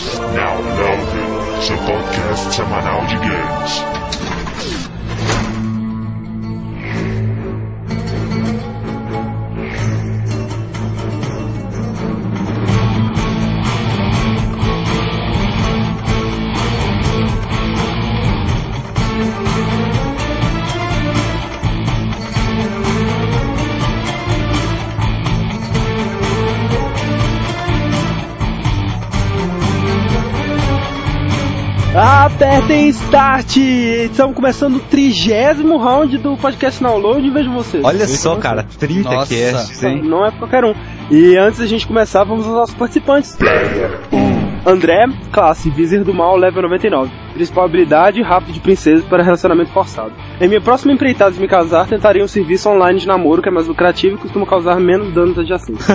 Now Loaded, seu podcast semanal de games. Apertem Start! Estamos começando o trigésimo round do podcast Download e vejo vocês. Olha só, cara, 30 Nossa. casts, hein? Não é pra qualquer um. E antes da gente começar, vamos aos nossos participantes. André, classe, Vizir do Mal, level 99. Principal habilidade, rápido de princesa para relacionamento forçado. Em minha próxima empreitada de me casar, tentaria um serviço online de namoro que é mais lucrativo e costuma causar menos danos adjacentes.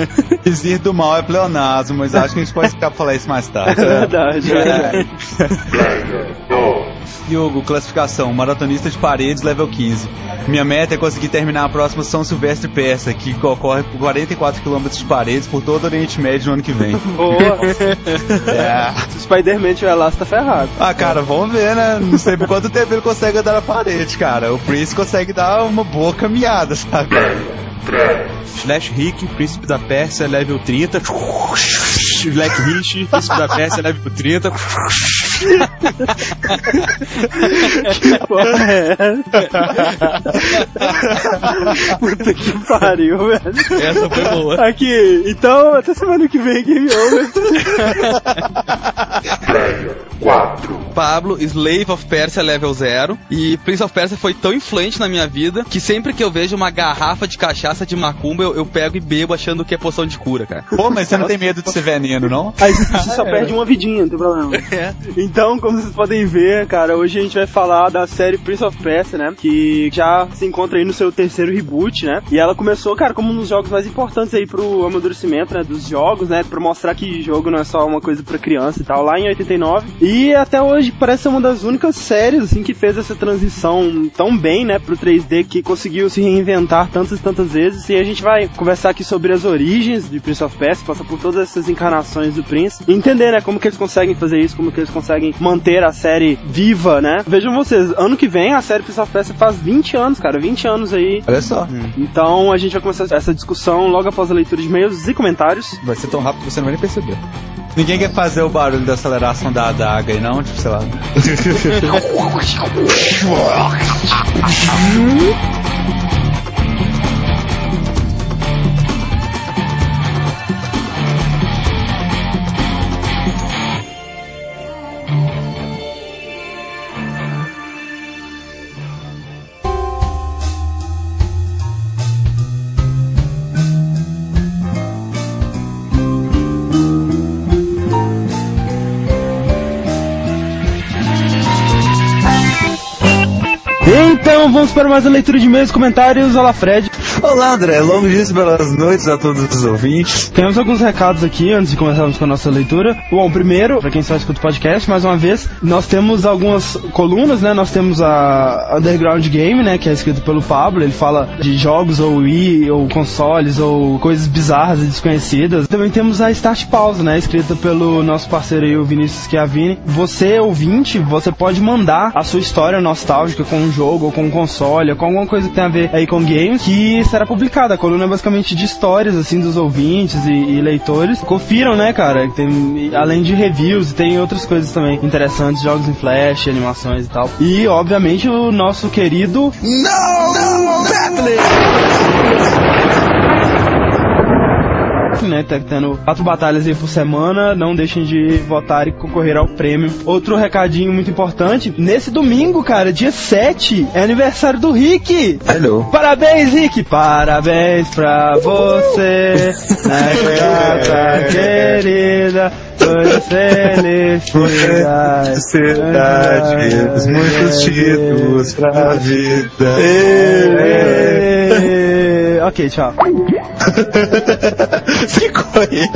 Vizir do mal é pleonasmo, mas acho que a gente pode ficar pra falar isso mais tarde. É verdade, é verdade. Diogo, classificação, maratonista de paredes, level 15. Minha meta é conseguir terminar a próxima São Silvestre Persa, que ocorre por 44 km de paredes por todo o Oriente Médio no ano que vem. Boa. É. Se o Spider-Man tiver lá, você tá ferrado. Ah, cara, vamos ver, né? Não sei por quanto tempo ele consegue andar na parede, cara. O Prince consegue dar uma boa caminhada, sabe? Slash Rick, Príncipe da Pérsia, level 30. Black Rich, Príncipe da Pérsia, level 30. Porra, é. Puta que pariu, velho. Essa foi boa. Aqui, então, até semana que vem, Game Over. Pablo, Slave of Persia level 0. E Prince of Persia foi tão influente na minha vida que sempre que eu vejo uma garrafa de cachaça de macumba, eu, eu pego e bebo achando que é poção de cura, cara. Pô, mas você não tem medo de ser veneno, não? Aí você só perde uma vidinha, não tem problema. É. Então, como vocês podem ver, cara, hoje a gente vai falar da série Prince of Persia, né? Que já se encontra aí no seu terceiro reboot, né? E ela começou, cara, como um dos jogos mais importantes aí pro amadurecimento, né? Dos jogos, né? Pra mostrar que jogo não é só uma coisa pra criança e tal, lá em 89. E até hoje parece ser uma das únicas séries, assim, que fez essa transição tão bem, né? Pro 3D, que conseguiu se reinventar tantas e tantas vezes. E a gente vai conversar aqui sobre as origens de Prince of Persia, passar por todas essas encarnações do Prince. E entender, né? Como que eles conseguem fazer isso, como que eles conseguem manter a série viva, né? Vejam vocês, ano que vem a série Prince of Persia faz 20 anos, cara. 20 anos aí. Olha só. Então a gente vai começar essa discussão logo após a leitura de e-mails e comentários. Vai ser tão rápido que você não vai nem perceber. Ninguém quer fazer o barulho da aceleração da adaga aí, não? Tipo, sei lá. para mais a leitura de e comentários. Olá, Fred. Olá, André. Longos dias e belas noites a todos os ouvintes. Temos alguns recados aqui antes de começarmos com a nossa leitura. Bom, primeiro, para quem só escuta o podcast, mais uma vez, nós temos algumas colunas, né? Nós temos a Underground Game, né? Que é escrito pelo Pablo. Ele fala de jogos ou Wii, ou consoles, ou coisas bizarras e desconhecidas. Também temos a Start Pause, né? Escrita pelo nosso parceiro aí, o Vinícius Chiavini. Você, ouvinte, você pode mandar a sua história nostálgica com um jogo, ou com um console, ou com alguma coisa que tenha a ver aí com games, que será publicada. A coluna é basicamente de histórias, assim, dos ouvintes e, e leitores. Confiram, né, cara? Tem, além de reviews, tem outras coisas também interessantes, jogos em flash, animações e tal. E, obviamente, o nosso querido... Não! Né, tá tendo quatro batalhas aí por semana, não deixem de votar e concorrer ao prêmio. Outro recadinho muito importante, nesse domingo, cara, dia 7, é aniversário do Rick! Hello. Parabéns, Rick! Parabéns pra você, nessa data querida, toda felicidade. Felicidades, muitos títulos pra vida. Ê, ok, tchau. Ficou aí.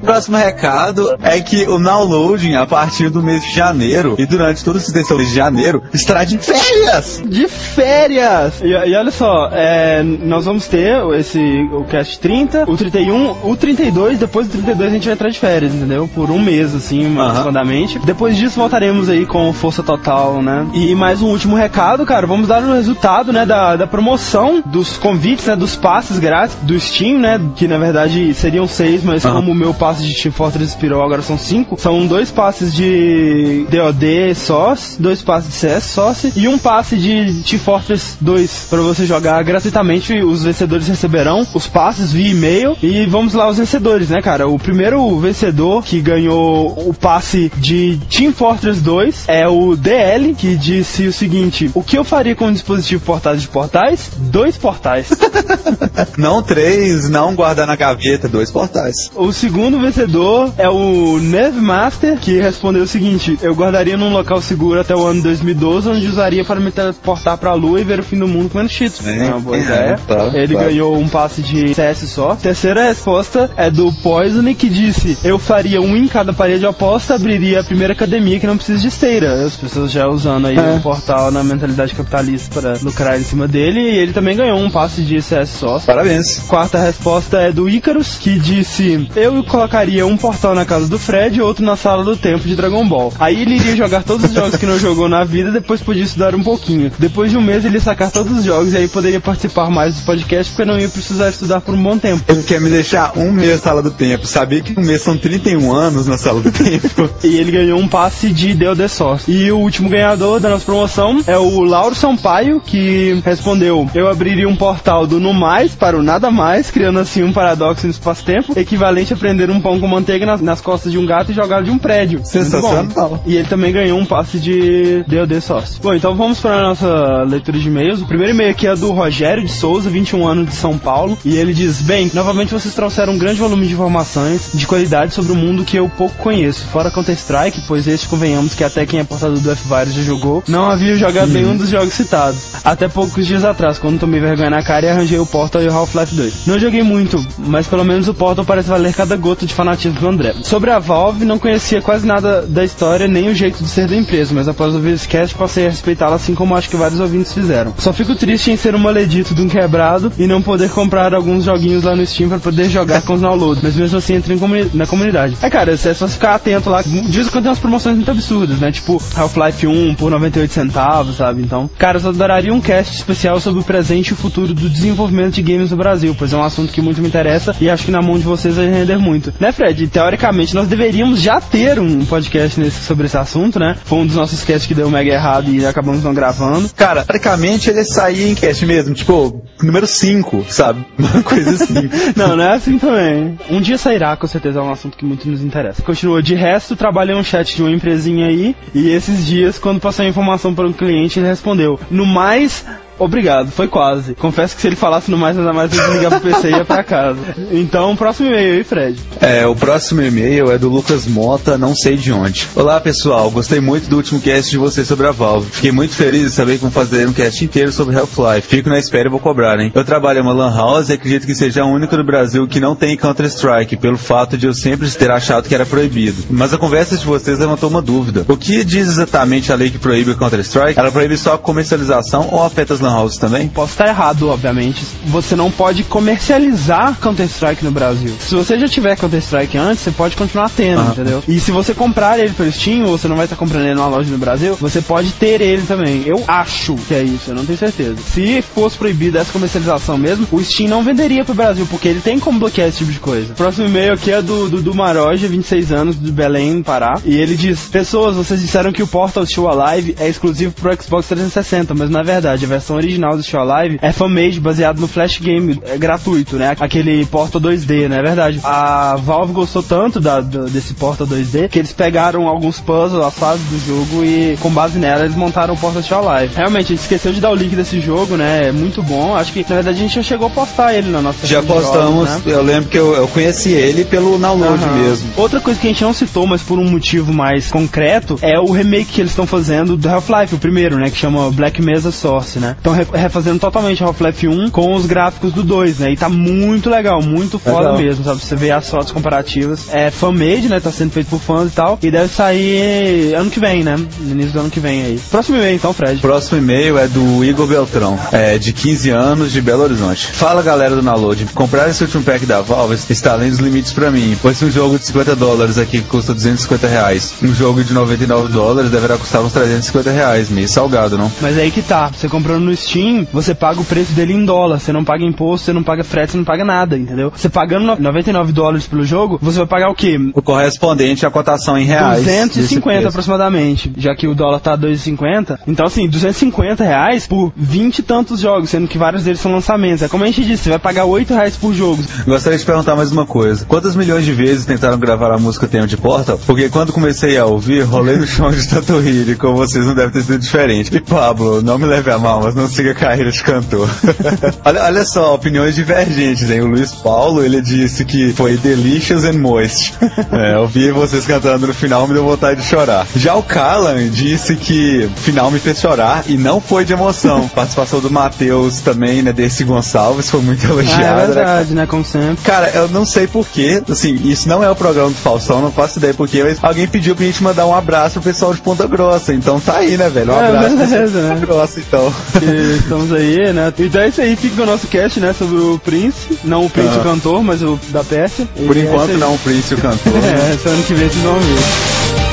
Próximo recado é que o downloading a partir do mês de janeiro e durante todo esse mês de janeiro estará de férias. De férias! E, e olha só, é, nós vamos ter esse, o cast 30, o 31, o 32, depois do 32 a gente vai entrar de férias, entendeu? Por um mês, assim, aproximadamente. Depois disso voltaremos aí com força total, né? E mais um último recado, cara, vamos dar o resultado, né, da, da promoção dos convites, né, dos passes grátis do Steam, né, que na verdade seriam seis, mas como o meu passe de Team Fortress expirou, agora são cinco. São dois passes de DOD sós, dois passes de CS sócio e um passe de Team Fortress 2 para você jogar gratuitamente. Os vencedores receberão os passes via e-mail e vamos lá os vencedores, né, cara? O primeiro vencedor que ganhou o passe de Team Fortress 2 é o DL, que disse o seguinte: O que eu faria com um dispositivo portátil de portais? Dois portais. Não três, não guardar na gaveta, dois portais. O segundo vencedor é o Nevmaster, que respondeu o seguinte: Eu guardaria num local seguro até o ano 2012, onde usaria para me teleportar pra lua e ver o fim do mundo comendo cheetos. É, É uma boa é, ideia. tá, Ele tá. ganhou um passe de CS só. Terceira resposta é do Poison, que disse: Eu faria um em cada parede de aposta, abriria a primeira academia que não precisa de esteira. As pessoas já usando aí o portal na mentalidade capitalista para lucrar em cima dele. E ele também ganhou um passe de CS só. Parabéns. Quarta resposta é do Icarus, que disse: Eu colocaria um portal na casa do Fred e outro na sala do tempo de Dragon Ball. Aí ele iria jogar todos os jogos que não jogou na vida, depois podia estudar um pouquinho. Depois de um mês ele ia sacar todos os jogos e aí poderia participar mais do podcast porque não ia precisar estudar por um bom tempo. Ele quer me deixar um mês na sala do tempo. Sabia que um mês são 31 anos na sala do tempo. E ele ganhou um passe de DOD Source. E o último ganhador da nossa promoção é o Lauro Sampaio, que respondeu: Eu abriria um portal do No Mais para o Nada Mais, criando assim um paradoxo no espaço-tempo, equivalente a prender um pão com manteiga nas, nas costas de um gato e jogá-lo de um prédio. Sensacional. E ele também ganhou um passe de DOD Source. Bom, então vamos para a nossa leitura de e-mails. O primeiro e-mail aqui é do Rogério de Souza, 21 anos de São Paulo. E ele diz: Bem, novamente vocês trouxeram um grande volume de informações de qualidade sobre o mundo que eu pouco conheço. Fora Counter-Strike, pois este, convenhamos que até quem é portador do F-Virus já jogou, não havia jogado nenhum dos jogos citados. Até poucos dias atrás, quando tomei vergonha na cara e arranjei o Portal e o Half-Life 2. Não joguei muito, mas pelo menos o Portal parece valer cada gota de fanatismo do André. Sobre a Valve, não conhecia quase nada da história nem o jeito de ser da empresa, mas após ouvir esse cast passei a respeitá-la assim como acho que vários ouvintes fizeram. Só fico triste em ser um maledito de um quebrado e não poder comprar alguns joguinhos lá no Steam pra poder jogar com os downloads, mas mesmo assim entrei em comuni- na comunidade. É cara, é só ficar atento lá. De vez em quando tem umas promoções muito absurdas, né? Tipo Half-Life 1 por 98 centavos, sabe? Então, cara, eu adoraria um cast especial sobre o presente e o futuro do desenvolvimento de games no Brasil, pois é um assunto que muito me interessa e acho que na mão de vocês vai render muito. Né, Fred? Teoricamente, nós deveríamos já ter um podcast nesse, sobre esse assunto, né? Foi um dos nossos casts que deu mega errado e acabamos não gravando. Cara, praticamente ele saía em cast mesmo, tipo, número 5, sabe? Uma coisa assim. Não, não é assim também. Um dia sairá, com certeza, é um assunto que muito nos interessa. Continua, de resto, trabalhei um chat de uma empresinha aí, e esses dias, quando passei a informação para um cliente, ele respondeu, no mais... Obrigado, foi quase. Confesso que se ele falasse no mais nada mais, eu desligava o PC e ia pra casa. Então, próximo e-mail aí, Fred. É, o próximo e-mail é do Lucas Mota, não sei de onde. Olá pessoal, gostei muito do último cast de vocês sobre a Valve. Fiquei muito feliz de saber que vão fazer um cast inteiro sobre Half-Life. Fico na espera e vou cobrar, hein? Eu trabalho em uma Lan House e acredito que seja a única do Brasil que não tem Counter-Strike, pelo fato de eu sempre ter achado que era proibido. Mas a conversa de vocês levantou uma dúvida. O que diz exatamente a lei que proíbe o Counter-Strike? Ela proíbe só a comercialização ou afeta as Lan Houses também? Posso estar errado, obviamente. Você não pode comercializar Counter-Strike no Brasil. Se você já tiver Counter-Strike antes, você pode continuar tendo, Ah. entendeu? E se você comprar ele pelo Steam, ou você não vai estar comprando ele numa loja no Brasil, você pode ter ele também. Eu acho que é isso, eu não tenho certeza. Se fosse proibida essa comercialização mesmo, o Steam não venderia pro Brasil, porque ele tem como bloquear esse tipo de coisa. Próximo e-mail aqui é do Dudu Maroja, 26 anos, de Belém, Pará. E ele diz: Pessoas, vocês disseram que o Portal Show Alive é exclusivo pro Xbox 360, mas na verdade a versão original do Show Alive é fan-made, baseado no Flash Game é gratuito, né? Aquele Portal 2D, não é verdade? A Valve gostou tanto da, do- desse Portal 2D que eles pegaram alguns puzzles, as fases do jogo e com base nela eles montaram o Portal Show Live. Realmente, a gente esqueceu de dar o link desse jogo, né? É muito bom. Acho que na verdade a gente já chegou a postar ele na nossa Já postamos, jogos, né? eu lembro que eu, eu conheci ele pelo download Aham. mesmo. Outra coisa que a gente não citou, mas por um motivo mais concreto, é o remake que eles estão fazendo do Half-Life, o primeiro, né? Que chama Black Mesa Source, né? Estão refazendo totalmente Half-Life 1 com os gráficos do 2, né? E tá muito legal, muito foda Legal. mesmo, sabe? Você vê as fotos comparativas. É fan-made, né? Tá sendo feito por fãs e tal. E deve sair ano que vem, né? No início do ano que vem aí. Próximo e-mail então, Fred. Próximo e-mail é do Igor Beltrão, é, de 15 anos, de Belo Horizonte. Fala galera do Download, comprar esse último pack da Valve está além dos limites pra mim, pois um jogo de 50 dólares aqui custa 250 reais, um jogo de 99 dólares deverá custar uns 350 reais, meio salgado, não? Mas aí que tá, você comprando no Steam, você paga o preço dele em dólar, você não paga imposto, você não paga frete, você não paga nada, entendeu? Você pagando no- 99 dólares pelo jogo, você vai pagar o quê? O correspondente à cotação em reais. desse 250 preço. aproximadamente, já que o dólar tá 2,50. Então, assim, 250 reais por 20 e tantos jogos, sendo que vários deles são lançamentos. É como a gente disse, você vai pagar 8 reais por jogo. Gostaria de perguntar mais uma coisa. Quantas milhões de vezes tentaram gravar a música Tenho de Portal? Porque quando comecei a ouvir, rolei no chão de Tatooine, e com vocês não deve ter sido diferente. E Pablo, não me leve a mal, mas não siga a carreira de cantor. olha, olha só, opiniões divergentes, hein? O Luiz Paulo, ele disse que foi delicious and moist. É, ouvir vocês cantando no final me deu vontade de chorar. Já o Callan disse que final me fez chorar e não foi de emoção. Participação do Matheus também, né, desse Gonçalves, foi muito Ah, é elogiada. né? verdade, né? Como sempre. Cara, eu não sei porquê, assim, isso não é o programa do Faustão, não faço ideia porquê, mas alguém pediu pra gente mandar um abraço pro pessoal de Ponta Grossa, então tá aí, né, velho? Um É, abraço pro beleza, pessoal de né? Ponta Grossa, então. Estamos aí, né? Então é isso aí, fica o nosso cast, né? Sobre o Prince. Não o Prince Ah. o cantor, mas o da peça. Por E é enquanto aí. não, o Prince o cantor. É, ano que vem vocês vão ver.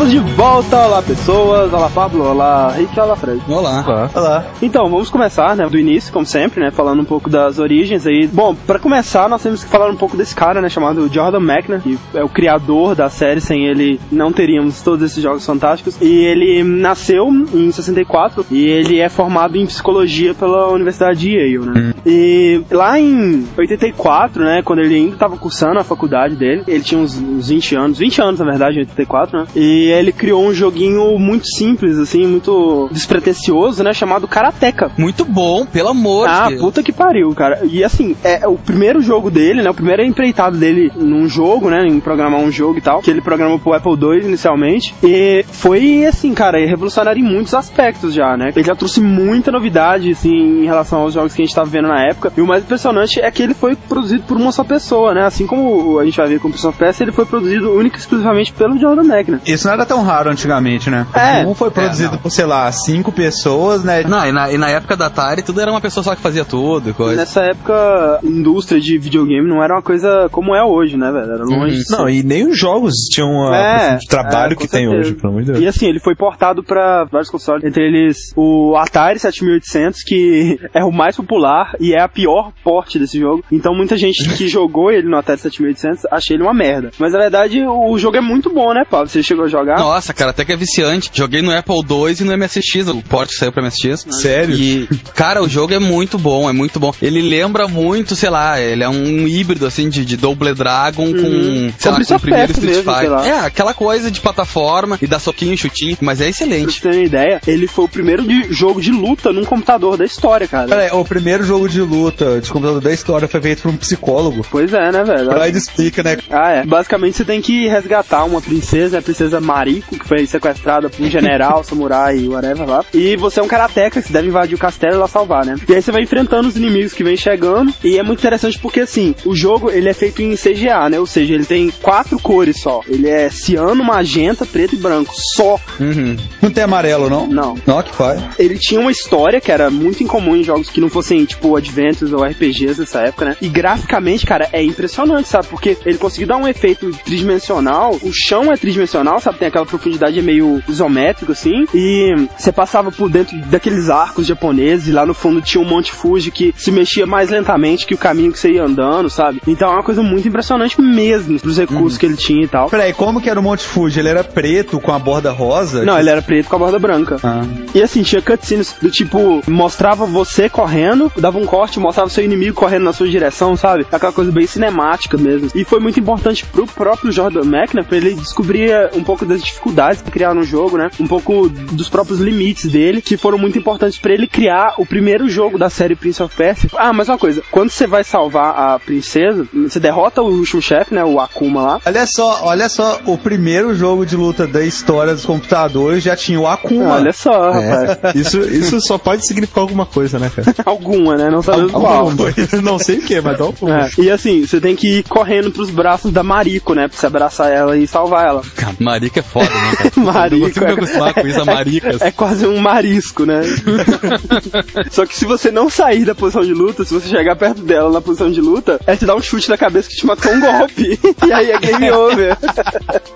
Estamos de volta, olá pessoas, olá Pablo, olá Rick, olá Fred. Olá. Olha lá. Então, vamos começar, né, do início, como sempre, né, falando um pouco das origens aí. Bom, pra começar, nós temos que falar um pouco desse cara, né, chamado Jordan Mechner, que é o criador da série, sem ele não teríamos todos esses jogos fantásticos. E ele nasceu em 64 e ele é formado em psicologia pela Universidade de Yale, né. E lá em 84, né, quando ele ainda estava cursando a faculdade dele, ele tinha uns, uns 20 anos, 20 anos na verdade, em 84, né? E ele criou um joguinho muito simples, assim, muito despretensioso, né, chamado Karateka. Muito bom, pelo amor Ah, de Deus. puta que pariu, cara. E assim, é o primeiro jogo dele, né? O primeiro empreitado dele num jogo, né? Em programar um jogo e tal. Que ele programou pro Apple II inicialmente. E foi, assim, cara, revolucionário em muitos aspectos já, né? Ele já trouxe muita novidade, assim, em relação aos jogos que a gente tava vendo na época. E o mais impressionante é que ele foi produzido por uma só pessoa, né? Assim como a gente vai ver com o Prince of Persia, ele foi produzido única e exclusivamente pelo Jordan Mechner. Isso não era tão raro antigamente, né? É. Um foi produzido É, por, sei lá, cinco pessoas, né? Não, e na, e na época da Atari, tudo era uma pessoa só que fazia tudo e coisa. Nessa época, indústria de videogame não era uma coisa como é hoje, né, velho? Era longe de ser. Não, e nem os jogos tinham a É, de trabalho é, que tem certeza. hoje, pelo amor de Deus. E assim, ele foi portado pra vários consoles, entre eles o Atari 7800, que é o mais popular e é a pior porte desse jogo. Então muita gente que jogou ele no Atari 7800 achei ele uma merda. Mas na verdade o jogo é muito bom, né, Paulo? Você chegou a jogar? Nossa, cara, até que é viciante. Joguei no Apple II e no MSX, o porte saiu pra MSX. Sério? E, cara, o jogo é muito bom, é muito bom. Ele lembra muito, sei lá, ele é um híbrido, assim, de, de Double Dragon com, sei Com lá, com o primeiro Street Fighter. É, aquela coisa de plataforma e dar soquinho chutinho, mas é Pra excelente. você ter uma ideia, ele foi o primeiro de- jogo de luta num computador da história, cara. Aí, o primeiro jogo de luta de computador da história foi feito por um psicólogo. Pois é, né, velho? Freud explica, né? Ah, é. Basicamente você tem que resgatar uma princesa, a princesa Mariko, que foi sequestrada por um general, samurai, whatever lá. E você é um karateca que você deve invadir o castelo e lá salvar, né? E aí você vai enfrentando os inimigos que vêm chegando. E é muito interessante porque, assim, o jogo ele é feito em CGA, né? Ou seja, ele tem quatro cores só. Ele é ciano, magenta, preto e branco. Só. Uhum. Não tem amarelo, não? Não. Não, que faz. Ele tinha uma história que era muito incomum em jogos que não fossem, tipo, Adventures ou RPGs nessa época, né? E graficamente, cara, é impressionante, sabe? Porque ele conseguiu dar um efeito tridimensional, o chão é tridimensional, sabe? Tem aquela profundidade meio isométrica, assim. E você passava por dentro daqueles arcos japoneses e lá no fundo tinha um Monte Fuji que se mexia mais lentamente que o caminho que você ia andando, sabe? Então é uma coisa muito impressionante mesmo pros recursos que ele tinha e tal. Peraí, como que era o Monte Fuji? Ele era preto com a borda rosa? Não, ele era preto com a borda branca. Ah. E assim, tinha cutscenes do tipo, mostrava você correndo, dava um corte, mostrava seu inimigo correndo na sua direção, sabe? Aquela coisa bem cinemática mesmo. E foi muito importante pro próprio Jordan McNair pra ele descobrir eh, um pouco das dificuldades que criar no jogo, né? Um pouco dos próprios limites dele, que foram muito importantes pra ele criar o primeiro jogo da série Prince of Persia. Ah, mas uma coisa, quando você vai salvar a princesa, você derrota o último chefe, né? O Akuma lá. Olha só, olha só, o primeiro jogo de luta da história dos computadores já tinha o Akuma. Olha só, rapaz. É. Isso, isso só pode significar alguma coisa, né, cara? Alguma, né? Não sabemos qual. Alguma. Não sei o que, mas dá um pouco. É. E assim, você tem que ir correndo pros braços da Mariko, né? Pra você abraçar ela e salvar ela. Marica é foda, né, cara? Marico. Eu consigo me acostumar com isso, a maricas. É quase um marisco, né? Só que se você não sair da posição de luta, se você chegar perto dela na posição de luta, ela te dá um chute na cabeça que te mata com um golpe. e aí é game over.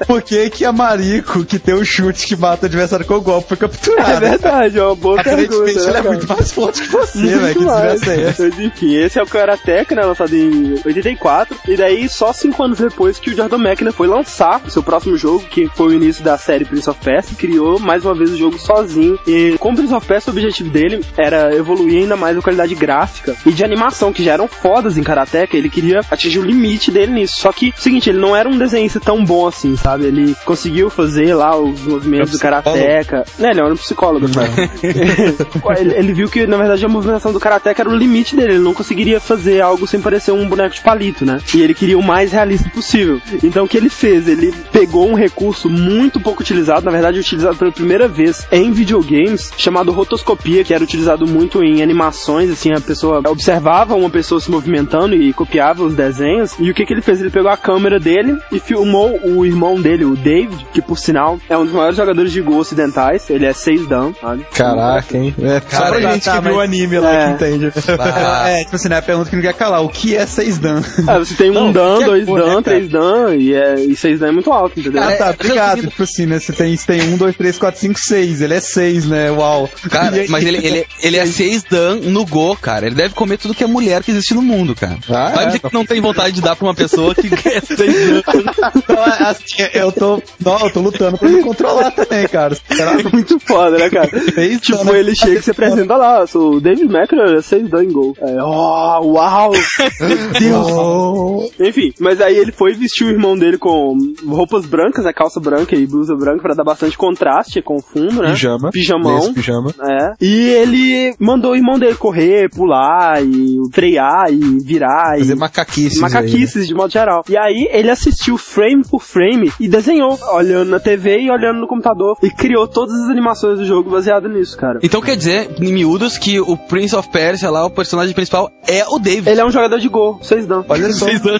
Por que que a Marico, que tem o chute que mata o adversário com o golpe, foi É capturada? verdade, é uma boa pergunta. Aparentemente ela é né, muito mais forte que você, velho. Que desgraça é essa? Mas enfim, esse é o Karateka, né? Lançado em 84. E daí, só cinco anos depois que o Jordan McNair foi lançar o seu próximo jogo, que foi início da série Prince of Persia, criou mais uma vez o jogo sozinho. E com Prince of Persia, o objetivo dele era evoluir ainda mais a qualidade gráfica e de animação, que já eram fodas em Karateka. Ele queria atingir o limite dele nisso. Só que, seguinte, ele não era um desenhista tão bom assim, sabe? Ele conseguiu fazer lá os movimentos do Karateka. Né, ele era um psicólogo, né? ele, ele viu que, na verdade, a movimentação do Karateka era o limite dele. Ele não conseguiria fazer algo sem parecer um boneco de palito, né? E ele queria o mais realista possível. Então, o que ele fez? Ele pegou um recurso muito pouco utilizado, na verdade, utilizado pela primeira vez em videogames, chamado rotoscopia, que era utilizado muito em animações, assim, a pessoa observava uma pessoa se movimentando e copiava os desenhos. E o que, que ele fez? Ele pegou a câmera dele e filmou o irmão dele, o David, que por sinal é um dos maiores jogadores de Go ocidentais. Ele é 6 dan, sabe? Caraca, hein? É, só Cara, pra gente tá, que viu o anime lá É. que entende. Ah, É, tipo assim, né? A pergunta que não quer calar. O que é 6 dan? Ah, você tem um Não, dan, é dois boneca. dan, três dan e, é, e seis dan é muito alto, entendeu? Ah, tá, É, obrigado. Resumindo- Tipo assim, né? Você tem, você tem 1, 2, 3, 4, 5, 6. Ele é 6, né? Uau. Cara, aí- mas ele, ele, ele é 6 dan no Go, cara. Ele deve comer tudo que é mulher que existe no mundo, cara. Ah, Vai é. dizer que não tem vontade de dar pra uma pessoa que é 6 dan. Então, é, assim, eu tô. Não, eu tô lutando pra me controlar também, cara. Muito foda, né, cara? Seis tipo, dan, ele chega e se apresenta lá, sou o David McNair, 6 dan em gol. É, oh, uau! Deus. Enfim, mas aí ele foi vestir o irmão dele com roupas brancas, né, calça branca e blusa branca pra dar bastante contraste com o fundo, né? Pijama. Pijamão. Nesse pijama. É. E ele mandou o irmão dele correr, pular e frear e virar Fazer e macaquices. macaquices de modo geral. E aí ele assistiu frame por frame e desenhou, olhando na TV e olhando no computador e criou todas as animações do jogo baseado nisso, cara. Então quer dizer, em miúdos, que o Prince of Persia lá, o personagem principal, é o David. Ele é um jogador de gol, vocês dão. Olha só. Seis dan.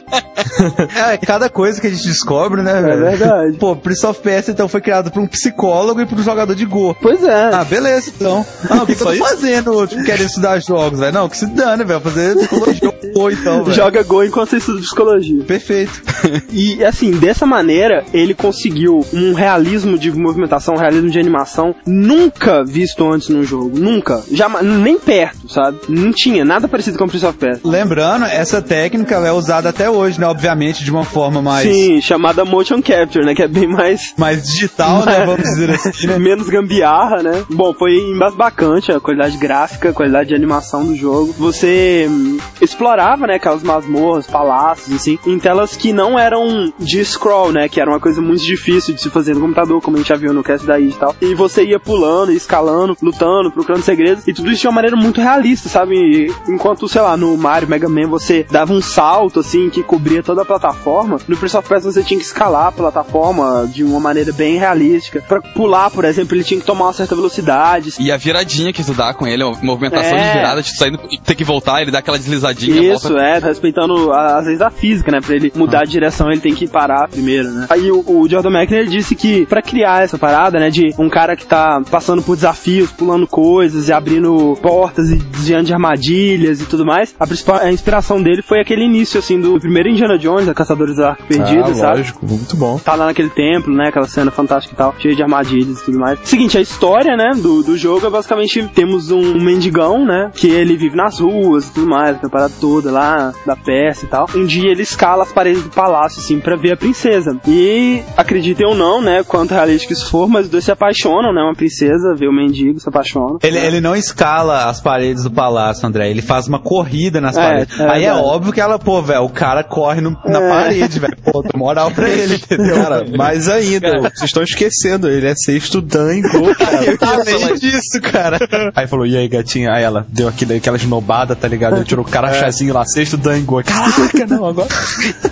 É, cada coisa que a gente descobre, né, É velho? verdade. Pô, Prince of Persia então foi criado por um psicólogo e por um jogador de Go. Pois é. Ah, beleza, então. Ah, o que, que eu tô fazendo tipo, querendo estudar jogos, velho? Não, que se dane, velho. Fazer psicologia ou então, velho. Joga gol enquanto você estuda psicologia. Perfeito. E assim, dessa maneira, ele conseguiu um realismo de movimentação, um realismo de animação nunca visto antes num jogo. Nunca. Jamais, nem perto, sabe? Não tinha nada parecido com o Prince of Persia. Lembrando, essa técnica é usada até hoje, né? Obviamente, de uma forma mais, Sim, chamada motion capture, né? Que é bem mais. Mais digital, né? Vamos dizer assim, né? Menos gambiarra, né? Bom, foi embasbacante a qualidade gráfica, a qualidade de animação do jogo. Você hum, explorava, né, aquelas masmorras, palácios, assim, em telas que não eram de scroll, né? Que era uma coisa muito difícil de se fazer no computador, como a gente já viu no cast da id e tal. E você ia pulando, escalando, lutando, procurando segredos, e tudo isso de uma maneira muito realista, sabe? Enquanto, sei lá, no Mario Mega Man você dava um salto, assim, que cobria toda a plataforma, no Prince of Persia você tinha que escalar a plataforma de uma maneira bem realística. Pra pular, por exemplo, ele tinha que tomar uma certa velocidade. E a viradinha que tu dá com ele, a movimentação É. de virada, de tu saindo e ter que voltar, ele dá aquela deslizadinha. Isso, volta- é, respeitando a- as leis da física, né? Pra ele mudar de direção, ele tem que parar primeiro, né? Aí o, o Jordan ele disse que pra criar essa parada, né, de um cara que tá passando por desafios, pulando coisas e abrindo portas e desviando de armadilhas e tudo mais, a principal a inspiração dele foi aquele início, assim, do primeiro Indiana Jones, a Caçadores do Arco Perdido, ah, sabe? lógico, muito bom. Tá lá naquele templo, né? Aquela cena fantástica e tal, cheia de armadilhas e tudo mais. Seguinte, a história, né, do, do jogo é basicamente temos um mendigão, né? Que ele vive nas ruas e tudo mais, a parada toda lá da peça e tal. Um dia ele escala as paredes do palácio, assim, pra ver a princesa. E acreditem ou não, né? Quanto realístico isso for, mas os dois se apaixonam, né? Uma princesa vê o mendigo, se apaixona. Ele, ele não escala as paredes do palácio, André. Ele faz uma corrida nas É, paredes. é Aí é verdade. óbvio que ela, pô, velho, o cara corre no- na É. parede, velho. Pô, moral pra ele, entendeu? Cara, mais ainda, vocês estão esquecendo, ele é sexto Dan cara. Eu falei disso, cara. Aí falou, e aí, gatinha? Aí ela deu aquele, aquela esnobada, tá ligado? Ele tirou o carachazinho lá, sexto Dan em gol. Caraca, não, agora.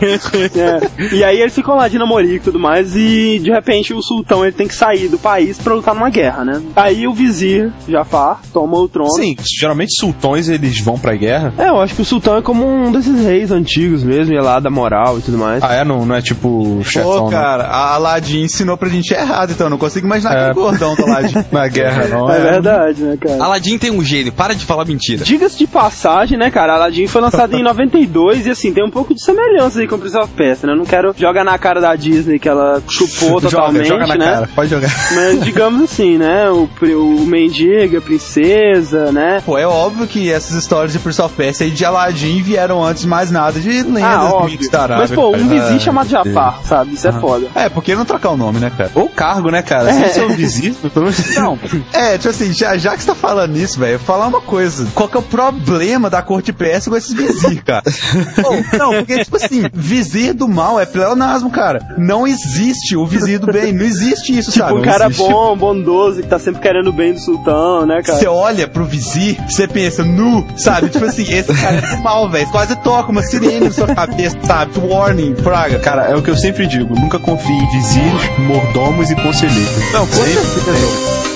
É. E aí eles ficam lá de namorico e tudo mais, e de repente o sultão ele tem que sair do país pra lutar numa guerra, né? Aí o vizir, Jafar, toma o trono. Sim, geralmente sultões eles vão pra guerra. É, eu acho que o sultão é como um desses reis antigos mesmo, ia lá da moral e tudo mais. Ah, é? Não, não é tipo chefão, Pô, cara, a Aladdin ensinou pra gente errado, então eu não consigo imaginar É. aquele gordão do Aladdin. não. Na guerra, não. É verdade, né, cara? Aladdin tem um gênio, para de falar mentira. Diga-se de passagem, né, cara? Aladdin foi lançado em 92 e assim, tem um pouco de semelhança aí com o Prince of Persia, né? Eu não quero jogar na cara da Disney que ela chupou totalmente, joga, joga na né? cara, pode jogar. Mas digamos assim, né? O, o mendigo, a princesa, né? Pô, é óbvio que essas histórias de Prince of Persia e de Aladdin vieram antes de mais nada de lendas Ah, óbvio. da Arábia. Mas, pô, um vizinho chamado Jafar, sabe? Isso é foda. É, por que não trocar o nome, né, cara? Ou cargo, né, cara? É. Se você é um vizir, pelo menos. Não, é, tipo assim, já, já que você tá falando nisso, velho, falar uma coisa. Qual que é o problema da corte persa com esses vizir, cara? Não, porque, tipo assim, vizir do mal é pleonasmo, cara. Não existe o vizir do bem, não existe isso, Tipo, sabe? um cara existe. bom, bondoso, que tá sempre querendo o bem do sultão, né, cara? Você olha pro vizir, você pensa, nu, sabe? Tipo assim, esse cara é do mal, velho. Quase toca uma sirene na sua cabeça, sabe? Warning, praga. Cara, é o que eu sempre digo: nunca confie em vizirs, mordomos e conselheiros. Não, com certeza.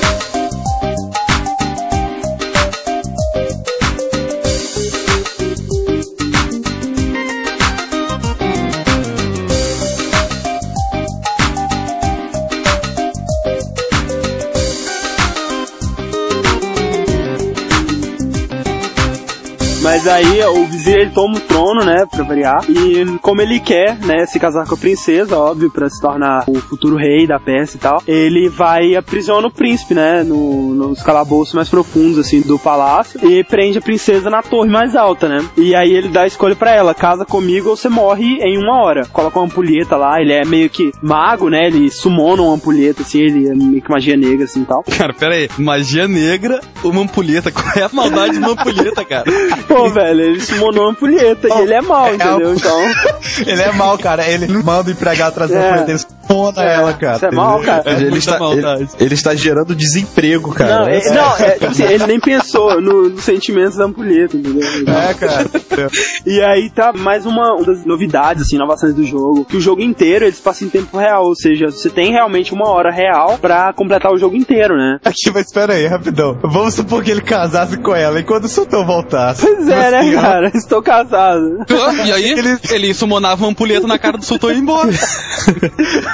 Mas aí o vizir ele toma o trono, né, pra variar. E como ele quer, né, se casar com a princesa, óbvio, pra se tornar o futuro rei da Pérsia e tal, ele vai e aprisiona o príncipe, né, no, nos calabouços mais profundos, assim, do palácio. E prende a princesa na torre mais alta, né. E aí ele dá a escolha pra ela, casa comigo ou você morre em uma hora. Coloca uma ampulheta lá, ele é meio que mago, né, ele sumona uma ampulheta, assim, ele é meio que magia negra, assim, e tal. Cara, pera aí. Magia negra, uma ampulheta. Qual é a maldade de uma ampulheta, cara? Pô, velho, ele summonou uma ampulheta e ele é mau, entendeu? Então... Ele é mal, cara. Ele manda o empregado trazer É. a dele, spona É, ela, cara. Isso é mal, cara. Ele, muita está, ele, ele está gerando desemprego, cara. Não, é, não é, assim, ele nem pensou no- nos sentimentos da ampulheta, entendeu? É, cara. E aí tá mais uma, uma das novidades, assim, inovações do jogo, que o jogo inteiro ele se passa em tempo real, ou seja, você tem realmente uma hora real pra completar o jogo inteiro, né? Aqui, mas espera aí, rapidão. Vamos supor que ele casasse com ela e quando o sultão voltasse. Pois é, né, assim, ó, cara? Estou casado. E aí, ele, ele summonava uma ampulheta na cara do sultão e ia embora.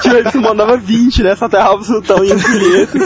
Tipo, ele se mandava 20, né? Só aterrava o sultão em ampulheta.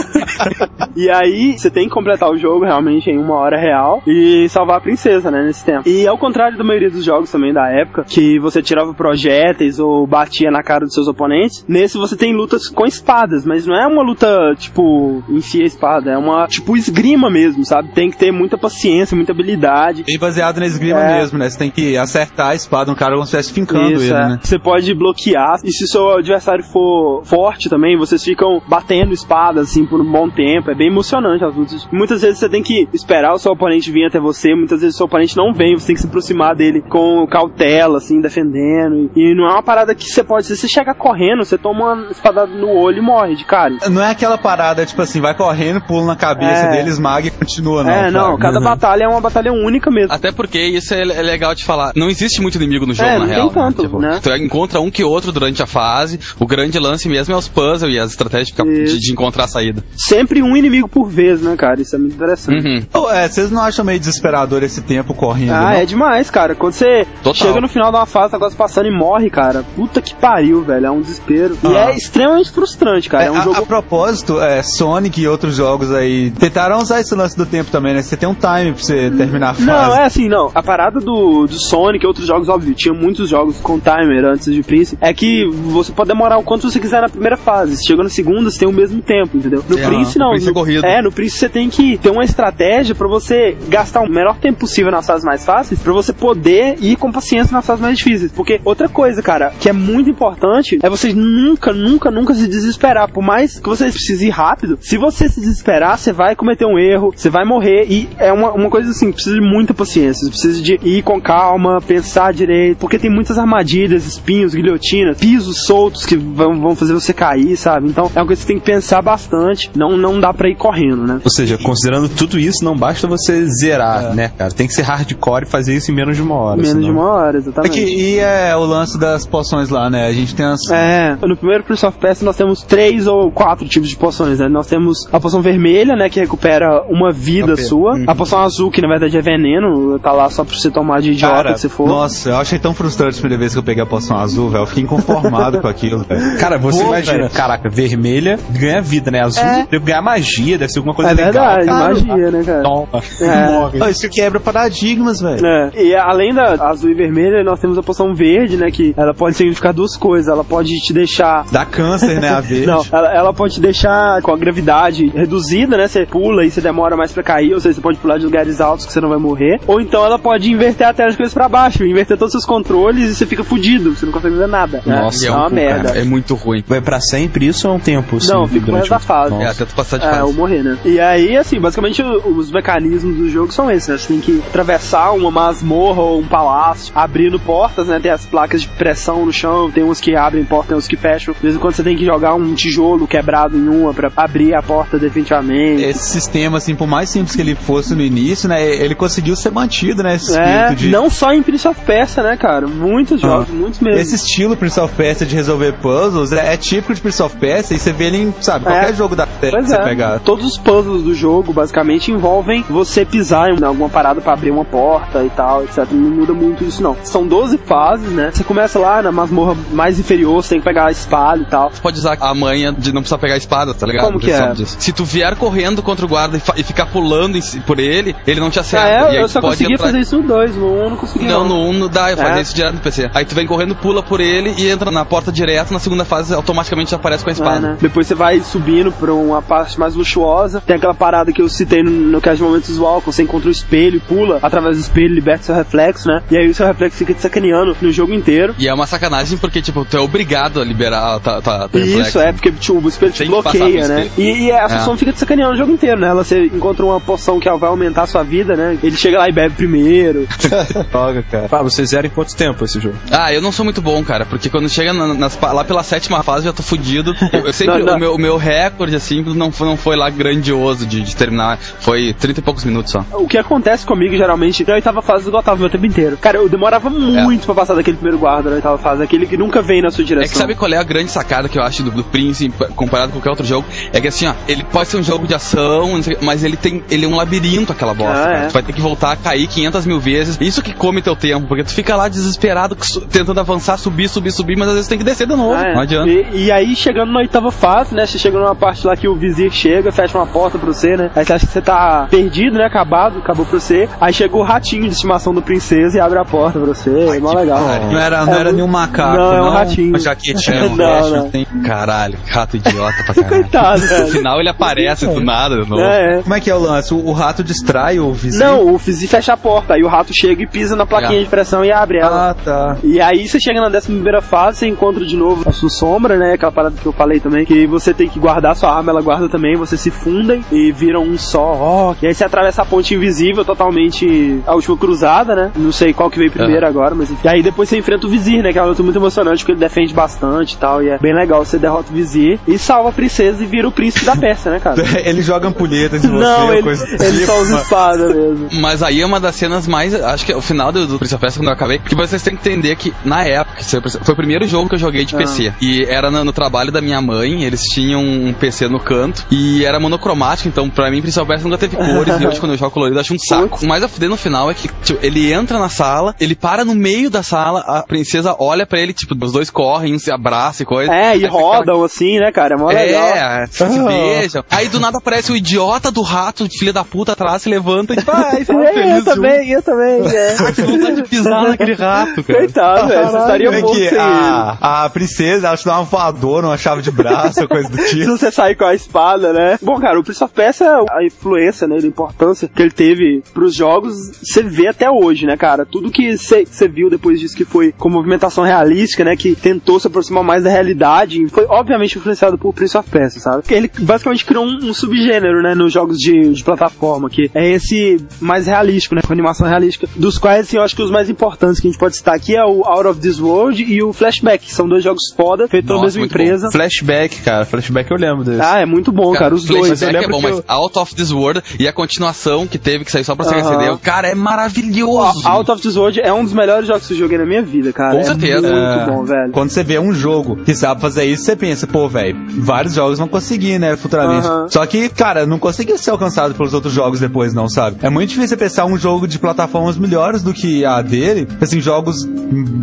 E aí, você tem que completar o jogo realmente em uma hora real e salvar a princesa, né, nesse tempo. E ao contrário da maioria dos jogos também da época, que você tirava projéteis ou batia na cara dos seus oponentes, nesse você tem lutas com espadas, mas não é uma luta, tipo, enfia a espada, é uma, tipo, esgrima mesmo, sabe? Tem que ter muita paciência, muita habilidade. Bem baseado na esgrima É. mesmo, né? Você tem que acertar a espada no cara como se estivesse fincando Isso, ele, é. né? Você pode bloquear. E se o seu adversário for forte também, vocês ficam batendo espadas assim por um bom tempo. É bem emocionante as lutas. Muitas vezes você tem que esperar o seu oponente vir até você. Muitas vezes o seu oponente não vem. Você tem que se aproximar dele com cautela, assim, defendendo. E não é uma parada que você pode. Se você chega correndo, você toma uma espadada no olho e morre de cara. Não é aquela parada, tipo assim, vai correndo, pula na cabeça É. dele, esmaga e continua, não. é, não. sabe? Cada Uhum. batalha é uma batalha única mesmo. Até porque isso é, é legal de falar. Não existe muito inimigo no jogo, É, na real. tanto, Tipo, né? Tu encontra um que outro durante a fase. O grande lance mesmo é os puzzles e as estratégias de, de, encontrar a saída. Sempre um inimigo por vez, né, cara? Isso é muito interessante. Uhum. Oh, é, vocês não acham meio desesperador esse tempo correndo? Ah, não? é demais, cara. Quando você Total. chega no final de uma fase, tá quase passando e morre, cara. Puta que pariu, velho. É um desespero. E Ah. é extremamente frustrante, cara. É, É, um a, jogo. a propósito, é, Sonic e outros jogos aí tentaram usar esse lance do tempo também, né? Você tem um time pra você terminar a fase. Não, é assim, não. A parada do, do Sonic e outros jogos, óbvio, tinha muitos jogos com timer antes de Prince. É que você pode demorar o quanto você quiser na primeira fase. Se chegou na segunda, você tem o mesmo tempo, entendeu? No É, Prince, não. no Prince é corrido. É, no Prince você tem que ter uma estratégia pra você gastar o menor tempo possível nas fases mais fáceis, pra você poder ir com paciência nas fases mais difíceis. Porque outra coisa, cara, que é muito importante, é você nunca, nunca, nunca se desesperar. Por mais que você precise ir rápido, se você se desesperar, você vai cometer um erro, você vai morrer. E é uma, uma coisa assim, precisa de muita paciência. Você precisa de ir com calma, pensar direito, porque tem muitas armadilhas, espinhos, guilhotinas, pisos soltos que vão, vão fazer você cair, sabe? Então é uma coisa que você tem que pensar bastante. Não, não dá pra ir correndo, né? Ou seja, considerando tudo isso, não basta você zerar, né, cara? Tem que ser hardcore e fazer isso em menos de uma hora. Menos senão- de uma hora, exatamente. Aqui, e é o lance das poções lá, né? A gente tem as. É, no primeiro Prince of Persia nós temos três ou quatro tipos de poções, né? Nós temos a poção vermelha, né, que recupera uma vida sua. A poção azul, que na verdade é veneno, tá lá só pra você tomar de idiota Cara, que você for. Nossa, eu achei tão frustrante a primeira vez que eu peguei a poção azul, velho. Eu fiquei inconformado com aquilo, velho. Cara, você Pô, imagina, velho. caraca, vermelha ganha vida, né? Azul É. deve ganhar magia, deve ser alguma coisa É legal. verdade, cara. magia, né, cara? Toma, É. morre. Isso quebra paradigmas, velho. É. E além da azul e vermelha, nós temos a poção verde, né? Que ela pode significar duas coisas. Ela pode te deixar. Dá câncer, né? A verde. Não, ela, ela pode te deixar com a gravidade reduzida, né? Você pula e você demora mais pra cair, ou seja, você pode pular de lugares altos que você não vai morrer. Ou então ela pode inverter a tela de cabeça pra baixo, inverter todos os seus controles e você fica fudido, você não consegue fazer nada. né? Nossa, é é uma um- merda. É muito ruim. Vai pra sempre isso ou é um tempo? Assim, Não, fica pro resto durante da fase. É, Nossa. até tu passar de É, fase. ou morrer, né? E aí, assim, basicamente os mecanismos do jogo são esses, né? Você tem que atravessar uma masmorra ou um palácio, abrindo portas, né? Tem as placas de pressão no chão, tem uns que abrem porta, tem uns que fecham. De vez em quando você tem que jogar um tijolo quebrado em uma pra abrir a porta definitivamente. Esse sistema, assim, por mais simples que ele fosse no início, né? Ele conseguiu ser mantido, né? Esse É, de. não só em Prince of Persia, né, cara? Muitos jogos, muitos mesmo. Esse estilo Prince of Persia de resolver puzzles é, é típico de Prince of Persia e você vê ele em, sabe, qualquer É. jogo da série que você é. pegar. Todos os puzzles do jogo basicamente envolvem você pisar em alguma parada pra abrir uma porta e tal, etc. Não muda muito isso não. São 12 fases, né? Você começa lá na masmorra mais inferior, você tem que pegar a espada e tal. Tu pode usar a manha de não precisar pegar a espada, tá ligado? Como que Você é? Se tu vier correndo contra o guarda e, e ficar pulando em si- por ele, ele não te acerta. Ah, E é, aí eu só pode conseguia fazer isso no 2, no 1 eu não conseguia. Não, no 1 não dá, eu fazia É. isso direto no PC. Aí tu vem correndo, pula por ele e entra na porta direto, na segunda fase automaticamente já aparece com a É, espada. né? Depois você vai subindo pra uma parte mais luxuosa. Tem aquela parada que eu citei no, no cast de momentos visual, que você encontra o espelho, pula através do espelho, liberta seu reflexo, né? E aí o seu reflexo fica te sacaneando no jogo inteiro. E é uma sacanagem porque, tipo, tu é obrigado a liberar a tua, tua, teu Isso, reflexo. é, porque tipo, o espelho te Tem bloqueia, né? E, e a É. função fica te sacaneando o jogo inteiro, né? Ela, você encontra uma poção que vai aumentar a sua vida, né? Ele chega lá e bebe primeiro. Droga, cara. Ah, vocês zeram em quanto tempo esse jogo? Ah, eu não sou muito bom, cara, porque quando chega na- nas lá pela sétima fase eu já tô fudido. Eu, eu sempre, Não, não. O, meu, o meu recorde, assim, não foi, não foi lá grandioso de, de terminar. Foi 30 e poucos minutos só. o que acontece comigo, geralmente, na oitava fase eu esgotava o meu tempo inteiro. Cara, eu demorava muito pra passar daquele primeiro guarda na oitava fase, aquele que nunca vem na sua direção. É que sabe qual é a grande sacada que eu acho do, do Prince comparado com qualquer outro jogo? É que assim, ó, ele pode ser um jogo de ação, mas ele tem. Ele é um labirinto, aquela bosta. Ah, é. Tu vai ter que voltar a cair 500 mil vezes. Isso que come teu tempo, porque tu fica lá desesperado, tentando avançar, subir, subir, subir, mas às vezes tem que descer de novo. Ah, é. Não adianta. E, e aí, chegando na oitava fase, né? Você chega numa parte lá que o vizir chega, fecha uma porta pra você, né? Aí você acha que você tá perdido, né? Acabado, acabou pra você. Aí chega o ratinho de estimação do princesa e abre a porta pra você. é mó legal. Não era, não É era muito- nenhum macaco, Não, não. é um ratinho. Uma jaquetinha, um Não, veste, não. tem- Caralho, rato idiota pra caralho. Coitado, No final ele aparece do nada de novo. É, é. Como é que é o lance? O, o rato distrai o vizinho? Não, o Fizi fecha a porta, aí o rato chega e pisa na plaquinha É. de pressão e abre ela. Ah, tá. E aí você chega na décima primeira fase, você encontra de novo a sua sombra, né? Aquela parada que eu falei também, que você tem que guardar sua arma, ela guarda também, vocês se fundem e viram um só, ó. E aí você atravessa a ponte invisível, totalmente a última cruzada, né? Não sei qual que veio primeiro agora, mas enfim. E aí depois você enfrenta o Vizir, né? Que é uma luta muito emocionante, porque ele defende bastante e tal, e é bem legal. Você derrota o Vizir e salva a princesa e vira o príncipe da Pérsia, né, cara? Ele joga ampulhetas em você, Não, ele, coisa ele tipo. só usa espada mesmo. Mas aí é uma das cenas mais. Acho que é o final do, do Prince of Persia, quando eu acabei. Que vocês têm que entender que, na época, isso foi o primeiro jogo que eu joguei de Ah. PC. E era no, no trabalho da minha mãe, eles tinham um PC no canto. E era monocromático, então pra mim, Prince of Persia nunca teve cores. e hoje, quando eu jogo colorido, eu acho um saco. O mais a fuder no final é que, tipo, ele entra na sala, ele para no meio da sala, a princesa olha pra ele, tipo, os dois correm, um se abraça e coisa. É, e rodam assim, né, cara? É mó legal. É, se beijam. Aí do nada aparece o idiota do rato, filho da puta, atrás, se levanta e vai, sabe, É, eu feliz. Também, eu também, é. Que vontade de pisar naquele rato, cara. Coitado, velho. Você estaria É que sem a, a princesa, ela te dá uma voadora, uma chave de braço, coisa do Se tipo. você sair com a espada, né? Bom, cara, o Prince of Persia, a influência, né, a importância que ele teve pros jogos, você vê até hoje, né, cara? Tudo que você viu depois disso que foi com movimentação realística, né, que tentou se aproximar mais da realidade, foi obviamente influenciado por Prince of Persia, sabe? Porque ele basicamente criou um, um subgênero, né, nos jogos de, de plataforma, que é esse mais realístico, né, com animação realística, dos quais, assim, eu acho que os mais importantes que a gente pode citar aqui é o Out of This World e o Flashback, que são dois jogos foda, feitos pela mesma empresa. Flashback, cara. Flashback eu lembro desse. Ah, é muito bom, cara, os dois. Eu Flashback é bom, que mas eu... Out of This World e a continuação que teve, que saiu só pra Sega Aham. CD, cara, é maravilhoso. Out of This World é um dos melhores jogos que eu joguei na minha vida, cara. Com é certeza. Muito É, bom, velho. Quando você vê um jogo que sabe fazer isso, você pensa, pô, velho, vários jogos vão conseguir, né, futuramente. Aham. Só que, cara, não conseguia ser alcançado pelos outros jogos depois, não, sabe? É muito difícil você pensar um jogo de plataformas melhores do que a dele, assim, jogos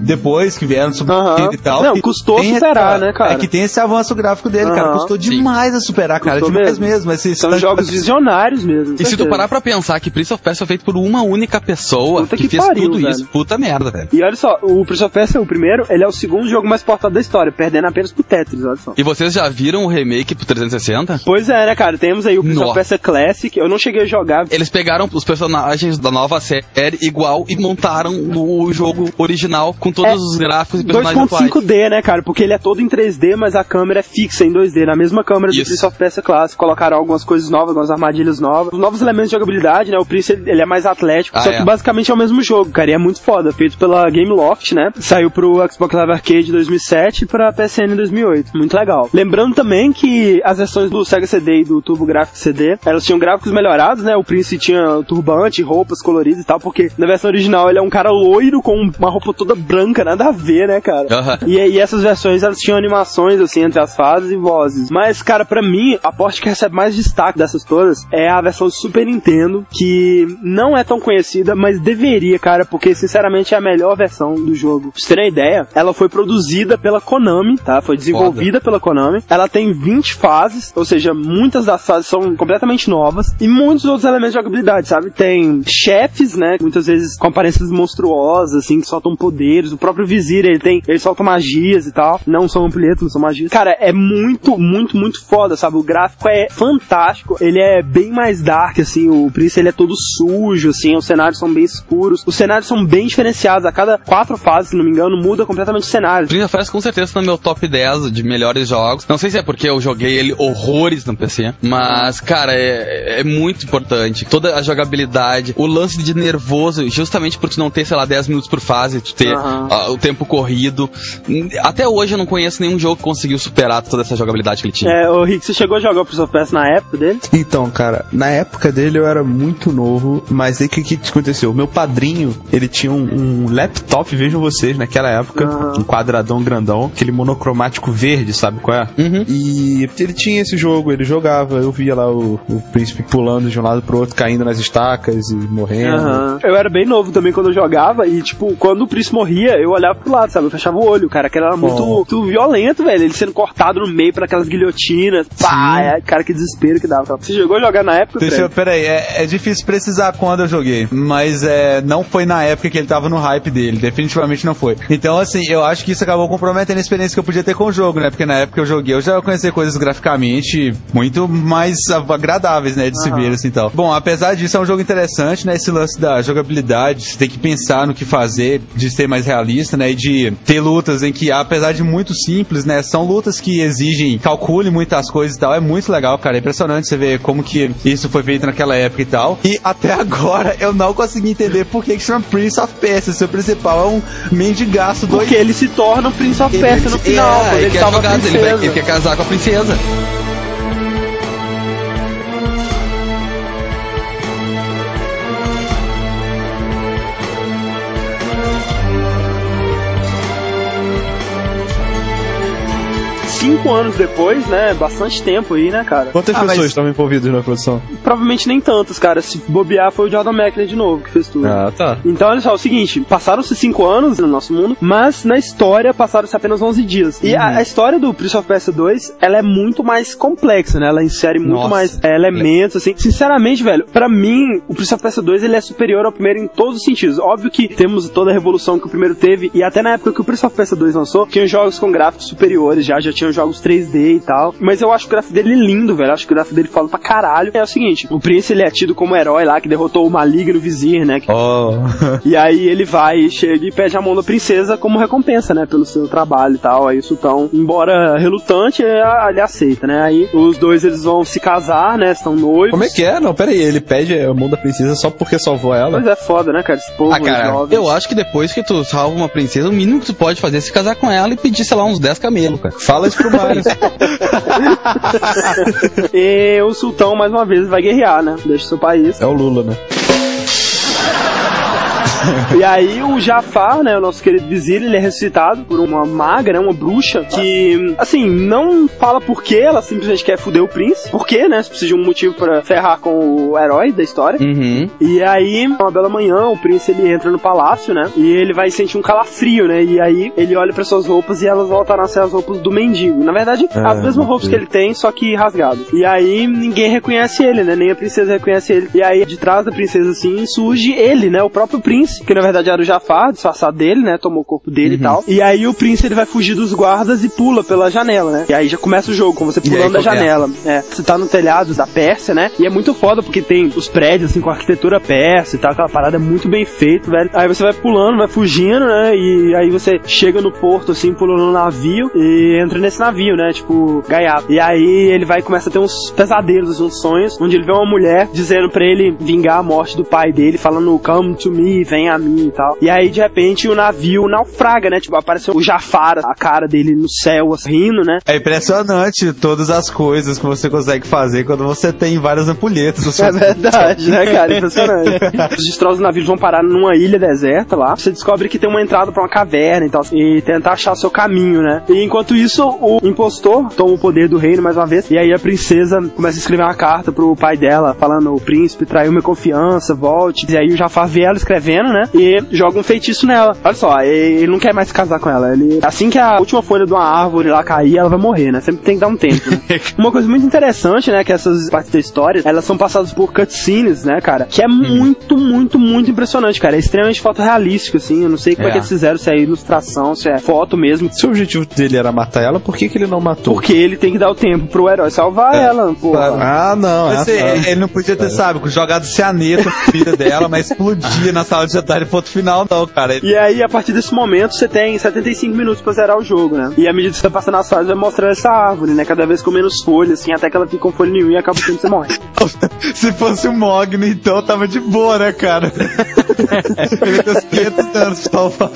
depois que vieram sobre Aham. e tal. Não, custou superar, essa- né, cara? É que tem esse avanço gráfico dele, cara. Custou Sim. demais a superar, cara. Custou demais mesmo. mesmo. Esse São jogos visionários mesmo. E se tu certeza. parar pra pensar que Prince of Persia foi feito por uma única pessoa Puta que, que fez pariu, tudo velho. isso, puta merda, velho. E olha só, o Prince of Persia, o primeiro, ele é o segundo jogo mais portado da história, perdendo apenas pro Tetris, olha só. E vocês já viram o remake pro 360? Pois é, né, cara? Temos aí o Prince of Nossa. Persia Classic. Eu não cheguei a jogar. Eles pegaram os personagens da nova série igual e montaram o jogo original com todos É, os gráficos e personagens atuais. 2.5D, né, cara? Porque ele é todo em 3D, mas a câmera é fixa em 2D, na mesma câmera do Isso. Prince of Persia Classic. Colocaram algumas coisas novas, algumas armadilhas novas. Os novos elementos de jogabilidade, né? O Prince, ele, é mais atlético. Ah, só é. que basicamente é o mesmo jogo, cara. E é muito foda. Feito pela Game Loft, né? Saiu pro Xbox Live Arcade 2007 e pra PSN em 2008. Muito legal. Lembrando também que as versões do Sega CD e do Turbo Graphics CD, elas tinham gráficos melhorados, né? O Prince tinha turbante, roupas coloridas e tal, porque na versão original ele é um cara loiro com uma roupa toda branca, nada a ver, né, cara? Aham. E, e essas versões elas tinham animações assim entre as fases e vozes. Mas, cara, pra mim, a porta que recebe mais destaque dessas todas é a versão do Super Nintendo, que não é tão conhecida, mas deveria, cara, porque sinceramente é a melhor versão do jogo. Pra você ter uma ideia, ela foi produzida pela Konami, tá? Foi desenvolvida pela Konami. Ela tem 20 fases, ou seja, muitas das fases são completamente novas e muitos outros elementos de jogabilidade, sabe? Tem chefes, né? Muitas vezes com aparências monstruosas, assim, que soltam poderes. O próprio Vizir, ele tem, ele solta magias e tal. Não são ampulhetos, não são magias. Cara, é muito, muito, muito foda, sabe? O gráfico é fantástico. Ele é bem mais dark, assim. O Prince, ele é todo sujo, assim. Os cenários são bem escuros. Os cenários são bem diferenciados. A cada quatro fases, se não me engano, muda completamente o cenário. Prince of Persia com certeza tá no meu top 10 de melhores jogos. Não sei se é porque eu joguei ele horrores no PC, mas, cara, é, é muito importante. Toda a jogabilidade, o lance de nervoso, justamente por tu não ter, sei lá, 10 minutos por fase, tu ter Aham. ah, o tempo corrido. Até hoje eu não conheço nenhum jogo que conseguiu superar toda essa jogabilidade que ele tinha. É, o Rick, você chegou a jogar o Prince of Persia na época dele? Então, cara, na época dele eu era muito novo, mas aí o que, que aconteceu? Meu padrinho, ele tinha um, um laptop, vejam vocês, naquela época, Aham. um quadradão grandão, aquele monocromático verde, sabe qual é? Uhum. E ele tinha esse jogo, ele jogava, eu via lá o, o príncipe pulando de um lado pro outro, caindo nas estacas e morrendo. Aham. Eu era bem novo também quando eu jogava e, tipo, quando o Prince morria, eu olhava pro lado, sabe? Eu fechava o olho, cara, que era muito, muito violento, velho. Ele sendo cortado no meio por aquelas guilhotinas. Pá, é, cara, que desespero que dava. Você jogou a jogar na época, Deixa eu, peraí, é, é difícil precisar quando eu joguei, mas é, não foi na época que ele tava no hype dele, definitivamente não foi. Então, assim, eu acho que isso acabou comprometendo a experiência que eu podia ter com o jogo, né? Porque na época que eu joguei, eu já conheci coisas graficamente muito mais agradáveis, né? De se Aham. ver, assim, tal. Bom, apesar disso, é um jogo interessante, né? Esse lance da jogabilidade, você tem que pensar no que fazer, de ser mais realista, né? E de ter lutas em que, apesar de muito simples, né? São lutas que exigem calcule muitas coisas e tal. É muito legal, cara. É impressionante você ver como que isso foi feito naquela época e tal. E até agora eu não consegui entender por que, que chama Prince of Persia. Seu principal é um mendigaço doido. Porque ele se torna o Prince of Persia no final, é, ele, ele quer jogar, ele, vai- ele quer casar com a princesa. Cinco cinco anos depois, né? Bastante tempo aí, né, cara? Quantas Ah, pessoas mas estavam envolvidas na produção? Provavelmente nem tantas, cara. Se bobear, foi o Jordan McNair de novo que fez tudo. Ah, tá. Então, olha só, é o seguinte, passaram-se 5 anos no nosso mundo, mas na história passaram-se apenas 11 dias. E a, a história do Prince of Persia 2, ela é muito mais complexa, né? Ela insere muito Nossa. mais é, elementos, assim. Sinceramente, velho, pra mim, o Prince of Persia 2, ele é superior ao primeiro em todos os sentidos. Óbvio que temos toda a revolução que o primeiro teve, e até na época que o Prince of Persia 2 lançou, tinha jogos com gráficos superiores já, já tinham jogos 3D e tal. Mas eu acho o gráfico dele lindo, velho. Eu acho que o gráfico dele fala pra caralho. É o seguinte, o Prince, ele é tido como herói lá, que derrotou o maligno vizir, né? Oh. E aí ele vai, chega e pede a mão da princesa como recompensa, né, pelo seu trabalho e tal. Aí o sultão, embora relutante, é- ele aceita, né? Aí os dois eles vão se casar, né? Estão noivos. Como é que é? Não, pera aí, ele pede a mão da princesa só porque salvou ela? Mas é foda, né, cara? Esse povo Ah, cara, jovens. eu acho que depois que tu salva uma princesa, o mínimo que tu pode fazer é se casar com ela e pedir, sei lá, uns 10 camelos, cara. Fala isso pro E o sultão, mais uma vez, vai guerrear, né? Deixa seu país. é o Lula, né? E aí o Jafar, né, o nosso querido vizir, ele é ressuscitado por uma maga, né, uma bruxa, que, assim, não fala por que ela simplesmente quer foder o príncipe. Por quê, né? Se precisa de um motivo pra ferrar com o herói da história. Uhum. E aí, uma bela manhã, o príncipe ele entra no palácio, né? E ele vai sentir um calafrio, né? E aí ele olha para suas roupas e elas voltaram a ser as roupas do mendigo. Na verdade, Ah, as mesmas roupas que ele tem, só que rasgadas. E aí ninguém reconhece ele, né? Nem a princesa reconhece ele. E aí, de trás da princesa, assim, surge ele, né? O próprio príncipe, que na verdade era o Jafar, disfarçado dele, né? Tomou o corpo dele e tal. E aí o príncipe ele vai fugir dos guardas e pula pela janela, né? E aí já começa o jogo, com você pulando da começa. janela. É, você tá no telhado da Pérsia, né? E é muito foda porque tem os prédios, assim, com arquitetura persa e tal, aquela parada é muito bem feita, velho. Aí você vai pulando, vai fugindo, né? E aí você chega no porto, assim, pulando no navio e entra nesse navio, né? Tipo, gaiato. E aí ele vai começa a ter uns pesadelos, uns sonhos, onde ele vê uma mulher dizendo pra ele vingar a morte do pai dele, falando, come to me, vem a mim e tal. E aí, de repente, o navio naufraga, né? Tipo, apareceu o Jafar, a cara dele no céu, assim, rindo, né? É impressionante todas as coisas que você consegue fazer quando você tem várias ampulhetas. É verdade, né, cara? Impressionante. Os destroços do navio vão parar numa ilha deserta lá. Você descobre que tem uma entrada pra uma caverna e tal. E tenta achar o seu caminho, né? E enquanto isso, o impostor toma o poder do reino mais uma vez. E aí a princesa começa a escrever uma carta pro pai dela, falando: o príncipe traiu minha confiança, volte. E aí o Jafar vê ela escrevendo, né? E joga um feitiço nela. Olha só, ele não quer mais se casar com ela. Ele, assim que a última folha de uma árvore lá cair, ela vai morrer, né? Sempre tem que dar um tempo. Né? uma coisa muito interessante, né? Que essas partes da história, elas são passadas por cutscenes, né, cara? Que é muito, muito, muito impressionante, cara. É extremamente fotorrealístico, assim. Eu não sei como é, É. que eles fizeram, se é ilustração, se é foto mesmo. Se o objetivo dele era matar ela, por que, que ele não matou? Porque ele tem que dar o tempo pro herói salvar ela, pô. Ah, não. é, Você, ah, ele não podia ter, sabe, jogado cianeto na vida dela, mas explodia na sala de jantar e ponto final, não, cara. E aí, a partir desse momento, você tem 75 minutos pra zerar o jogo, né? E à medida que você tá passando as fases, vai mostrando essa árvore, né? Cada vez com menos folhas, assim, até que ela fica com folha nenhuma e acaba o tempo você morre. Se fosse o Mogni, então tava de boa, né, cara? ele tem uns 500 anos pra salvar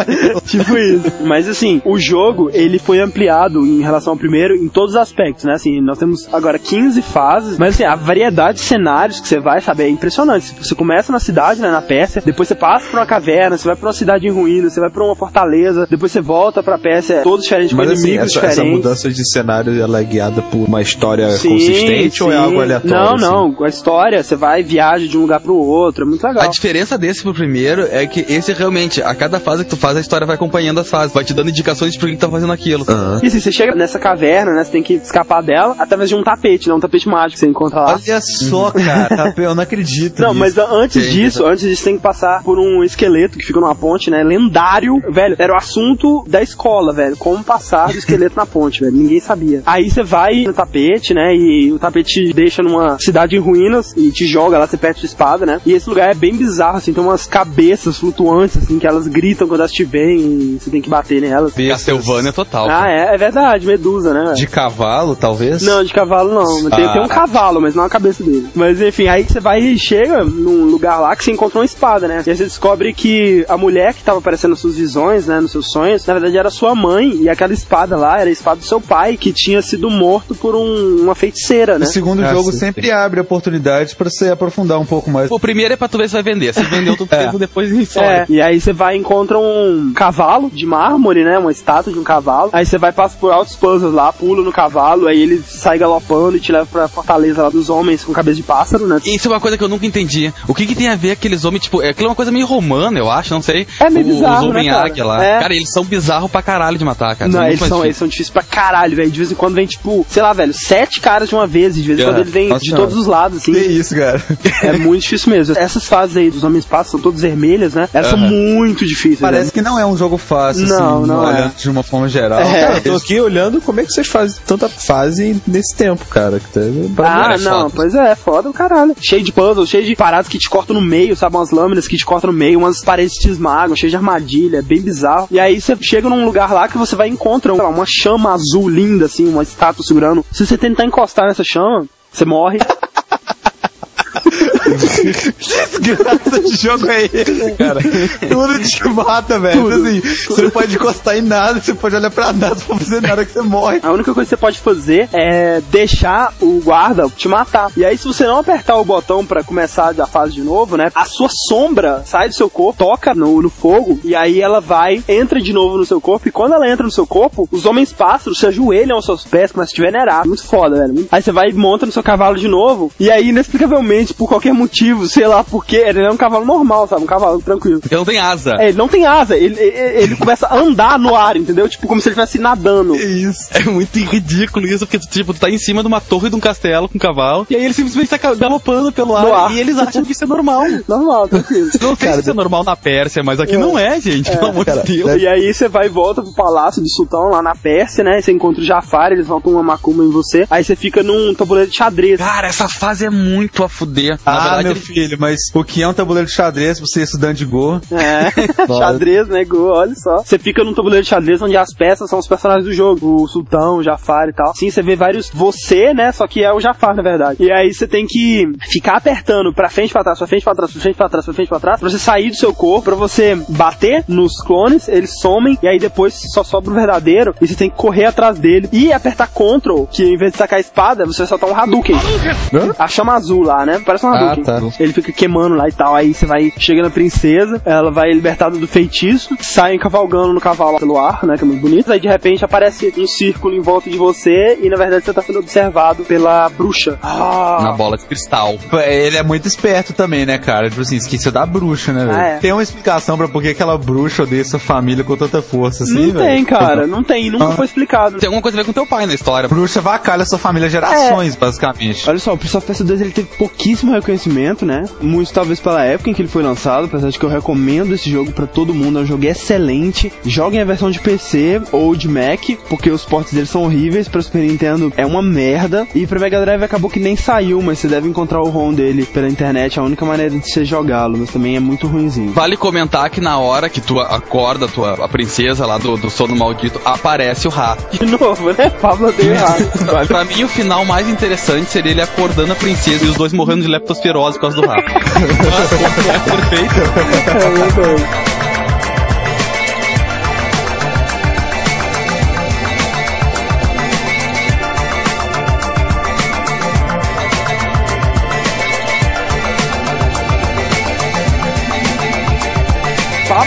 tipo isso. Mas assim, o jogo, ele foi ampliado em relação ao primeiro em todos os aspectos, né? Assim, nós temos agora 15 fases, mas assim, a variedade de cenários que você vai, sabe, é impressionante. Você começa na cidade, né, na Pérsia, depois você passa por uma caverna, você vai pra uma cidade em ruínas, você vai pra uma fortaleza, depois você volta pra Pérsia, todos diferentes, com Mas assim, inimigos essa, essa diferentes. mudança de cenário ela é guiada por uma história Sim, consistente ou é sim. algo aleatório? Não, assim? não. Com a história, você vai, viaja de um lugar pro outro. É muito legal. A diferença desse pro primeiro é que esse realmente, a cada fase que tu faz, a história vai acompanhando as fases, vai te dando indicações de por que que tá fazendo aquilo. Aham. E assim, você chega nessa caverna, né? Você tem que escapar dela através de um tapete, né? Um tapete mágico que você encontra lá. Olha só, cara, tá- eu não acredito. Não, nisso. mas antes Sim, disso, antes disso, tem que passar por um esqueleto que fica numa ponte, né? Lendário. Velho, era o assunto da escola, velho. Como passar do esqueleto na ponte, velho. Ninguém sabia. Aí você vai no tapete, né? E o tapete te deixa numa cidade em ruínas e te joga lá, você perde sua espada, né? E esse lugar é bem bizarro, assim. Tem umas cabeças flutuantes, assim, que elas gritam quando elas te veem e você tem que bater nelas. Castlevania total. Ah, é, é verdade, Medusa, né? velho? De cavalo, talvez? Não, de cavalo não. Tem, Ah. tem um cavalo, mas não a cabeça dele. Mas enfim, aí você vai e chega num lugar lá que você encontra uma espada, né? E aí você descobre descobre que a mulher que tava aparecendo nas suas visões, né, nos seus sonhos, na verdade era sua mãe, e aquela espada lá era a espada do seu pai, que tinha sido morto por um- uma feiticeira, O né? segundo Ah, jogo sim, sempre abre oportunidades pra você aprofundar um pouco mais. O primeiro é pra tu ver se vai vender. Se vendeu tudo tempo, depois em É, e aí você vai e encontra um cavalo de mármore, né? Uma estátua de um cavalo. Aí você vai passa por altos puzzles lá, pula no cavalo, aí ele sai galopando e te leva pra fortaleza lá dos homens com cabeça de pássaro, né? Isso é uma coisa que eu nunca entendi. O que que tem a ver aqueles homens, tipo, é aquilo é uma coisa meio romana, eu acho, não sei. É meio O- bizarro, Os homem né, águia lá. É. Cara, eles são bizarros pra caralho de matar, cara. Não, muito eles são, eles são difíceis pra caralho, velho. De vez em quando vem, tipo, sei lá, velho, sete caras de uma vez. E de vez em É. quando ele vem Nossa de Senhora. todos os lados, assim. Que isso, cara? É muito difícil mesmo. Essas fases aí dos homens passos são todas vermelhas, né? Elas são muito difíceis. Parece né? que não é um jogo fácil, Não, assim, não é. olhando de uma forma geral. É. Cara, eu tô aqui olhando como é que vocês fazem tanta fase nesse tempo, cara. Que tá, Ah, é não, foda. pois é, foda o caralho. Cheio de puzzle, cheio de paradas que te cortam no meio, sabe? Umas lâminas que te cortam no meio, umas paredes te esmagam, cheio de armadilha, é bem bizarro. E aí você chega num lugar lá que você vai e encontra sei lá, uma chama azul linda, assim, uma estátua segurando. Se você tentar encostar nessa chama, você morre. Desgraça de jogo é esse, cara? Tudo te mata, velho. Assim, você não pode encostar em nada, você pode olhar pra nada, pra fazer nada que você morre. A única coisa que você pode fazer é deixar o guarda te matar. E aí, se você não apertar o botão pra começar a fase de novo, né? A sua sombra sai do seu corpo, toca no, no fogo, e aí ela vai, entra de novo no seu corpo, e quando ela entra no seu corpo, os homens pássaros se ajoelham aos seus pés, começam a te venerar. Muito foda, velho. Aí você vai e monta no seu cavalo de novo, e aí, inexplicavelmente, por qualquer motivo, sei lá por quê, ele é um cavalo normal, sabe? Um cavalo tranquilo. Ele não tem asa. É, ele não tem asa, ele, ele, ele começa a andar no ar, entendeu? Tipo, como se ele estivesse nadando. Isso. É muito ridículo isso, porque tipo, tu tá em cima de uma torre de um castelo com um cavalo, e aí ele simplesmente tá galopando pelo ar, ar. e eles acham que isso é normal. Normal, tranquilo. Não sei se isso é normal na Pérsia, mas aqui não é, gente, pelo amor cara, de Deus. E aí você vai e volta pro palácio do sultão lá na Pérsia, né? Você encontra o Jafar, eles voltam uma macumba em você. Aí você fica num tabuleiro de xadrez. Cara, essa fase é muito a fuder. Na Ah, verdade, meu ele- filho, mas o que é um tabuleiro de xadrez pra você estudante de Go? É, xadrez, né, Go, olha só. Você fica num tabuleiro de xadrez onde as peças são os personagens do jogo, o sultão, o Jafar e tal. Sim, você vê vários você, né, só que é o Jafar, na verdade. E aí você tem que ficar apertando pra frente, pra trás, pra frente, pra trás, pra frente, pra trás, pra frente, pra trás, pra você sair do seu corpo, pra você bater nos clones, eles somem, e aí depois só sobra o verdadeiro, e você tem que correr atrás dele e apertar Ctrl, que em vez de sacar a espada, você vai soltar um Hadouken. A chama azul lá, né? Parece um Ah, Hadouken. Tá. Ele fica queimando lá e tal. Aí você vai, chega na princesa, ela vai libertada do feitiço, sai cavalgando no cavalo pelo ar, né? Que é muito bonito. Aí de repente aparece um círculo em volta de você e na verdade você tá sendo observado pela bruxa. Ah, Na bola de cristal. Ele é muito esperto também, né, cara? Tipo assim, esqueceu da bruxa, né, velho? Ah, é. Tem uma explicação pra por que aquela bruxa odeia sua família com tanta força, assim, não velho? tem, cara. Não tem. Nunca Ah. foi explicado. Tem alguma coisa a ver com teu pai na história. Bruxa vacalha sua família gerações, basicamente. Olha só, o Prince of Persia 2 ele teve pouquíssimo reconhecimento, né? Muito talvez pela época em que ele foi lançado, apesar de que eu recomendo esse jogo pra todo mundo, é um jogo excelente. Joguem a versão de PC ou de Mac, porque os ports deles são horríveis, pra Super Nintendo é uma merda, e pra Mega Drive acabou que nem saiu, mas você deve encontrar o ROM dele pela internet, é a única maneira de você jogá-lo, mas também é muito ruinzinho. Vale comentar que na hora que tu acorda a tua, a princesa lá do, do sono maldito, aparece o rato. De novo, né? Pablo deu errado. Pra mim, o final mais interessante seria ele acordando a princesa e os dois morrendo de leptospirose por causa do rato. é perfeito. É verdade.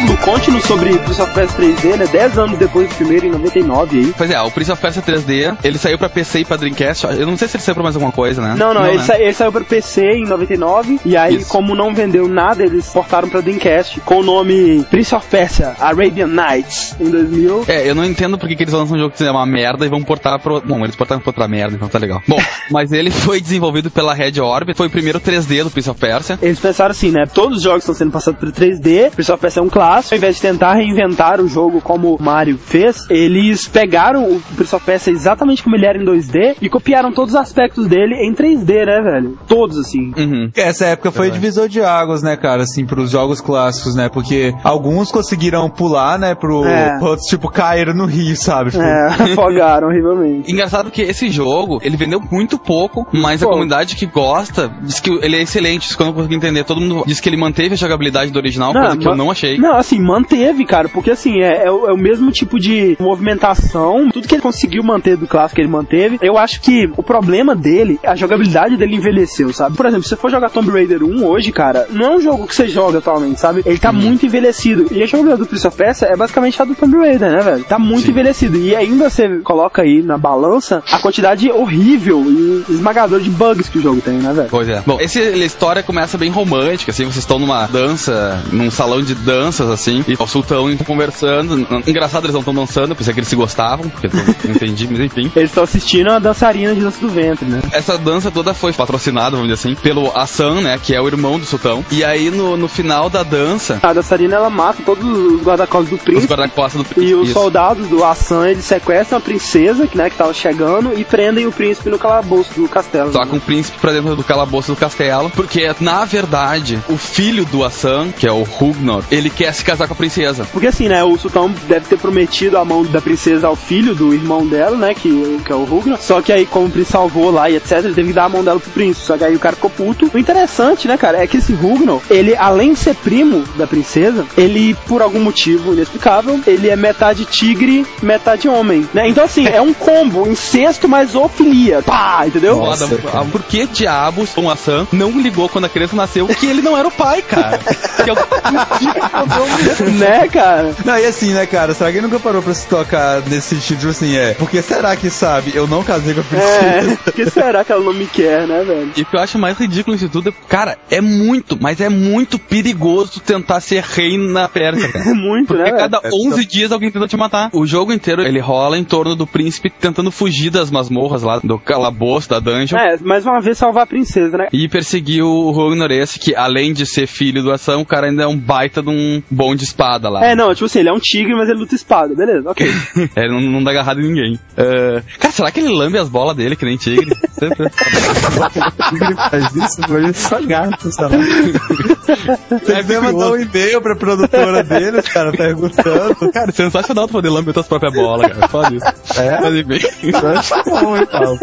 Pablo, conte-nos sobre Prince of Persia 3D, né? 10 anos depois do primeiro, em 99 aí. Pois é, o Prince of Persia 3D, ele saiu pra PC e pra Dreamcast. Eu não sei se ele saiu pra mais alguma coisa, né? Não, não, ele, né? sa- ele saiu para PC em 99 e aí, Isso. como não vendeu nada, eles portaram pra Dreamcast com o nome Prince of Persia Arabian Nights em 2000. É, eu não entendo porque que eles lançam um jogo que é uma merda e vão portar pro. Bom, eles portaram pra outra merda, então tá legal. Bom, mas ele foi desenvolvido pela Red Orbit, foi o primeiro 3D do Prince of Persia. Eles pensaram assim, né? Todos os jogos estão sendo passados por 3D, Prince of Persia é um clássico, fácil, ao invés de tentar reinventar o jogo como o Mario fez, eles pegaram o Prince of Persia exatamente como ele era em 2D e copiaram todos os aspectos dele em 3D, né, velho? Todos, assim. Uhum. Essa época foi divisor de águas, né, cara, assim, pros jogos clássicos, né? Porque alguns conseguiram pular, né, pro É. outros, tipo, caíram no rio, sabe? Tipo, É, afogaram horrivelmente. Engraçado que esse jogo, ele vendeu muito pouco, mas a Pô. comunidade que gosta diz que ele é excelente. Isso que eu não consegui entender. Todo mundo diz que ele manteve a jogabilidade do original, coisa que eu não achei. Não, assim, manteve, cara, porque assim, é, é o, é o mesmo tipo de movimentação, tudo que ele conseguiu manter do clássico ele manteve. Eu acho que o problema dele, a jogabilidade dele envelheceu, sabe? Por exemplo, se você for jogar Tomb Raider 1 hoje, cara, não é um jogo que você joga atualmente, sabe? Ele tá muito envelhecido. E a jogabilidade do Prince of Persia é basicamente a do Tomb Raider, né, velho? Tá muito envelhecido. E ainda você coloca aí na balança a quantidade horrível e esmagadora de bugs que o jogo tem, né, velho? Pois é. Bom, esse, a história começa bem romântica, assim, vocês estão numa dança, num salão de danças, assim, e o sultão tá conversando. Engraçado, eles não estão dançando, pensei que eles se gostavam, porque não entendi, mas enfim. Eles estão assistindo a dançarina de dança do ventre, né? Essa dança toda foi patrocinada, vamos dizer assim, pelo Hassan, né, que é o irmão do sultão. E aí, no, no final da dança, A dançarina ela mata todos os guarda-costas do os príncipe. guarda-costas do E os Isso. soldados do Hassan, eles sequestram a princesa, que, né, que tava chegando, e prendem o príncipe no calabouço do castelo. Toca um príncipe pra dentro do calabouço do castelo, porque, na verdade, o filho do Hassan, que é o Hugnor, ele quer se casar com a princesa. Porque assim, né, o sultão deve ter prometido a mão da princesa ao filho do irmão dela, né, que, que é o Rugna. Só que aí, como o príncipe salvou lá e etc, ele teve que dar a mão dela pro príncipe. Só que aí o cara ficou puto. O interessante, né, cara, é que esse Rugno, ele, além de ser primo da princesa, ele, por algum motivo inexplicável, ele é metade tigre, metade homem, né? Então, assim, é um combo, incesto mais zoofilia. Pá, entendeu? Foda. Ah, Por que diabos o Hassan não ligou quando a criança nasceu que ele não era o pai, cara? Que é o- né, cara? Não, e assim, né, cara, será que ele nunca parou pra se tocar nesse sentido, tipo assim, é, porque será que, sabe, eu não casei com a princesa? É, por que será que ela não me quer, né, velho? E o que eu acho mais ridículo nisso tudo é, cara, é muito, mas é muito perigoso tentar ser rei na Pérsia, cara. É muito, Porque né, a velho? cada 11 dias alguém tenta te matar. O jogo inteiro ele rola em torno do príncipe tentando fugir das masmorras lá, do calabouço, da dungeon. É, mais uma vez salvar a princesa, né? E perseguir o Ragnar esse, que além de ser filho do Ação, o cara ainda é um baita de um bom de espada lá. É, não, tipo assim, ele é um tigre, mas ele luta espada, beleza, ok. É, não, não dá agarrado em ninguém. É, Cara, será que ele lambe as bolas dele que nem tigre? Ele faz isso, mas ele só gato, sei lá. Você devia mandar um e-mail pra produtora dele, cara, perguntando. Cara, sensacional tu poder lamber tuas próprias bolas, cara. Foda isso. É? Mas hein, Paulo?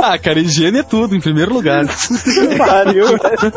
Ah, cara, higiene é tudo, em primeiro lugar. Pariu.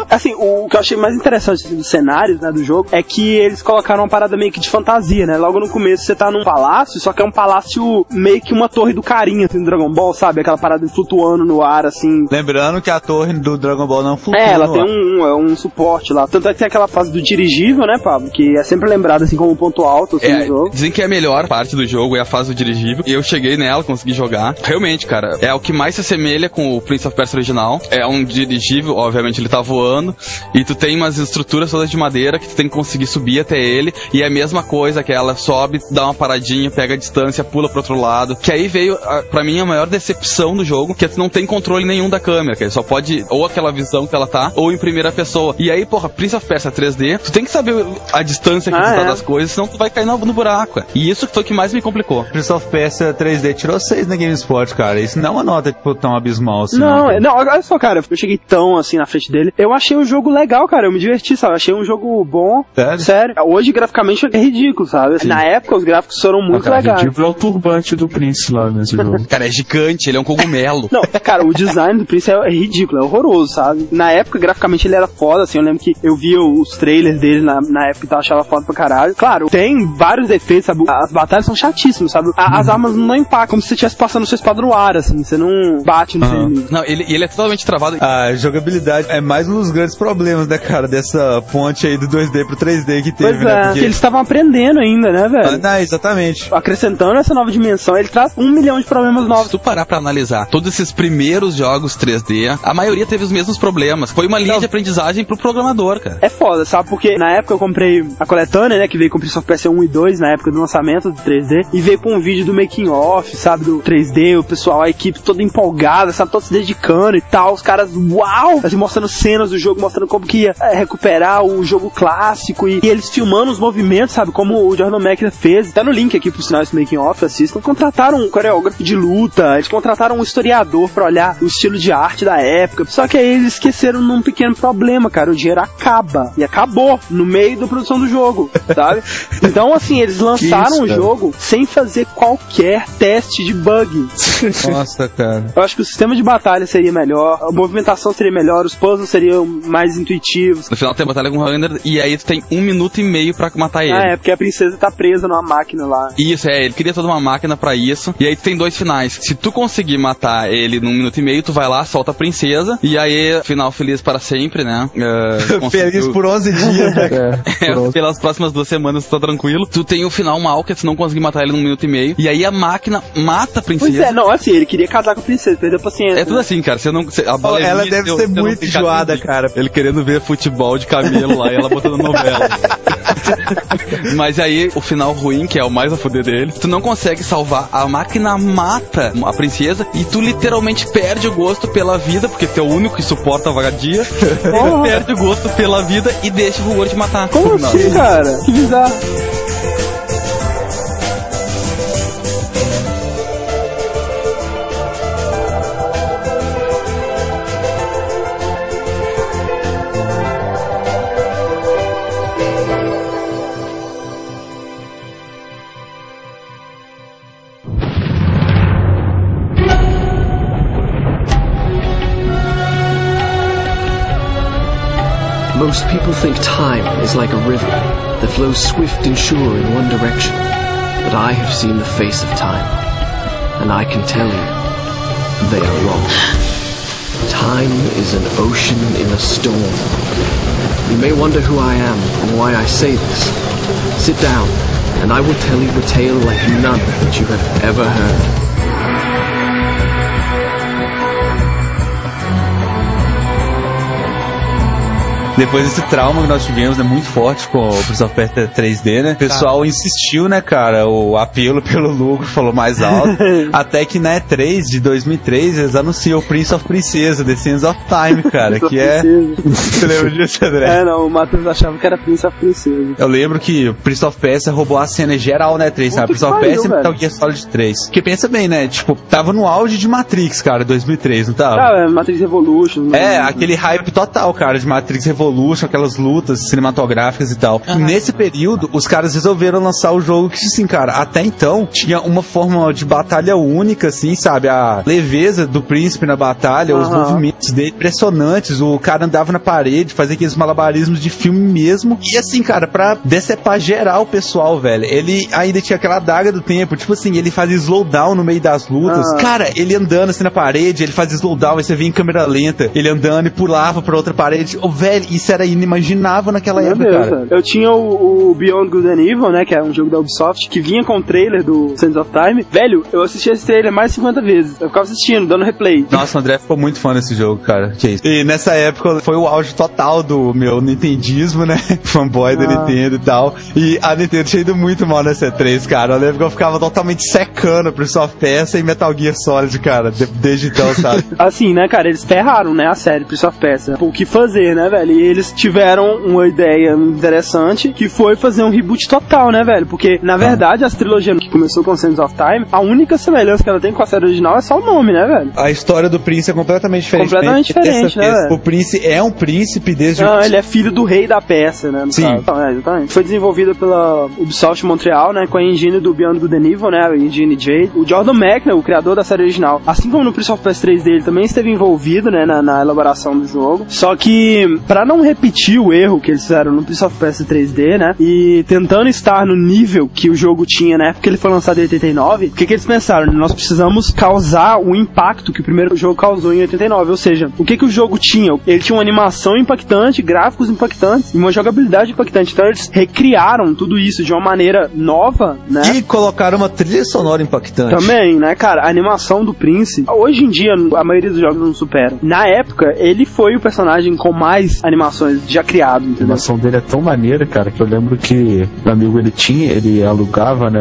Assim, o que eu achei mais interessante dos cenários, né, do jogo, é que eles colocaram uma parada meio que de fantasia, né? Logo no começo você tá num palácio, só que é um palácio meio que uma torre do carinha, assim, do Dragon Ball, sabe? Aquela parada flutuando no ar, assim. Lembrando que a torre do Dragon Ball não flutua. É, ela no tem ar. um, um, é um suporte lá. Tanto é que tem aquela fase do dirigível, né, Pablo? Que é sempre lembrado assim como um ponto alto assim, do É, jogo. dizem que é a melhor parte do jogo, é a fase do dirigível. E eu cheguei nela, consegui jogar. Realmente, cara, é o que mais se assemelha com o Prince of Persia original. É um dirigível, obviamente ele tá voando. E tu tem umas estruturas todas de madeira que tu tem que conseguir subir até ele. E é a mesma coisa, que ela sobe, dá uma paradinha, pega a distância, pula pro outro lado. Que aí veio, a- pra mim, a maior decepção do jogo, que tu não tem controle nenhum da câmera, que só pode, ou aquela visão que ela tá, ou em primeira pessoa. E aí, porra, Prince of Persia 3D, tu tem que saber a distância que Ah, tu tá é. das coisas, senão tu vai cair no, no buraco. é. E isso foi o que mais me complicou. Prince of Persia 3D tirou 6 na GameSpot, cara. Isso não é uma nota tipo, tão abismal assim. Não, é- não, olha só, cara, eu cheguei tão assim na frente dele. Eu achei o jogo legal, cara. Eu me diverti, sabe? Eu achei um jogo bom. Sério? Sério. Hoje, graficamente, é ridículo, sabe? Na época, os gráficos foram muito cara, legais. ridículo é o turbante do Prince lá nesse jogo. Cara, é gigante, ele é um cogumelo. Não, cara, o design do Prince é, ridículo, é horroroso, sabe? Na época, graficamente, ele era foda, assim. Eu lembro que eu via os trailers dele na, na época e tal, achava foda pra caralho. Claro, tem vários defeitos, sabe? As batalhas são chatíssimas, sabe? A- as armas não impactam, como se você estivesse passando sua espada no ar, assim. Você não bate no seu inimigo. Não, ele, ele é totalmente travado. A jogabilidade é mais um dos grandes problemas, né, cara, dessa ponte aí do 2D pro 3D que teve, Pois né? é, Porque... que eles estavam aprendendo ainda, né, Ah, velho? não, exatamente. Acrescentando essa nova dimensão, ele traz um milhão de problemas Se novos. tu parar pra analisar todos esses primeiros jogos 3D, a maioria teve os mesmos problemas. Foi uma linha de aprendizagem pro programador, cara. É foda, sabe? Porque na época eu comprei a coletânea, né? Que veio com Prince of Persia 1 e 2 na época do lançamento do 3D. E veio com um vídeo do making off, sabe? Do 3D, o pessoal, a equipe toda empolgada, sabe? Todos se dedicando e tal. Os caras, uau! Assim, mostrando cenas do jogo, mostrando como que ia é, recuperar o jogo clássico. E, e eles filmando os movimentos, sabe? Como o Jordan Mackner fez. Tá no link aqui pro sinal esse making off, assistam. Contrataram um coreógrafo de luta, eles contrataram um historiador pra olhar o estilo de arte da época. Só que aí eles esqueceram num pequeno problema, cara. O dinheiro acaba. E acabou no meio da produção do jogo, sabe? Então, assim, eles lançaram isso, o jogo sem fazer qualquer teste de bug. Nossa, cara. Eu acho que o sistema de batalha seria melhor, a movimentação seria melhor, os puzzles seriam mais intuitivos. No final tem a batalha com o Hunter e aí tu tem um minuto e meio pra matar ele. Ah, é, porque a princesa tá presa numa máquina lá. Isso, é, ele queria toda uma máquina pra isso. E aí tu tem dois finais. Se tu conseguir matar ele num minuto e meio, tu vai lá, solta a princesa. E aí, final feliz para sempre, né? É, Feliz por 11 dias, né? É, pelas próximas duas semanas tu tá tranquilo. Tu tem o final mal, que é tu não conseguir matar ele num minuto e meio. E aí a máquina mata a princesa. Pois é, não, assim, ele queria casar com a princesa, perdeu a paciência. É tudo assim, cara. Você não, você- a bola é Ela deve ser muito enjoada, cara. Ele querendo ver futebol de camelo lá e ela botando novela. Mas aí, o final ruim, que é o mais a fuder dele, tu não consegue salvar, a máquina mata a princesa e tu literalmente perde o gosto pela vida, porque tu é o único que suporta a vagadia. tu perde o gosto pela vida e deixa o Hogwarts te matar. Como assim, cara? Que bizarro. Most people think time is like a river that flows swift and sure in one direction. But I have seen the face of time, and I can tell you, they are wrong. Time is an ocean in a storm. You may wonder who I am and why I say this. Sit down, and I will tell you a tale like none that you have ever heard. Depois desse trauma que nós tivemos, né, muito forte com o Prince of Persia 3D, né? O pessoal insistiu, né, cara, o apelo pelo lucro falou mais alto. até que na E3 de 2003 eles anunciam o Prince of Princesa, The Sands of Time, cara, que é... Você lembra disso, André? É, não, o Matheus achava que era Prince of Princesa. Eu lembro que o Prince of Persia roubou a cena geral, né, 3, sabe? Puta Prince of Persia e pariu, Metal Gear Solid 3. Porque pensa bem, né, tipo, tava no auge de Matrix, cara, 2003, não tava? Ah, é Matrix Evolution. É, aquele hype total, cara, de Matrix Revolution, aquelas lutas cinematográficas e tal. Nesse período, os caras resolveram lançar o jogo que, assim, cara, até então tinha uma forma de batalha única, assim, sabe? A leveza do príncipe na batalha, os Aham. movimentos dele impressionantes. O cara andava na parede, fazia aqueles malabarismos de filme mesmo. E assim, cara, pra decepar geral o pessoal, velho, ele ainda tinha aquela adaga do tempo, tipo assim, ele fazia slowdown no meio das lutas. Aham. Cara, ele andando assim na parede, ele fazia slowdown, aí você via em câmera lenta, ele andando e pulava pra outra parede. Ô, velho, isso era inimaginável naquela Meu época, Deus, cara. Eu tinha o, o Beyond Good and Evil, né? Que é um jogo da Ubisoft, que vinha com o trailer do Sands of Time. Velho, eu assisti esse trailer mais de 50 vezes. Eu ficava assistindo, dando replay. Nossa, o André ficou muito fã desse jogo, cara. Que isso. E nessa época foi o auge total do meu nintendismo, né? Fanboy da Ah. Nintendo e tal. E a Nintendo tinha ido muito mal nessa E3, cara. Eu lembro que eu ficava totalmente secando pro Soft Persia e Metal Gear Solid, cara. de- desde então, sabe? Assim, né, cara, eles ferraram, né, a série Prince of Persia. O que fazer, né, velho? E eles tiveram uma ideia interessante, que foi fazer um reboot total, né, velho? Porque, na verdade, as trilogias que começou com Sands of Time, a única semelhança que ela tem com a série original é só o nome, né, velho? A história do Prince é completamente diferente. Completamente Dessa diferente, né, vez, velho? O Prince é um príncipe desde Não, o... ele é filho do rei da Pérsia, né? Sim. Então, é, exatamente. Foi desenvolvida pela Ubisoft Montreal, né? Com a engine do Beyond Good and Evil, né? A engine J. O Jordan Mechner, o criador da série original, assim como no Prince of Persia 3 dele, também esteve envolvido, né? Na, na elaboração do jogo. Só que, pra não repetir o erro que eles fizeram no Prince of Persia 3D, né? E tentando estar no nível que o jogo tinha na época que ele foi lançado em 89, o que, que eles pensaram? Nós precisamos causar o impacto que o primeiro jogo causou em 89. Ou seja, o que, que o jogo tinha? Ele tinha uma animação impactante, gráficos impactantes e uma jogabilidade impactante. Então eles recriaram tudo isso de uma maneira nova, né? E colocaram uma trilha sonora impactante. Também, né, cara? A animação do Prince, hoje em dia, a maioria dos jogos não superam. Na época, ele foi o personagem com mais animação animações já criado, A entendeu? animação dele é tão maneira, cara, que eu lembro que meu amigo ele tinha, ele alugava, né,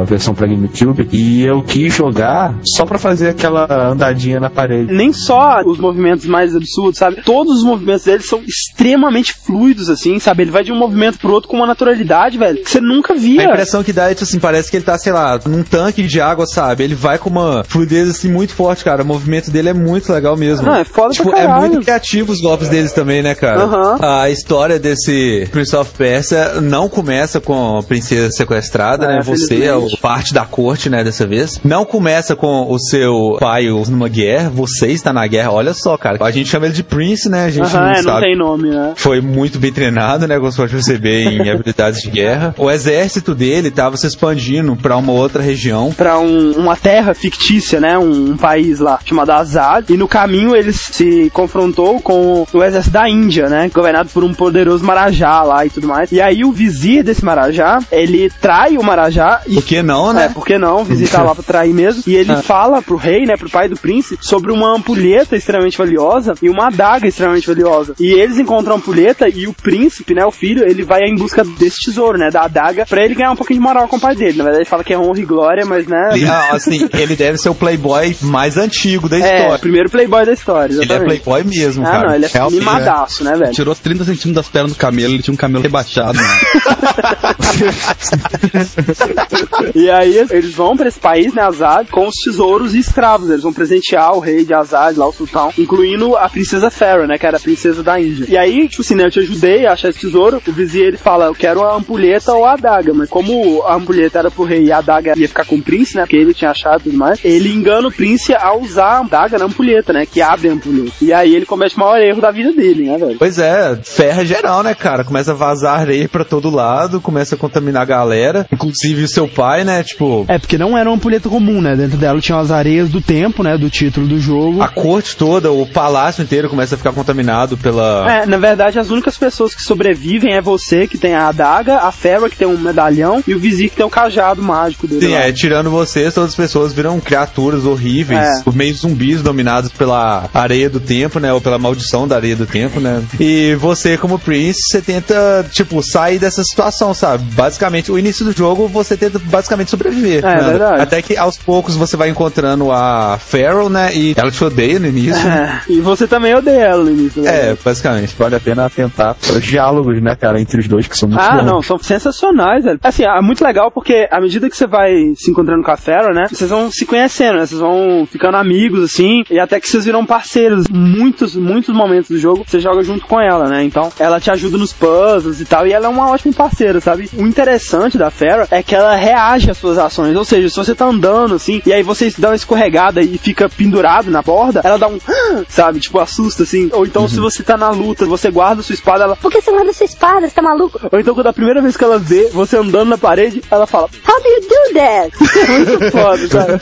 a versão pra GameCube e eu quis jogar só pra fazer aquela andadinha na parede. Nem só os movimentos mais absurdos, sabe? Todos os movimentos dele são extremamente fluidos, assim, sabe? Ele vai de um movimento pro outro com uma naturalidade, velho, que você nunca via. A impressão que dá é, tipo assim, parece que ele tá, sei lá, num tanque de água, sabe? Ele vai com uma fluidez, assim, muito forte, cara. O movimento dele é muito legal mesmo. Não, é foda Tipo, pra é caralho. muito criativo os golpes deles também, né, cara? Aham. A história desse Prince of Persia não começa com a princesa sequestrada, É, né? Você é o parte da corte, né, dessa vez. Não começa com o seu pai numa guerra, você está na guerra. Olha só, cara. A gente chama ele de Prince, né? A gente Aham, não é, não sabe tem nome, né? foi muito bem treinado, né? Como você pode perceber em habilidades de guerra. O exército dele tava se expandindo pra uma outra região. Pra um- uma terra fictícia, né? Um, um país lá chamado Azad. E no caminho ele se confrontou com o exército da Índia, né? Governado por um poderoso Marajá lá e tudo mais. E aí o vizir desse Marajá, ele trai o Marajá e Por que não, É, né? por que não? O vizinho tá lá pra trair mesmo. E ele fala pro rei, né, pro pai do príncipe, sobre uma ampulheta extremamente valiosa e uma adaga extremamente valiosa. E eles encontram a ampulheta e o príncipe, né, o filho, ele vai em busca desse tesouro, né, da adaga, pra ele ganhar um pouquinho de moral com o pai dele. Na verdade, ele fala que é honra e glória, mas, né... Ele, ah, assim, ele deve ser o playboy mais antigo da É, história. o primeiro playboy da história, Ele é exatamente. playboy mesmo, ah, cara. não, ele é Realmente, mimadaço, né, velho? Tirou 30 centímetros das pernas do camelo, ele tinha um camelo rebaixado. E aí eles vão pra esse país, né, Azad, com os tesouros e escravos. Eles vão presentear o rei de Azad, lá o sultão, incluindo a princesa Pharaoh, né, que era a princesa da Índia. E aí, tipo assim, né, eu te ajudei a achar esse tesouro. O vizir, ele fala, eu quero a ampulheta ou a adaga. Mas como a ampulheta era pro rei e a adaga ia ficar com o príncipe, né, porque ele tinha achado e tudo mais, ele engana o príncipe a usar a adaga na ampulheta, né, que abre a ampulheta. E aí ele comete o maior erro da vida dele, né, velho? Pois é, ferra geral, né, cara? Começa a vazar areia pra todo lado, começa a contaminar a galera, inclusive o seu pai, né? Tipo, É, porque não era uma ampulheta comum, né? Dentro dela tinham as areias do tempo, né? Do título do jogo. a corte toda, o palácio inteiro começa a ficar contaminado pela. É, na verdade, as únicas pessoas que sobrevivem é você, que tem a adaga, a Fera, que tem um medalhão, e o vizir, que tem o cajado mágico dele. Sim, lá. é, tirando vocês, todas as pessoas viram criaturas horríveis, É. meio zumbis dominados pela areia do tempo, né? Ou pela maldição da areia do tempo, né? E você, como Prince, você tenta, tipo, sair dessa situação, sabe? Basicamente, o início do jogo, você tenta basicamente sobreviver. É, né? verdade. Até que aos poucos você vai encontrando a Pharaoh, né? E ela te odeia no início. É, e você também odeia ela no início. né? É, basicamente. Vale a pena atentar para os diálogos, né, cara, entre os dois, que são muito Ah, bons. não, são sensacionais, velho. Assim, é muito legal porque à medida que você vai se encontrando com a Fera, né? Vocês vão se conhecendo, né? Vocês vão ficando amigos, assim, e até que vocês viram parceiros. Muitos, muitos momentos do jogo você joga junto com ela, né? Então, ela te ajuda nos puzzles e tal, e ela é uma ótima parceira, sabe? O interessante da Fera é que ela reage às suas ações. Ou seja, se você tá andando, assim, e aí você dá uma escorregada e fica pendurado na borda, ela dá um, sabe? Tipo, assusta, assim. Ou então, se você tá na luta, você guarda sua espada, ela Por que você guarda sua espada? Você tá maluco? ou então, quando a primeira vez que ela vê você andando na parede, ela fala: How do you do that? Muito foda, sabe?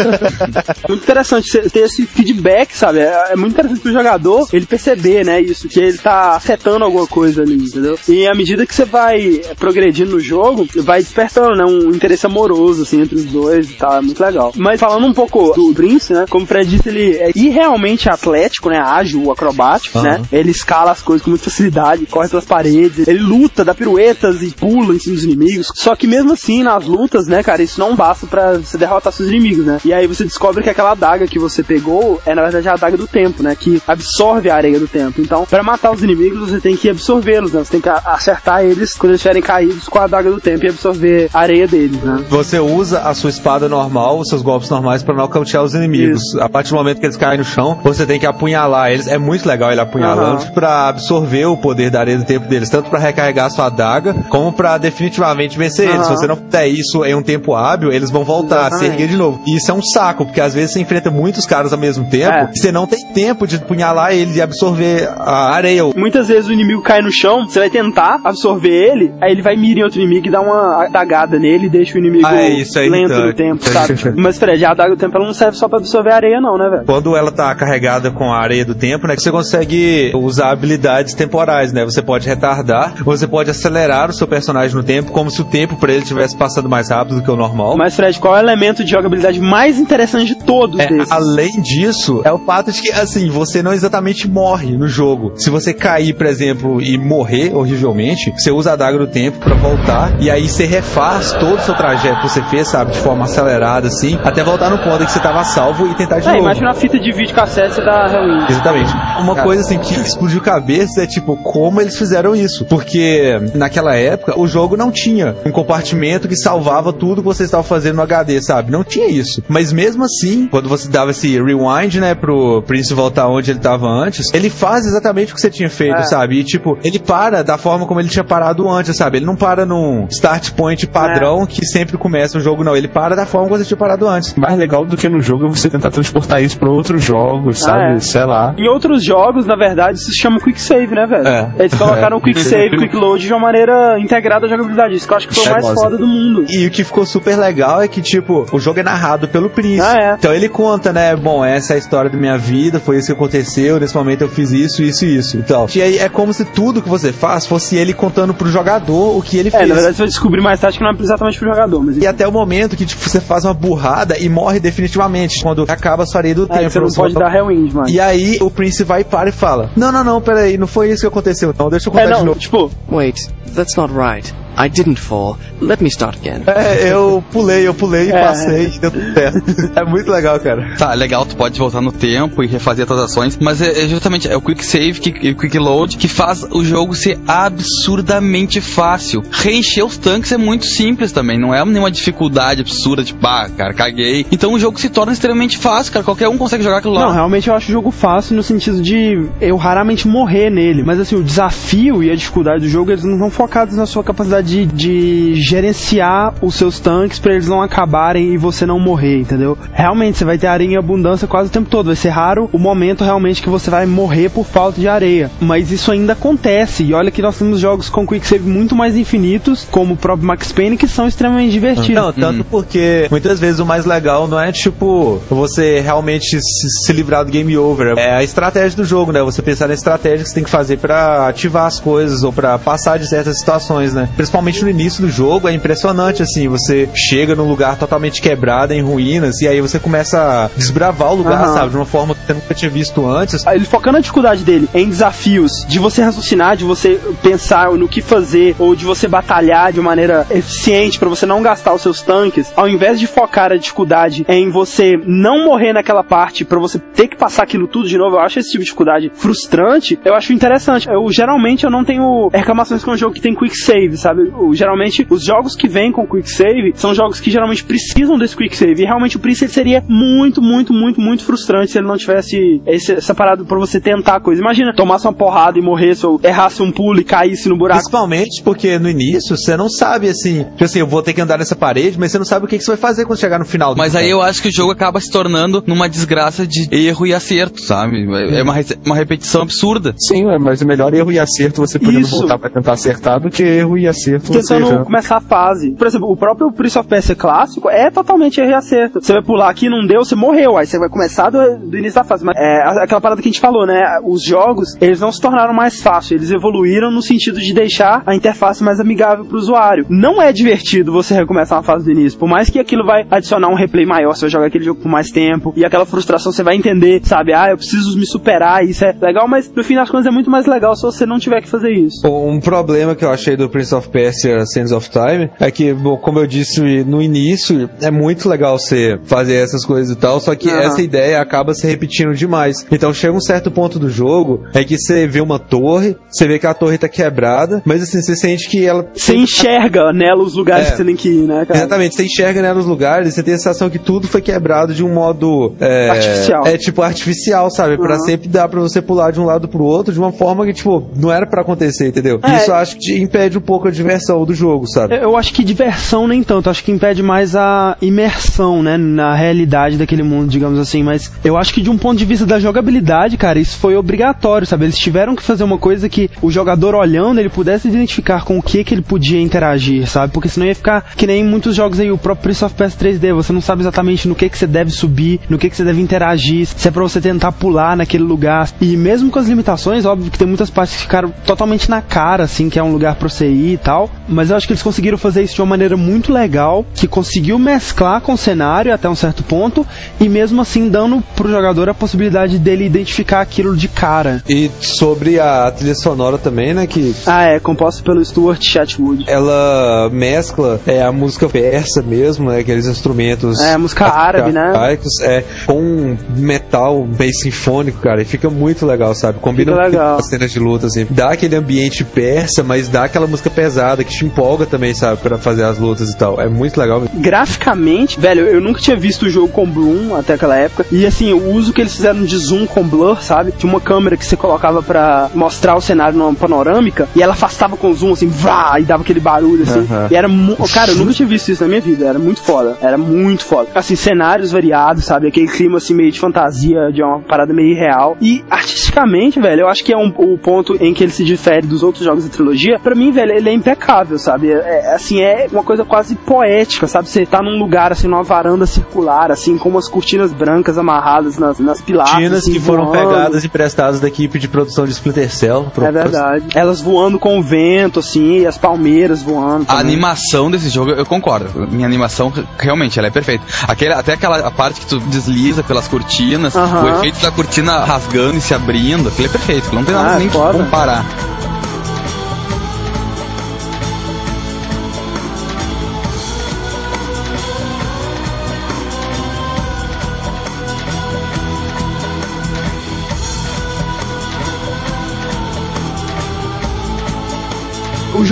muito interessante você ter esse feedback, sabe? É, é muito interessante pro jogador ele perceber, né? Isso, que ele tá afetando alguma coisa ali, entendeu? E à medida que você vai progredindo no jogo, vai despertando, né? Um interesse amoroso, assim, entre os dois e tal. É muito legal. Mas falando um pouco do Prince, né? Como o Fred disse, ele é irrealmente atlético, né? Ágil, acrobático, né? Ele escala as coisas com muita facilidade, corre pelas paredes, ele luta, dá piruetas e pula em cima dos inimigos. Só que mesmo assim, nas lutas, né, cara, isso não basta pra você derrotar seus inimigos, né? E aí você descobre que aquela adaga que você pegou é, na verdade, a adaga do tempo, né? Que absorve a areia do tempo. Então, pra matar os inimigos, você tem que absorvê-los, né? Você tem que acertar eles quando eles estiverem caídos com a adaga do tempo e absorver a areia deles, né? Você usa a sua espada normal, os seus golpes normais pra nocautear os inimigos. A partir do momento que eles caem no chão, você tem que apunhalar eles. É muito legal ele apunhalando Aham. pra absorver o poder da areia do tempo deles, tanto pra recarregar a sua adaga, como pra definitivamente vencer eles. Se você não fizer isso em um tempo hábil, eles vão voltar a se Exatamente. erguer de novo. E isso é um saco, porque às vezes você enfrenta muitos caras ao mesmo tempo, É. e você não tem tempo de apunhalar eles e absorver a areia. Muitas vezes o inimigo cai no chão, você vai tentar absorver ele, aí ele vai mirar em outro inimigo e dá uma adagada nele e deixa o inimigo Ah, é, isso é lento no tempo, sabe? Mas, Fred, a adaga do tempo ela não serve só pra absorver a areia, não, né, velho? Quando ela tá carregada com a areia do tempo, né? Você consegue usar habilidades temporais, né? Você pode retardar, você pode acelerar o seu personagem no tempo, como se o tempo pra ele estivesse passando mais rápido do que o normal. Mas, Fred, qual é o elemento de jogabilidade mais interessante de todos É, desses? além disso, é o fato de que, assim, você não exatamente morre no jogo. Se você cair, por exemplo, e morrer horrivelmente, você usa a daga do tempo pra voltar, e aí você refaz todo o seu trajeto que você fez, sabe, de forma acelerada, assim, até voltar no ponto em que você tava salvo e tentar de É, novo. imagina a fita de vídeo cassete da Halloween. Exatamente. Uma coisa assim que explodiu cabeça é tipo como eles fizeram isso. Porque naquela época o jogo não tinha um compartimento que salvava tudo que você estava fazendo no HD, sabe? Não tinha isso. Mas mesmo assim, quando você dava esse rewind, né, pro Prince voltar onde ele estava antes, ele faz exatamente o que você tinha feito, É. sabe? E tipo, ele para da forma como ele tinha parado antes, sabe? Ele não para num start point padrão que sempre começa o jogo, não. Ele para da forma como você tinha parado antes. Mais legal do que no jogo é você tentar transportar isso pra outros jogos, sabe? é. Sei lá. Em outros jogos, na verdade, isso se chama Quick Save, né, velho? É. Eles colocaram o Quick Save, Quick Load de uma maneira integrada à jogabilidade. Isso que eu acho que foi o É, mais foda do mundo. E o que ficou super legal é que, tipo, o jogo é narrado pelo Prince. Ah, é. Então ele conta, né? Bom, essa é a história da minha vida, foi isso que aconteceu, nesse momento eu fiz isso, isso e isso e tal. E aí é como se tudo que você faz fosse ele contando pro jogador o que ele É, fez. na verdade você vai descobrir mais tarde que não é exatamente pro jogador, mas... E até o momento que, tipo, você faz uma burrada e morre definitivamente. Quando acaba a sua areia do É, tempo. você não pode dar Hellwind, mano. E aí o Prince vai e para e fala: Não, não, não, peraí, não foi isso que aconteceu. Não, deixa eu contar É, de não, novo. tipo, Wait, that's not right. I didn't fall. Let me start again. É, eu pulei, eu pulei e É. passei e deu tudo certo. É muito legal, cara. Tá, legal, tu pode voltar no tempo e refazer as tuas ações, mas é, é justamente é o Quick Save e o Quick Load que faz o jogo ser absurdamente fácil. Reencher os tanques é muito simples também, não é nenhuma dificuldade absurda, tipo, ah, cara, caguei. Então o jogo se torna extremamente fácil, cara, qualquer um consegue jogar aquilo lá. Não, realmente eu acho o jogo fácil no sentido de eu raramente morrer nele. Mas assim, o desafio e a dificuldade do jogo, eles não estão focados na sua capacidade de, de gerenciar os seus tanques pra eles não acabarem e você não morrer, entendeu? Realmente, você vai ter areia em abundância quase o tempo todo. Vai ser raro o momento realmente que você vai morrer por falta de areia. Mas isso ainda acontece. E olha que nós temos jogos com quick save muito mais infinitos, como o próprio Max Payne, que são extremamente divertidos. Não, tanto porque muitas vezes o mais legal não é tipo você realmente se, livrar do game over. É a estratégia do jogo, né? Você pensar na estratégia que você tem que fazer pra ativar as coisas ou pra passar de certas situações, né? Principalmente no início do jogo é impressionante assim. Você chega num lugar totalmente quebrado, em ruínas, e aí você começa a desbravar o lugar, Aham. sabe? De uma forma que você nunca tinha visto antes. ele focando a dificuldade dele em desafios de você raciocinar, de você pensar no que fazer ou de você batalhar de maneira eficiente pra você não gastar os seus tanques, ao invés de focar a dificuldade em você não morrer naquela parte pra você ter que passar aquilo tudo de novo, eu acho esse tipo de dificuldade frustrante. Eu acho interessante. Eu geralmente eu não tenho reclamações com um jogo que tem quick save, sabe? O- geralmente os jogos que vêm com quick save são jogos que geralmente precisam desse quick save. E realmente o Prince ele seria muito, muito, muito, muito frustrante se ele não tivesse esse, essa parada pra você tentar a coisa. Imagina, tomasse uma porrada e morresse, ou errasse um pulo e caísse no buraco. Principalmente porque no início você não sabe assim, tipo assim, eu vou ter que andar nessa parede, mas você não sabe o que, que você vai fazer quando chegar no final. do Mas aí eu acho que o jogo acaba se tornando numa desgraça de erro e acerto, sabe? É uma, uma repetição absurda. Sim, é, mas é melhor erro e acerto você podendo Isso. voltar pra tentar acertar do que erro e acerto você tentando já... começar a fase. Por exemplo, o próprio Prince of Persia clássico é totalmente erro e acerto. Você vai pular aqui, não deu, você morreu. Aí você vai começar do, do início da fase. Mas é aquela parada que a gente falou, né? Os jogos, eles não se tornaram mais fáceis. Eles evoluíram no sentido de deixar a interface mais amigável pro usuário. Não é divertido você recomeçar uma fase do início. Por mais que aquilo vai adicionar um replay maior, você vai jogar aquele jogo por mais tempo. E aquela frustração você vai entender, sabe? Ah, eu preciso me superar, isso é legal. Mas no fim das contas é muito mais legal se você não tiver que fazer isso. Um problema que eu achei do Prince of Persia Sands of Time é que, bom, como eu disse no início, é muito legal você fazer essas coisas e tal, só que Aham. essa ideia acaba se repetindo demais. Então chega um certo ponto do jogo é que você vê uma torre, você vê que a torre tá quebrada, mas assim, você sente que ela. Você enxerga nela os lugares É. que você tem que ir, né, cara? Exatamente, você enxerga né, nos lugares, você tem a sensação que tudo foi quebrado de um modo é, Artificial. É tipo artificial, sabe? Pra Uhum. sempre dar pra você pular de um lado pro outro de uma forma que, tipo, não era pra acontecer, entendeu? É. Isso acho que impede um pouco a diversão do jogo, sabe? Eu acho que diversão nem tanto, acho que impede mais a imersão, né, na realidade daquele mundo, digamos assim, mas eu acho que de um ponto de vista da jogabilidade, cara, isso foi obrigatório, sabe? Eles tiveram que fazer uma coisa que o jogador olhando, ele pudesse identificar com o que que ele podia interagir, sabe? Porque senão ia ficar que nem muitos jogos aí, o próprio Prince of Persia 3D, você não sabe exatamente no que que você deve subir, no que que você deve interagir, se é pra você tentar pular naquele lugar. E mesmo com as limitações, óbvio que tem muitas partes que ficaram totalmente na cara, assim, que é um lugar pra você ir e tal. Tal, mas eu acho que eles conseguiram fazer isso de uma maneira muito legal, que conseguiu mesclar com o cenário até um certo ponto, e mesmo assim dando pro jogador a possibilidade dele identificar aquilo de cara. E sobre a trilha sonora também, né? Que Ah, é, composto pelo Stuart Chatwood. ela mescla é, a música persa mesmo, né? Aqueles instrumentos. É, música árabe, né? arcaicos, É, com metal bem sinfônico, cara. E fica muito legal, sabe? Combina com as cenas de luta, assim. Dá aquele ambiente persa, mas dá aquela música pesada que te empolga também, sabe? Pra fazer as lutas e tal. É muito legal. Graficamente, velho, eu nunca tinha visto o jogo com Bloom até aquela época. E assim, o uso que eles fizeram de zoom com blur, sabe? Tinha uma câmera que você colocava pra mostrar o cenário numa panorâmica e ela afastava com zoom, assim, vrá, e dava aquele barulho, assim. Aham. E era Cara, eu nunca tinha visto isso na minha vida. Era muito foda. Era muito foda. Assim, cenários variados, sabe? Aquele clima, assim, meio de fantasia, de uma parada meio irreal. E artisticamente, velho, eu acho que é um, o ponto em que ele se difere dos outros jogos da trilogia. Pra mim, velho, ele é impecável, sabe? É, é, assim, é uma coisa quase poética, sabe? Você tá num lugar, assim, numa varanda circular, assim, com umas cortinas brancas amarradas nas, nas pilastras. Cortinas assim, que foram voando. pegadas e emprestadas da equipe de produção de Splinter Cell. É verdade. Elas voando com o vento, assim, e as palmeiras voando. A também. animação desse jogo, eu concordo. Minha animação, realmente, ela é perfeita. Aquele, até aquela a parte que tu desliza pelas cortinas, Aham. o efeito da cortina rasgando e se abrindo, aquilo é perfeito. Não tem nada Ah, nem que comparar.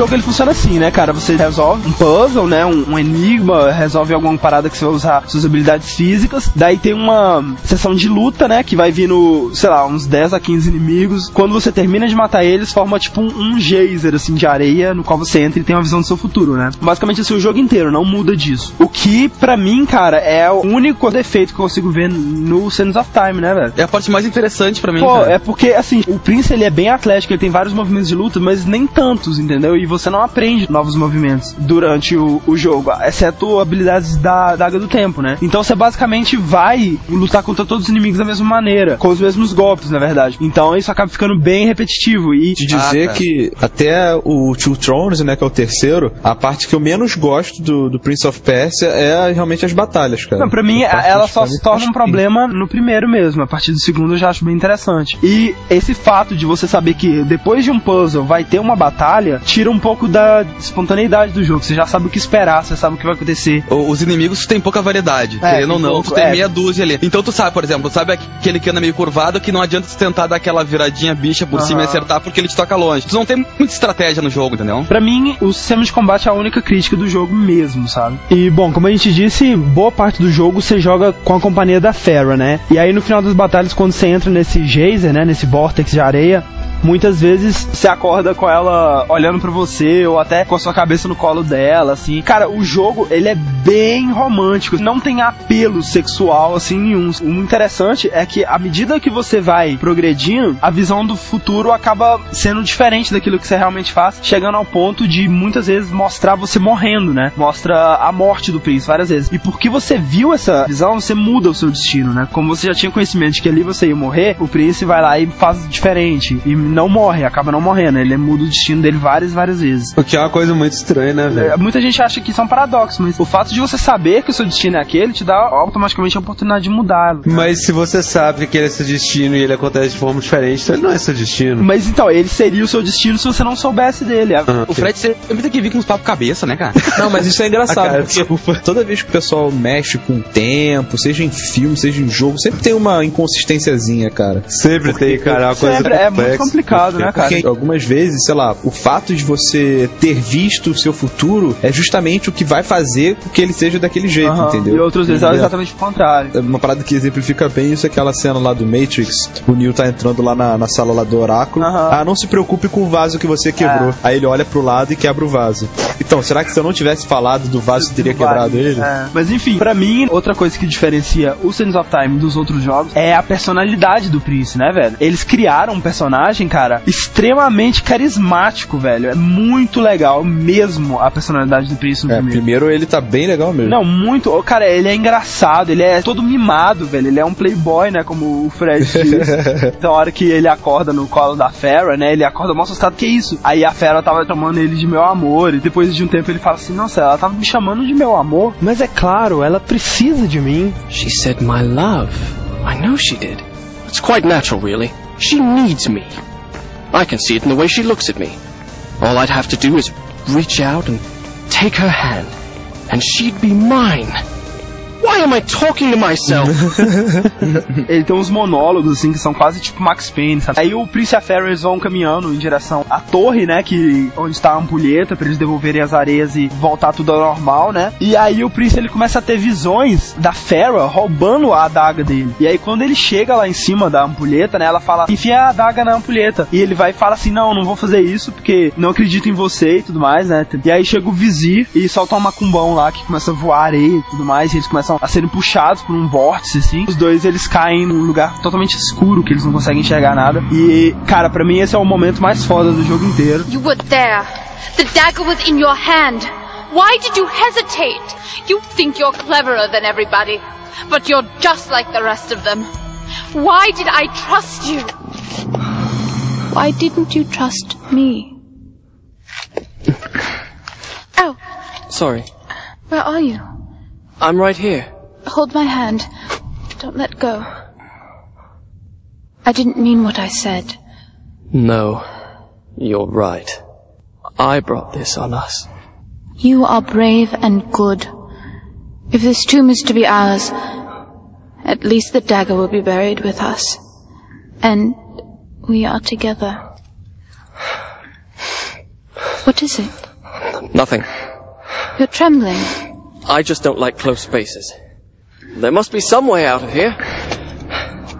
Jogo ele funciona assim, né, cara? Você resolve um puzzle, né? Um, um enigma, resolve alguma parada que você vai usar suas habilidades físicas. Daí tem uma sessão de luta, né? Que vai vindo, sei lá, uns 10 a 15 inimigos. Quando você termina de matar eles, forma tipo um, um geyser, assim, de areia, no qual você entra e tem uma visão do seu futuro, né? Basicamente assim, o jogo inteiro, não muda disso. O que, pra mim, cara, é o único defeito que eu consigo ver no Sands of Time, né, velho? É a parte mais interessante pra mim. Pô, cara. é porque, assim, o Prince ele é bem atlético, ele tem vários movimentos de luta, mas nem tantos, entendeu? E você não aprende novos movimentos durante o, o jogo, exceto habilidades da Daga do Tempo, né? Então você basicamente vai lutar contra todos os inimigos da mesma maneira, com os mesmos golpes, na verdade. Então isso acaba ficando bem repetitivo e. De dizer Ah, tá. que até o Two Thrones, né, que é o terceiro, a parte que eu menos gosto do, do Prince of Persia é realmente as batalhas, cara. Não, pra mim, ela só se torna um problema no primeiro mesmo. A partir do segundo eu já acho bem interessante. E esse fato de você saber que depois de um puzzle vai ter uma batalha, tira um pouco da espontaneidade do jogo. Você já sabe o que esperar, você sabe o que vai acontecer. O- Os inimigos tem pouca variedade. É, querendo ou não, pouco, tu tem é. meia dúzia ali. Então tu sabe, por exemplo, sabe aquele que anda meio curvado que não adianta tu tentar dar aquela viradinha bicha por cima e acertar porque ele te toca longe. Tu não tem muita estratégia no jogo, entendeu? Pra mim, o sistema de combate é a única crítica do jogo mesmo, sabe? E, bom, como a gente disse, boa parte do jogo você joga com a companhia da Farah, né? E aí no final das batalhas, quando você entra nesse geyser, né? Nesse vortex de areia, muitas vezes você acorda com ela olhando pra você ou até com a sua cabeça no colo dela, assim. Cara, o jogo, ele é bem romântico, não tem apelo sexual, assim, nenhum. O interessante é que à medida que você vai progredindo, a visão do futuro acaba sendo diferente daquilo que você realmente faz, chegando ao ponto de muitas vezes mostrar você morrendo, né? Mostra a morte do príncipe várias vezes. E porque você viu essa visão, você muda o seu destino, né? Como você já tinha conhecimento de que ali você ia morrer, o príncipe vai lá e faz diferente. E não morre, acaba não morrendo. Ele muda o destino dele várias, várias vezes. O que é uma coisa muito estranha, né, velho? É, Muita gente acha que isso é um paradoxo, mas o fato de você saber que o seu destino é aquele te dá automaticamente a oportunidade de mudá-lo. Mas se você sabe que aquele é seu destino e ele acontece de forma diferente, então ele não é seu destino. Mas então, ele seria o seu destino se você não soubesse dele. O Fred sempre tem que vir com uns papos cabeça, né, cara? Não, mas isso é engraçado, Ah, cara, porque toda vez que o pessoal mexe com o tempo, seja em filme, seja em jogo, sempre tem uma inconsistênciazinha, cara. Sempre tem, cara, é uma coisa Sempre é muito complexa. Complicado, né, cara? Porque algumas vezes, sei lá, o fato de você ter visto o seu futuro é justamente o que vai fazer com que ele seja daquele jeito, Aham. entendeu? E outras vezes é exatamente o contrário. Uma parada que exemplifica bem isso é aquela cena lá do Matrix. O Neo tá entrando lá na, na sala lá do oráculo. Aham. Ah, não se preocupe com o vaso que você quebrou. É. Aí ele olha pro lado e quebra o vaso. Então, será que se eu não tivesse falado do vaso, você teria quebrado ele? É. Mas enfim, pra mim, outra coisa que diferencia o Sands of Time dos outros jogos é a personalidade do Prince, né, velho? Eles criaram um personagem, cara, extremamente carismático, velho. É muito legal mesmo a personalidade do Prince no É, primeiro. primeiro ele tá bem legal mesmo. Não, muito. Cara, ele é engraçado, ele é todo mimado, velho. Ele é um playboy, né? Como o Fred disse. então, a hora que ele acorda no colo da Farrah, né? Ele acorda mó assustado, que isso? Aí a Farrah tava chamando ele de meu amor. E depois de um tempo ele fala assim: Nossa, ela tava me chamando de meu amor. Mas é claro, ela precisa de mim. She said my love. I know she did. It's quite natural, really. She needs me. I can see it in the way she looks at me. All I'd have to do is reach out and take her hand, and she'd be mine. Why am I talking to myself? Ele tem uns monólogos, assim, que são quase tipo Max Payne, sabe? Aí o Prince e a eles vão caminhando em direção à torre, né? Que, onde está a ampulheta, pra eles devolverem as areias e voltar tudo ao normal, né? E aí o Prince ele começa a ter visões da Farrah roubando a adaga dele. E aí quando ele chega lá em cima da ampulheta, né? Ela fala, enfia a adaga na ampulheta. E ele vai e fala assim, não, não vou fazer isso porque não acredito em você e tudo mais, né? E aí chega o vizir e solta um macumbão lá que começa a voar areia e tudo mais. E eles começam a serem puxados por um vórtice, assim. Os dois eles caem num lugar totalmente escuro que eles não conseguem enxergar nada. E, cara, pra mim esse é o momento mais foda do jogo inteiro. You were there. The dagger was in your hand. Why did you hesitate? You think you're cleverer than everybody, but you're just like the rest of them. Why did I trust you? Why didn't you trust me? Oh, Sorry. where are you? I'm right here. Hold my hand. Don't let go. I didn't mean what I said. No, you're right. I brought this on us. You are brave and good. If this tomb is to be ours, at least the dagger will be buried with us. And we are together. What is it? Nothing. You're trembling. I just don't like close spaces. There must be some way out of here.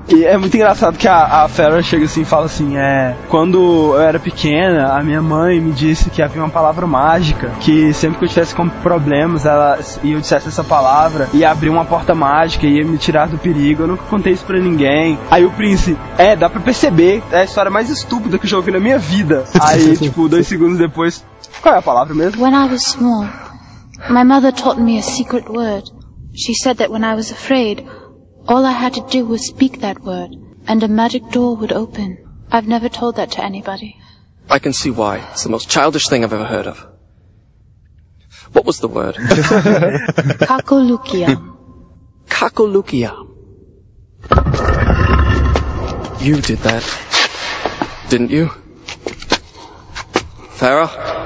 E é muito engraçado que a, a Farrah chega assim e fala assim: é. Quando eu era pequena, a minha mãe me disse que havia uma palavra mágica. Que sempre que eu tivesse com problemas, ela, e eu dissesse essa palavra, ia abrir uma porta mágica, ia me tirar do perigo. Eu nunca contei isso pra ninguém. Aí o príncipe, é, dá pra perceber, é a história mais estúpida que eu já ouvi na minha vida. Aí, tipo, dois segundos depois, qual é a palavra mesmo? When I was small, my mother taught me a secret word. She said that when I was afraid, all I had to do was speak that word, and a magic door would open. I've never told that to anybody. I can see why. It's the most childish thing I've ever heard of. What was the word? Kakolukia. Kakolukia. You did that, didn't you? Farah?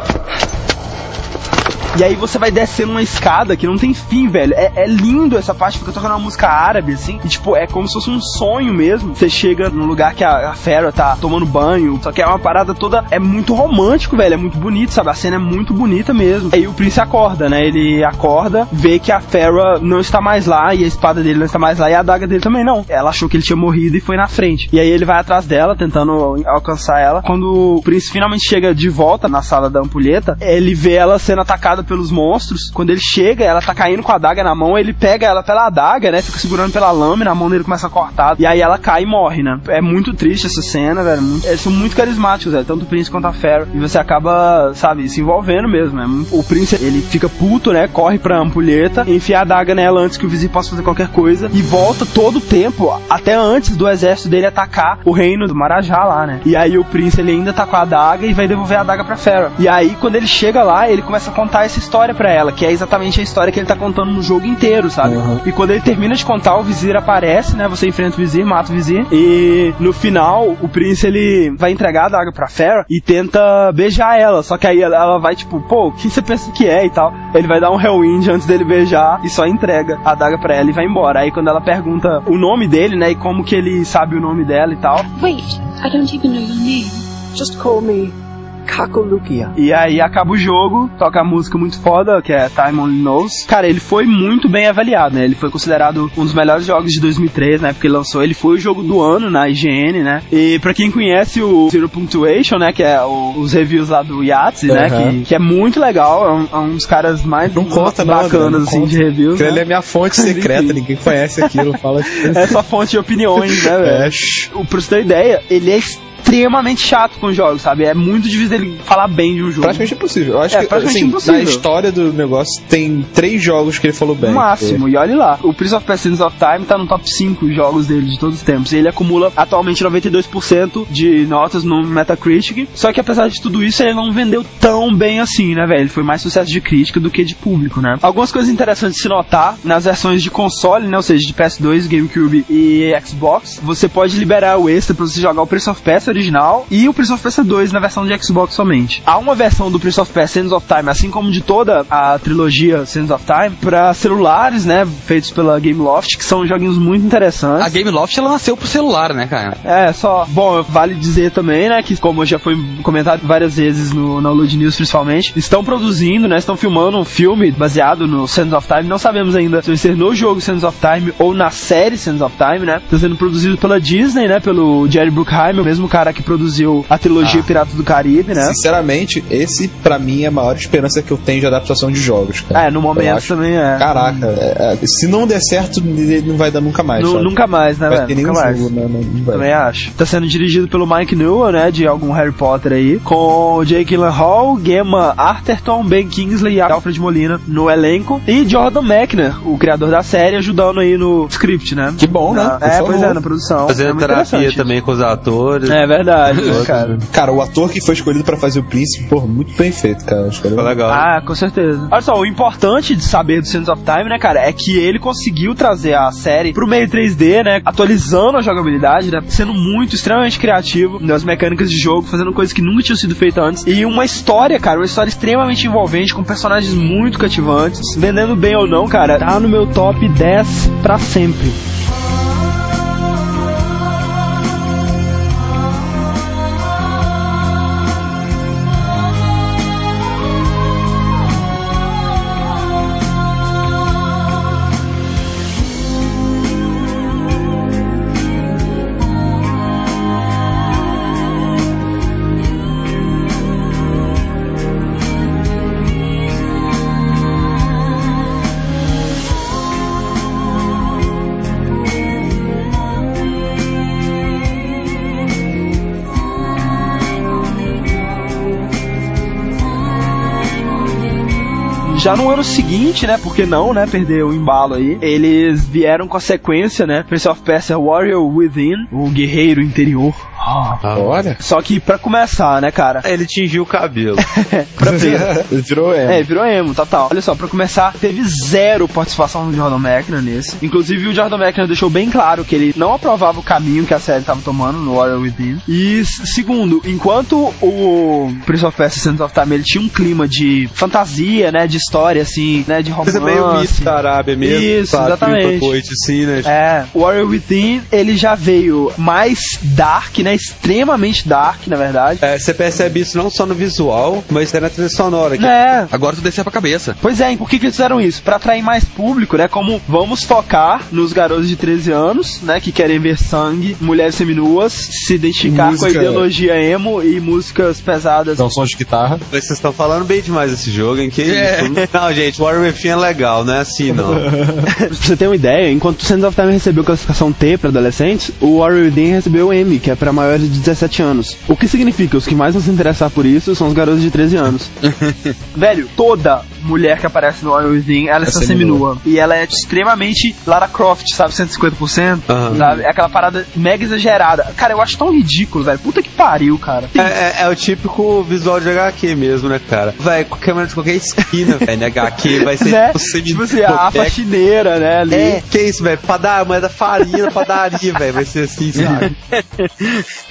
E aí você vai descendo uma escada que não tem fim, velho. É, é lindo essa parte, fica tocando uma música árabe, assim. E, tipo, é como se fosse um sonho mesmo. Você chega num lugar que a, a Farrah tá tomando banho. Só que é uma parada toda... É muito romântico, velho. É muito bonito, sabe? A cena é muito bonita mesmo. Aí o príncipe acorda, né? Ele acorda, vê que a Farrah não está mais lá. E a espada dele não está mais lá. E a adaga dele também não. Ela achou que ele tinha morrido e foi na frente. E aí ele vai atrás dela, tentando alcançar ela. Quando o príncipe finalmente chega de volta na sala da ampulheta, ele vê ela sendo atacada pelos monstros. Quando ele chega, ela tá caindo com a adaga na mão, ele pega ela pela adaga, né? Fica segurando pela lâmina, a mão dele começa a cortar. E aí ela cai e morre, né? É muito triste essa cena, velho. Muito- Eles são muito carismáticos, velho. Tanto o príncipe quanto a Farrah. E você acaba, sabe, se envolvendo mesmo, né? O príncipe, ele fica puto, né? Corre pra ampulheta, enfia a adaga nela antes que o vizinho possa fazer qualquer coisa. E volta todo o tempo, até antes do exército dele atacar o reino do Marajá lá, né? E aí o príncipe, ele ainda tá com a adaga e vai devolver a adaga pra Farrah. E aí, quando ele chega lá, ele começa a contar essa história pra ela, que é exatamente a história que ele tá contando no jogo inteiro, sabe? E quando ele termina de contar, o vizir aparece, né? Você enfrenta o vizir, mata o vizir. E no final, o príncipe, ele vai entregar a adaga pra Farrah e tenta beijar ela. Só que aí ela, vai, tipo, pô, quem você pensa que é e tal. Ele vai dar um Hellwind antes dele beijar e só entrega a adaga pra ela e vai embora. Aí quando ela pergunta o nome dele, né? E como que ele sabe o nome dela e tal. Wait, I don't even know your name. Just call me Kakulukia. E aí acaba o jogo, toca a música muito foda, que é Time Only Knows. Cara, ele foi muito bem avaliado, né? Ele foi considerado um dos melhores jogos de 2003, né? Porque ele lançou, ele foi o jogo do ano na IGN, né? E pra quem conhece o Zero Punctuation, né? Que é o- os reviews lá do Yahtzee, né? Aham. Que, que é muito legal, é um, é um dos caras mais Não conta, não, bacanas, André, não assim, conta. de reviews. Né? ele é minha fonte secreta, ninguém conhece aquilo. Fala É só fonte de opiniões, né, velho? É, você ter ideia, ele é extremamente chato com jogos, sabe? É muito difícil ele falar bem de um jogo. Praticamente impossível. Eu acho É, que praticamente assim, impossível. na história do negócio tem três jogos que ele falou bem. No máximo, e olhe lá. O Prince of Persia Sands of Time tá no top 5 jogos dele de todos os tempos. E ele acumula atualmente 92% de notas no Metacritic. Só que apesar de tudo isso, ele não vendeu tão bem assim, né, velho? Ele foi mais sucesso de crítica do que de público, né? Algumas coisas interessantes de se notar nas versões de console, né? Ou seja, de PS2, GameCube e Xbox, você pode liberar o extra pra você jogar o Prince of Persia original e o Prince of Persia 2 na versão de Xbox somente. Há uma versão do Prince of Persia Sands of Time, assim como de toda a trilogia Sands of Time, pra celulares, né? Feitos pela Gameloft, que são joguinhos muito interessantes. A Gameloft ela nasceu pro celular, né, cara? É, só. Bom, vale dizer também, né, que como já foi comentado várias vezes no, na Load News, principalmente, estão produzindo, né, estão filmando um filme baseado no Sands of Time. Não sabemos ainda se vai ser no jogo Sands of Time ou na série Sands of Time, né? Está sendo produzido pela Disney, né, pelo Jerry Bruckheimer, o mesmo cara que produziu a trilogia Ah. Piratas do Caribe, né? Sinceramente, esse pra mim é a maior esperança que eu tenho de adaptação de jogos, cara. É, no momento acho- também é. Caraca, é, é, se não der certo, ele não vai dar nunca mais. Nunca mais, né, Vai velho? ter Nunca mais. jogo, né? Não, não vai. Também acho. Tá sendo dirigido pelo Mike Newell, né? De algum Harry Potter aí. Com Jake Gyllenhaal, Gemma Arterton, Ben Kingsley e Alfred Molina no elenco. E Jordan Mechner, o criador da série, ajudando aí no script, né? Que bom, né? Na- Por é, pois é, na produção. é Fazendo muito terapia também com os atores. É verdade, né, cara? Cara, o ator que foi escolhido pra fazer o príncipe, porra, muito bem feito, cara. Acho que ele- Foi legal. Ah, com certeza. Olha só, o importante de saber do Sands of Time, né, cara, é que ele conseguiu trazer a série pro meio 3D, né, atualizando a jogabilidade, né, sendo muito, extremamente criativo nas mecânicas de jogo, fazendo coisas que nunca tinham sido feitas antes. E uma história, cara, uma história extremamente envolvente, com personagens muito cativantes. Vendendo bem ou não, cara, tá no meu top 10 pra sempre. Já no ano seguinte, né? Porque não, né? Perder o embalo aí. Eles vieram com a sequência, né? Prince of Persia Warrior Within, o guerreiro interior. Olha. Só que pra começar, né, cara? Ele tingiu o cabelo. pra ver. Ele virou É, é. virou emo, total. Olha só, pra começar, teve zero participação do Jordan Mechner nesse. Inclusive, o Jordan Mechner deixou bem claro que ele não aprovava o caminho que a série estava tomando no Warrior Within. E, segundo, enquanto o Prince of Persia Sands of Time, ele tinha um clima de fantasia, né, de história, assim, né, de romance. Coisa meio mito da Arábia mesmo. Isso, sabe? exatamente. Coisa assim, né? É, o Warrior Within, ele já veio mais dark, né, extremamente dark, na verdade. É, você percebe isso não só no visual, mas até na trilha sonora. Que É, Agora tu descer pra cabeça. Pois é, e por que, que eles fizeram isso? Pra atrair mais público, né? Como vamos focar nos garotos de 13 anos, né? Que querem ver sangue, mulheres seminuas, se identificar Música. com a ideologia emo e músicas pesadas. São sons de guitarra. Mas vocês estão falando bem demais desse jogo, hein? Que É. isso? Não, gente, Warrior Within é legal, não é assim, não. pra você ter uma ideia, enquanto o Sands of Time recebeu classificação T pra adolescentes, o Warrior Within recebeu M, que é pra maiores de 17 anos. O que significa? Os que mais vão se interessar por isso são os garotos de 13 anos. Velho, toda mulher que aparece no Within, ela está seminua. E ela é extremamente Lara Croft, sabe? 150%, Aham. sabe? É aquela parada mega exagerada. Cara, eu acho tão ridículo, velho. Puta que pariu, cara. É, é- é o típico visual de HQ mesmo, né, cara? Vai, qualquer maneira de qualquer esquina, velho, na HQ vai ser né? tipo, Tipo assim, a boteco. faxineira, né? Ali. É, que isso, velho? Padaria, moeda farinha, padaria, velho. Vai ser assim, sabe?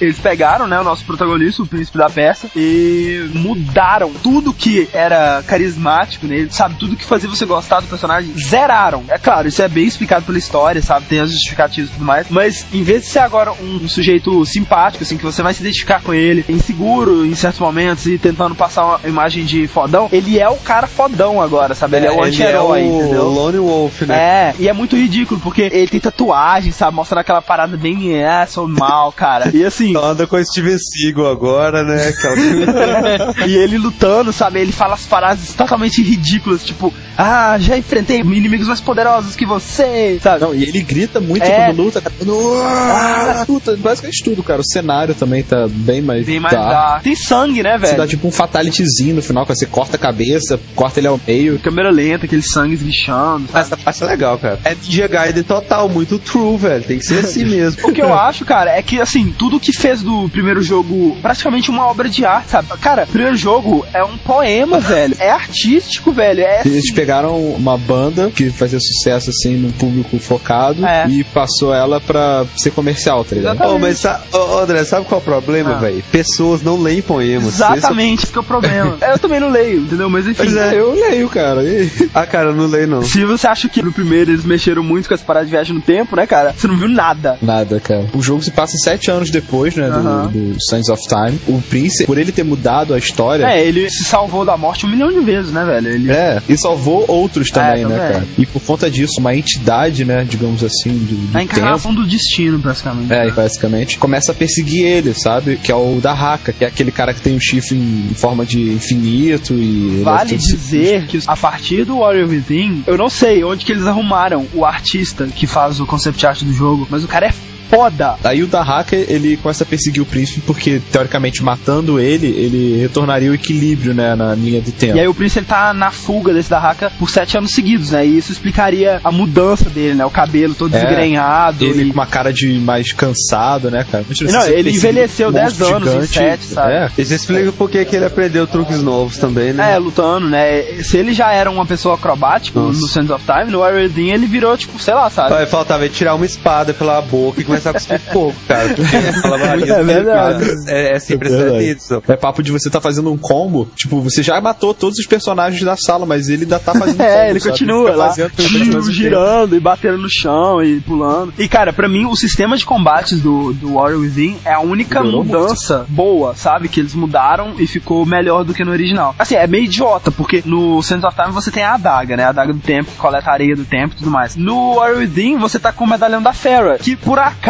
Eles pegaram, né, o nosso protagonista, o príncipe da peça, e mudaram tudo que era carismático nele, sabe? Tudo que fazia você gostar do personagem, zeraram. É claro, isso é bem explicado pela história, sabe? Tem as justificativas e tudo mais. Mas em vez de ser agora um sujeito simpático, assim, que você vai se identificar com ele, inseguro em certos momentos e tentando passar uma imagem de fodão, ele é o cara fodão agora, sabe? Ele é, o anti-herói, o entendeu? Lone Wolf, né? É, e é muito ridículo, porque ele tem tatuagem, sabe? Mostrando aquela parada bem, é, sou mal, cara. E assim. Anda com o Steven Seagal agora, né? Aquela- e ele lutando, sabe? Ele fala as frases totalmente ridículas, tipo, ah, já enfrentei inimigos mais poderosos que você, sabe? Não, e ele grita muito É. quando luta, cara. Ah, luta, basicamente tudo, cara. O cenário também tá bem mais. Bem mais dark. dark. Tem sangue, né, Você velho? dá tipo um fatalityzinho no final, quando você corta a cabeça, corta ele ao meio. Câmera lenta, aquele sangue esguichando. sabe? Essa parte é legal, cara. É Ninja Gaiden total, muito true, velho. Tem que ser assim mesmo. O que eu acho, cara, é que, assim, tudo que fez do primeiro jogo praticamente uma obra de arte, sabe? Cara, o primeiro jogo é um poema, velho. É artístico, velho. É Eles pegaram uma banda que fazia sucesso assim no público focado É. e passou ela pra ser comercial, tá ligado? Ô, mas sa- ô, André, sabe qual é o problema, Ah. velho? Pessoas não leem poemas. Exatamente, esse que é o problema. eu também não leio, entendeu? Mas enfim. Pois é. Eu leio, cara. E- Ah, cara, eu não leio, não. Se você acha que no primeiro eles mexeram muito com essa parada de viagem no tempo, né, cara? Você não viu nada. Nada, cara. O jogo se passa sete anos depois, né, do, do Sands of Time. O Prince, por ele ter mudado a história, É, ele se salvou da morte um milhão de vezes, né, velho? Ele... É, e salvou outros também, É, né, também. cara? E por conta disso, uma entidade, né, digamos assim, do, do A tempo. encarnação do destino, praticamente. É, basicamente, começa a perseguir ele, sabe? Que é o da Haka, que é aquele cara que tem um chifre em forma de infinito e. ele Vale é dizer que a partir do Warrior Within, eu não sei onde que eles arrumaram o artista que faz o concept art do jogo, mas o cara é foda. Aí o da Haka, ele começa a perseguir o príncipe porque, teoricamente, matando ele, ele retornaria o equilíbrio, né, na linha do tempo. E aí o príncipe ele tá na fuga desse da Haka por sete anos seguidos, né? E isso explicaria a mudança dele, né? O cabelo todo É, desgrenhado. Ele e- com uma cara de mais cansado, né, cara? Imagina Não, ele envelheceu um 10 monstro anos em sete, sabe? É. Isso explica por que que ele aprendeu truques novos também, né? É, lutando, né? Se ele já era uma pessoa acrobática Nossa. no Sands of Time, no Within ele virou, tipo, sei lá, sabe? Vai faltava ele tirar uma espada pela boca e começar a cuspir fogo, cara. Porque É verdade. É, é sempre É. É papo de você tá fazendo um combo. Tipo, você já matou todos os personagens da sala, mas ele ainda tá fazendo combo. É, ele sabe? continua fica lá, fazendo mais um tempo. girando e batendo no chão e pulando. E cara, pra mim o sistema de combates do, do Warrior Within é a única mudança boa, sabe? Que eles mudaram e ficou melhor do que no original. Assim, é meio idiota, porque no Sands of Time você tem a adaga, né? A adaga do tempo, que coleta a areia do tempo e tudo mais. No Warrior Within você tá com o medalhão da Farah, que por acaso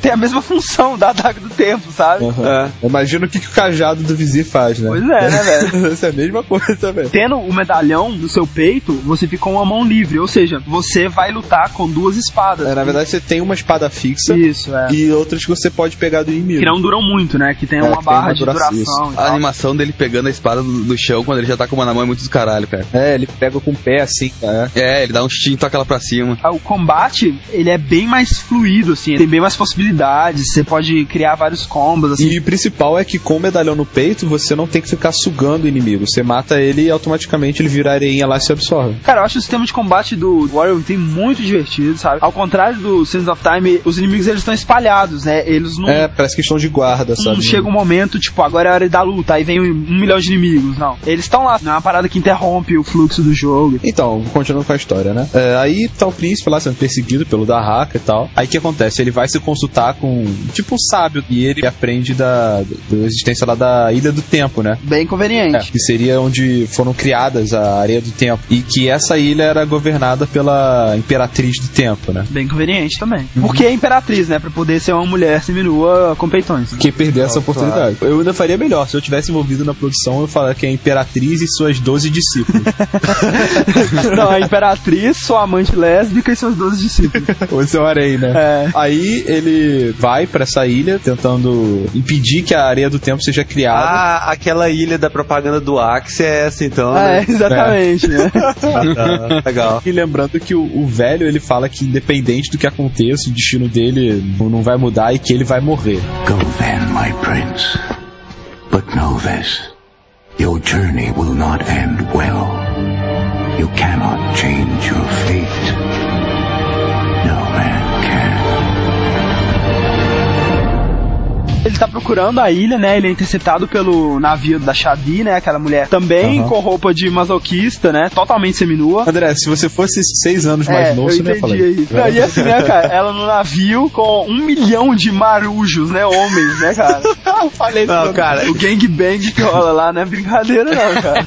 tem a mesma função da adaga do tempo, sabe? Aham. Imagina o que, que o cajado do vizir faz, né? Pois é, né, velho? Essa é a mesma coisa, velho. Tendo o medalhão no seu peito, você fica com uma mão livre, ou seja, você vai lutar com duas espadas. É, na verdade, você tem uma espada fixa Isso, é. e outras que você pode pegar do inimigo. Que não duram muito, né? Que tem É, uma que tem barra uma de duração, duração. isso. e A animação dele pegando a espada do, do chão quando ele já tá com uma na mão é muito do caralho, cara. É, ele pega com o pé assim, cara. É, ele dá um instinto e toca ela pra cima. O combate, ele é bem mais fluido, assim, tem bem mais possibilidades, você pode criar vários combos, assim. E o principal é que com o medalhão no peito, você não tem que ficar sugando o inimigo. Você mata ele e automaticamente ele vira areinha lá e se absorve. Cara, eu acho o sistema de combate do Warrior Within muito divertido, sabe? Ao contrário do Sands of Time, os inimigos eles estão espalhados, né? Eles não, É, parece que estão de guarda, não sabe? chega um momento, tipo, agora é hora da luta, aí vem um, um milhão de inimigos, não. Eles estão lá, não é uma parada que interrompe o fluxo do jogo. Então, continuando com a história, né? É, aí tá o príncipe lá sendo perseguido pelo Dahaka e tal. Aí o que acontece? Ele vai se consultar com, tipo, um sábio. E ele aprende da, da existência lá da Ilha do Tempo, né? Bem É, conveniente. que seria onde foram criadas a Areia do Tempo. E que essa ilha era governada pela Imperatriz do Tempo, né? Bem conveniente também. Porque é imperatriz, né? Pra poder ser uma mulher seminua com peitões. Que perder essa oportunidade. Eu ainda faria melhor. Se eu tivesse envolvido na produção, eu falaria que é a Imperatriz e suas 12 discípulos. Não, a imperatriz, sua amante lésbica e seus 12 discípulos. Ou seu Arei, né? É. Aí ele vai pra essa ilha tentando impedir que a areia do tempo seja criada. Ah, aquela ilha da propaganda do Axe é essa então, Ah, né? é, exatamente, né? Ah, tá. Legal. E lembrando que o, o velho ele fala que independente do que aconteça, o destino dele não vai mudar e que ele vai morrer. Go then, my prince. But know this your journey will not end well. You cannot change your fate. Ele tá procurando a ilha, né? Ele é interceptado pelo navio da Shadi, né? Aquela mulher também Aham. com roupa de masoquista, né? Totalmente seminua. André, se você fosse seis anos mais É, novo, eu você não ia falar isso. aí. Não, e assim, né, cara? Ela no navio com um milhão de marujos, né? Homens, né, cara? Falei Não, cara, o gangbang que rola lá não é brincadeira, não, cara.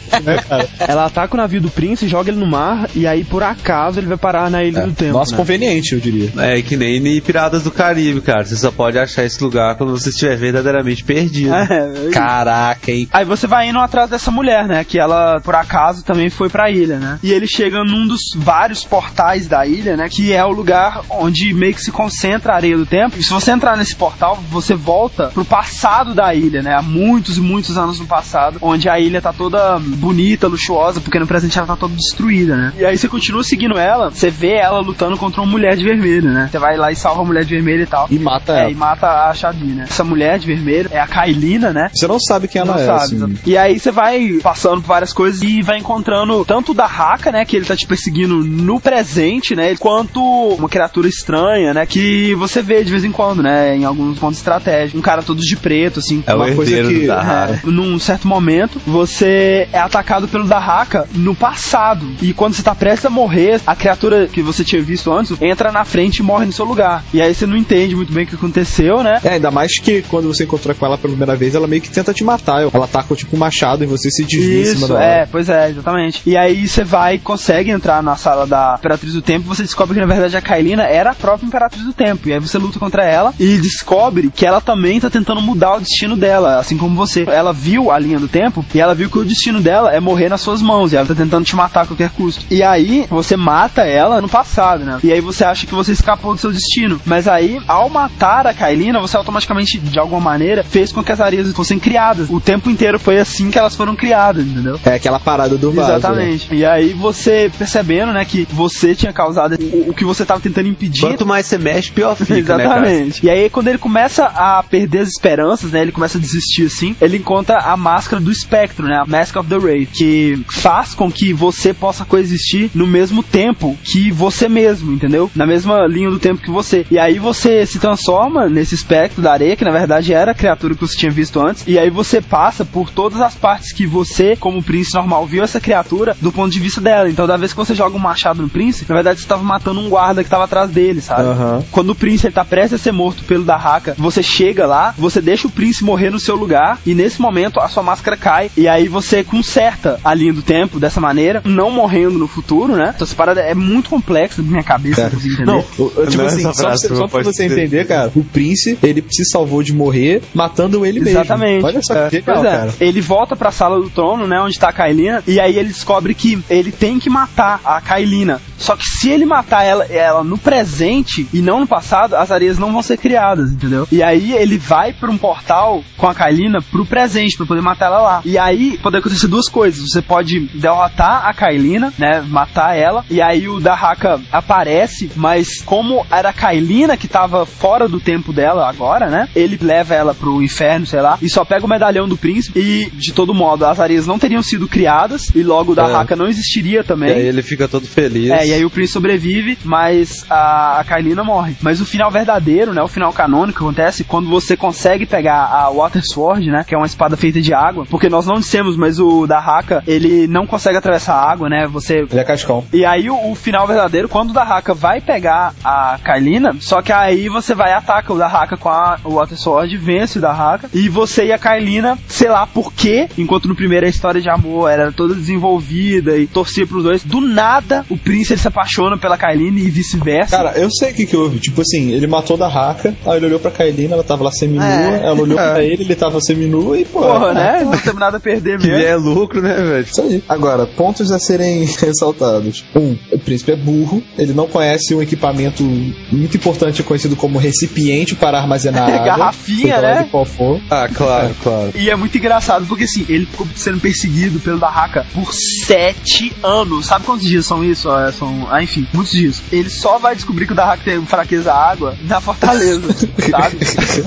Ela ataca o navio do príncipe, joga ele no mar, e aí, por acaso, ele vai parar na Ilha do Tempo. Nossa, né? conveniente, eu diria. É que nem em Piratas do Caribe, cara. Você só pode achar esse lugar quando você estiver verdadeiramente perdido. É, Caraca, hein? Aí você vai indo atrás dessa mulher, né? Que ela, por acaso, também foi pra ilha, né? E ele chega num dos vários portais da ilha, né? Que é o lugar onde meio que se concentra a areia do tempo. E se você entrar nesse portal, você volta pro passado da ilha, né? Há muitos e muitos anos no passado, onde a ilha tá toda bonita, luxuosa, porque no presente ela tá toda destruída, né? E aí você continua seguindo ela, você vê ela lutando contra uma mulher de vermelho, né? Você vai lá e salva a mulher de vermelho e tal. E mata É, ela. e mata a Shadi, né? Essa mulher de vermelho é a Kailina, né? Você não sabe quem ela Não é, sabe, assim. E aí você vai passando por várias coisas e vai encontrando tanto o da Haka, né, que ele tá te perseguindo no presente, né, quanto uma criatura estranha, né, que você vê de vez em quando, né, em alguns pontos estratégicos. Um cara todo de preto, assim. É uma coisa que, é, num certo momento, você é atacado pelo Dahaka no passado. E quando você tá prestes a morrer, a criatura que você tinha visto antes entra na frente e morre no seu lugar. E aí você não entende muito bem o que aconteceu, né? É, ainda mais que quando você encontra com ela pela primeira vez, ela meio que tenta te matar. Ela taca tipo um machado e você se desvia em cima Isso, dela. é, pois é, exatamente. E aí você vai, consegue entrar na sala da Imperatriz do Tempo, você descobre que na verdade a Kailina era a própria Imperatriz do Tempo. E aí você luta contra ela e descobre que ela também tá tentando mudar o destino dela, assim como você. Ela viu a linha do tempo e ela viu que o destino dela é morrer nas suas mãos. E ela tá tentando te matar a qualquer custo. E aí você mata ela no passado, né? E aí você acha que você escapou do seu destino. Mas aí, ao matar a Kailina, você automaticamente, de alguma maneira, fez com que as areias fossem criadas. O tempo inteiro foi assim que elas foram criadas, entendeu? É aquela parada do vaso. Exatamente. E aí você percebendo, né, que você tinha causado o, o que você tava tentando impedir. Quanto mais você mexe, pior fica, né? Exatamente. e aí quando ele começa a perder as esperanças, né, ele começa a desistir assim, ele encontra a máscara do espectro, né, a Mask of the Ray, que faz com que você possa coexistir no mesmo tempo que você mesmo, entendeu? Na mesma linha do tempo que você. E aí você se transforma nesse espectro da areia, que na verdade era a criatura que você tinha visto antes, e aí você passa por todas as partes que você, como príncipe normal, viu essa criatura do ponto de vista dela. Então, da vez que você joga um machado no príncipe, na verdade você estava matando um guarda que estava atrás dele, sabe? Aham. Quando o príncipe ele tá prestes a ser morto pelo Dahaka, você chega lá, você deixa o príncipe morrer no seu lugar, e nesse momento a sua máscara cai, e aí você conserta a linha do tempo dessa maneira, não morrendo no futuro, né? Então essa parada é muito complexa na minha cabeça, entender. Não, tipo Não, assim, só pra, você, só pra você entender, cara, o príncipe, ele se salvou de morrer matando ele mesmo. Exatamente. Olha só É, que legal, é. cara. Ele volta pra sala do trono, né, onde tá a Kailina, e aí ele descobre que ele tem que matar a Kailina. Só que se ele matar ela, ela no presente e não no passado, as areias não vão ser criadas, entendeu? E aí ele vai pra um portal com a Kailina pro presente, pra poder matar ela lá. E aí pode acontecer duas coisas. Você pode derrotar a Kailina, né, matar ela, e aí o Dahaka aparece, mas como era a Kailina que tava fora do tempo dela agora, né, ele leva ela pro inferno, sei lá, e só pega o medalhão do príncipe e, de todo modo, as areias não teriam sido criadas e logo o Dahaka não existiria E também. aí ele fica todo feliz. É, e aí o príncipe sobrevive, mas a, a Kailina morre. Mas o final verdadeiro, né, o final canônico que acontece quando você consegue pegar a Water Sword, né, que é uma espada feita de água, porque nós não dissemos, mas o Dahaka, ele não consegue atravessar a água, né, você... Ele é cascão. E aí o, o final verdadeiro, quando o Dahaka vai pegar a Kailina, só que aí você vai e ataca o Dahaka com a Water Sword, vence o Dahaka, e você e a Kailina, sei lá por quê, enquanto no primeiro a história de amor era toda desenvolvida e torcia pros dois, do nada o príncipe ele se apaixona pela Kailina e vice-versa. Cara, eu sei o que que houve. Tipo assim, ele matou da Haka, aí ele olhou pra Kailina, ela tava lá seminua, É. ela olhou É. pra ele, ele tava seminua e, pô. Porra, né? Não temos nada a perder Que mesmo. é lucro, né, velho? Isso aí. Agora, pontos a serem ressaltados. Um, o príncipe é burro, ele não conhece um equipamento muito importante conhecido como recipiente para armazenar água. Garrafinha, lá né? de qual for. Ah, claro, claro. E é muito engraçado porque assim, ele ficou sendo perseguido pelo Dahaka por sete anos. Sabe quantos dias são isso, Edson? Então, ah, enfim, muitos disso. Ele só vai descobrir que o Dahak tem fraqueza à água na fortaleza, sabe?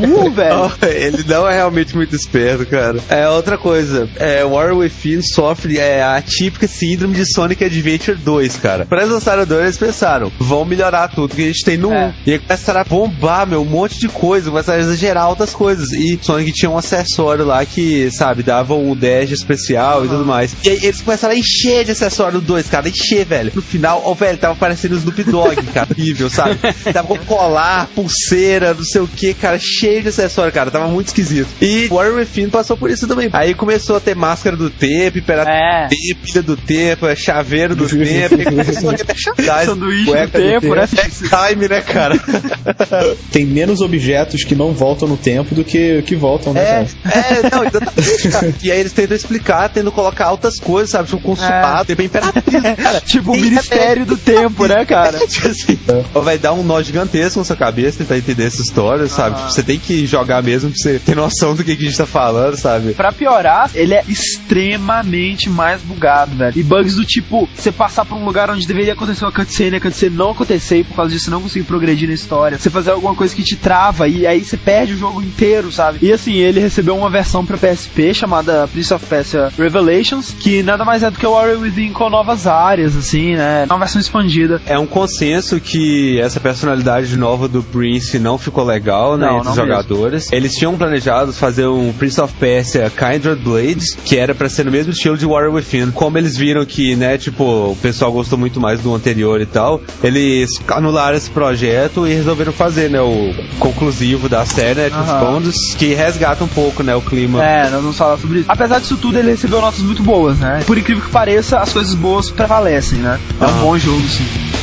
Uh, velho. Ele não é realmente muito esperto, cara. É outra coisa. É, Warrior Within sofre é, a típica síndrome de Sonic Adventure 2, cara. Para lançar o 2, eles pensaram, vão melhorar tudo que a gente tem no 1. É. E aí começaram a bombar, meu, um monte de coisa, começaram a exagerar outras coisas. E Sonic tinha um acessório lá que, sabe, dava um dash especial e tudo mais. E aí eles começaram a encher de acessório 2, cara, encher, velho. No final, ó, velho, tava parecendo o Snoop Dogg, cara, horrível, sabe? Tava com colar, pulseira, não sei o que, cara, cheio de acessório, cara, tava muito esquisito. E Warrior Within passou por isso também. Aí começou a ter máscara do tempo, imperatriz É. do tempo, pilha do tempo, é chaveiro do tempo, e começou a ter merchandising. Sanduíche do tempo, né? É time, né, cara? Tem menos objetos que não voltam no tempo do que que voltam, né, É, cara? é, não, exatamente, cara. E aí eles tentam explicar, tendo colocar altas coisas, sabe? Tipo, consulado, tempo imperatriz, cara. Tipo o Ministério do Tempo, né, cara? Tipo assim, ó, vai dar um nó gigantesco na sua cabeça tentar entender essa história, sabe? Tipo, você tem que jogar mesmo pra você ter noção do que, que a gente tá falando, sabe? Pra piorar, ele é extremamente mais bugado, velho. E bugs do tipo, você passar por um lugar onde deveria acontecer uma cutscene, a cutscene não acontecer e por causa disso você não conseguir progredir na história. Você fazer alguma coisa que te trava e aí você perde o jogo inteiro, sabe? E assim, ele recebeu uma versão pra PSP chamada Prince of Persia Revelations, que nada mais é do que o Warrior Within com novas áreas, assim, né? Uma versão expandida. É um consenso que essa personalidade nova do Prince não ficou legal, né, Não, entre os jogadores. Eles tinham planejado fazer um Prince of Persia Kindred Blades, que era pra ser no mesmo estilo de Warrior Within. Como eles viram que, né, tipo, o pessoal gostou muito mais do anterior e tal, eles anularam esse projeto e resolveram fazer, né, o conclusivo da série, né, os bônus, que resgata um pouco, né, o clima. É, nós vamos falar sobre isso. Apesar disso tudo, ele recebeu notas muito boas, né? Por incrível que pareça, as coisas boas prevalecem, né? É um bom jogo, sim.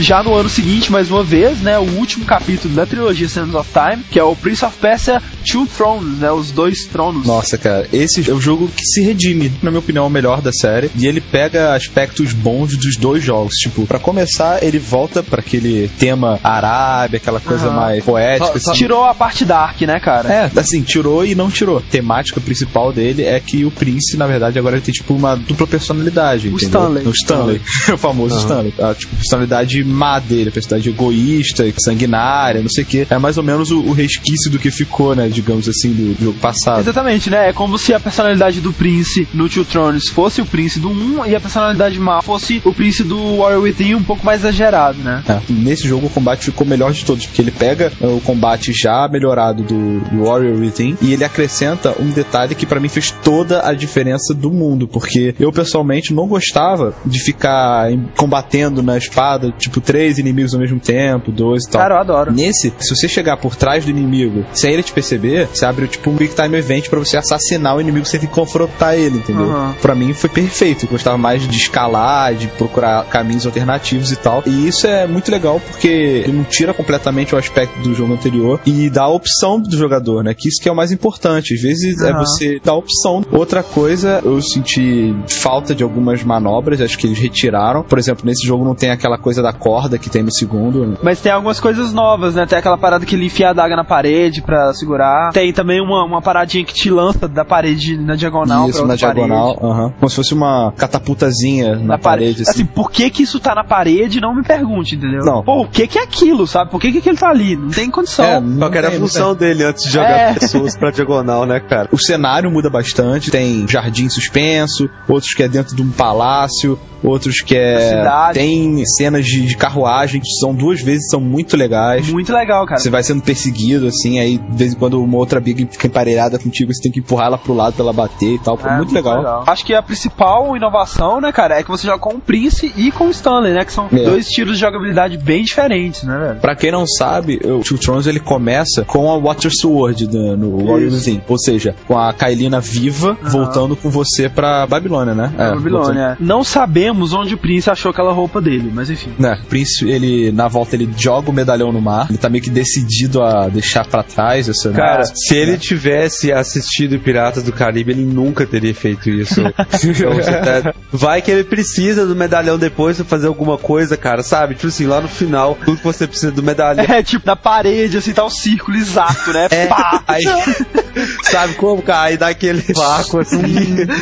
Já no ano seguinte, mais uma vez, né, o último capítulo da trilogia Sands of Time, que é o Prince of Persia Two Thrones, né, os dois tronos. Nossa, cara, esse é o jogo que se redime, na minha opinião, é o melhor da série. E ele pega aspectos bons dos dois jogos. Tipo, pra começar, ele volta pra aquele tema Arábia, aquela coisa mais poética. Só- só assim. tirou a parte dark, né, cara? É, assim, tirou e não tirou. A temática principal dele é que o Prince, na verdade, agora ele tem, tipo, uma dupla personalidade. O entendeu? Stanley. O Stanley. o famoso Aham. Stanley. A, tipo, personalidade má dele, a personalidade egoísta, sanguinária, não sei o quê. É mais ou menos o, o resquício do que ficou, né, digamos assim, do, do jogo passado. Exatamente, né? É como se a personalidade do Prince no Two Thrones fosse o Prince do 1 e a personalidade má fosse o Prince do Warrior Within um pouco mais exagerado, né? É, nesse jogo o combate ficou melhor de todos, porque ele pega é, o combate já melhorado do, do Warrior Within e ele acrescenta um detalhe que pra mim fez toda a diferença do mundo, porque eu pessoalmente não gostava de ficar combatendo na espada, tipo, três inimigos ao mesmo tempo, dois e tal. Cara, eu adoro. Nesse, se você chegar por trás do inimigo sem ele te perceber, você abre tipo um Quick Time Event pra você assassinar o inimigo sem ter que confrontar ele, entendeu? Aham. Pra mim foi perfeito. Eu gostava mais de escalar, de procurar caminhos alternativos e tal. E isso é muito legal porque ele não tira completamente o aspecto do jogo anterior e dá a opção do jogador, né? Que isso que é o mais importante. Às vezes é Aham. você dar a opção. Outra coisa, eu senti falta de algumas manobras, acho que eles retiraram. Por exemplo, nesse jogo não tem aquela coisa da corda que tem no segundo. Mas tem algumas coisas novas, né? Tem aquela parada que ele enfia a adaga na parede pra segurar. Tem também uma, uma paradinha que te lança da parede na diagonal Isso, pra na diagonal, parede. aham. como se fosse uma catapultazinha na, Na parede. assim. Assim, por que que isso tá na parede, não me pergunte, entendeu? Não. Pô, o que que é aquilo, sabe? Por que que aquele tá ali? Não tem condição. É, Qual que era a função dele antes de jogar É. pessoas pra diagonal, né, cara? O cenário muda bastante, tem jardim suspenso, outros que é dentro de um palácio, outros que é. Cidade. Tem cenas de, de carruagem que são duas vezes, são muito legais. Muito legal, cara. Você vai sendo perseguido, assim, aí de vez em quando uma outra big fica emparelhada contigo, você tem que empurrar ela pro lado pra ela bater e tal. Pô, É, muito, legal. Acho que a principal inovação, né, cara, é que você joga com o Prince e com o Stanley, né? Que são É. dois estilos de jogabilidade bem diferentes, né, velho? Pra quem não sabe, o Two Thrones ele começa com a Water Sword né, no Warrior Isso. Within. Ou seja, com a Kailina viva voltando com você pra Babilônia, né? É, Babilônia. Não sabemos onde o Prince achou aquela roupa dele, mas enfim. Né? O príncipe, ele, na volta, ele joga o medalhão no mar. Ele tá meio que decidido a deixar pra trás essa. Cara, se ele tivesse assistido Piratas do Caribe, ele nunca teria feito isso. Então, tá- Vai que ele precisa do medalhão depois pra fazer alguma coisa, cara, sabe? Tipo assim, lá no final, tudo que você precisa do medalhão. É, tipo, na parede, assim, tá o círculo exato, né? É, Pá! aí, sabe como, cara? Aí dá aquele vácuo assim,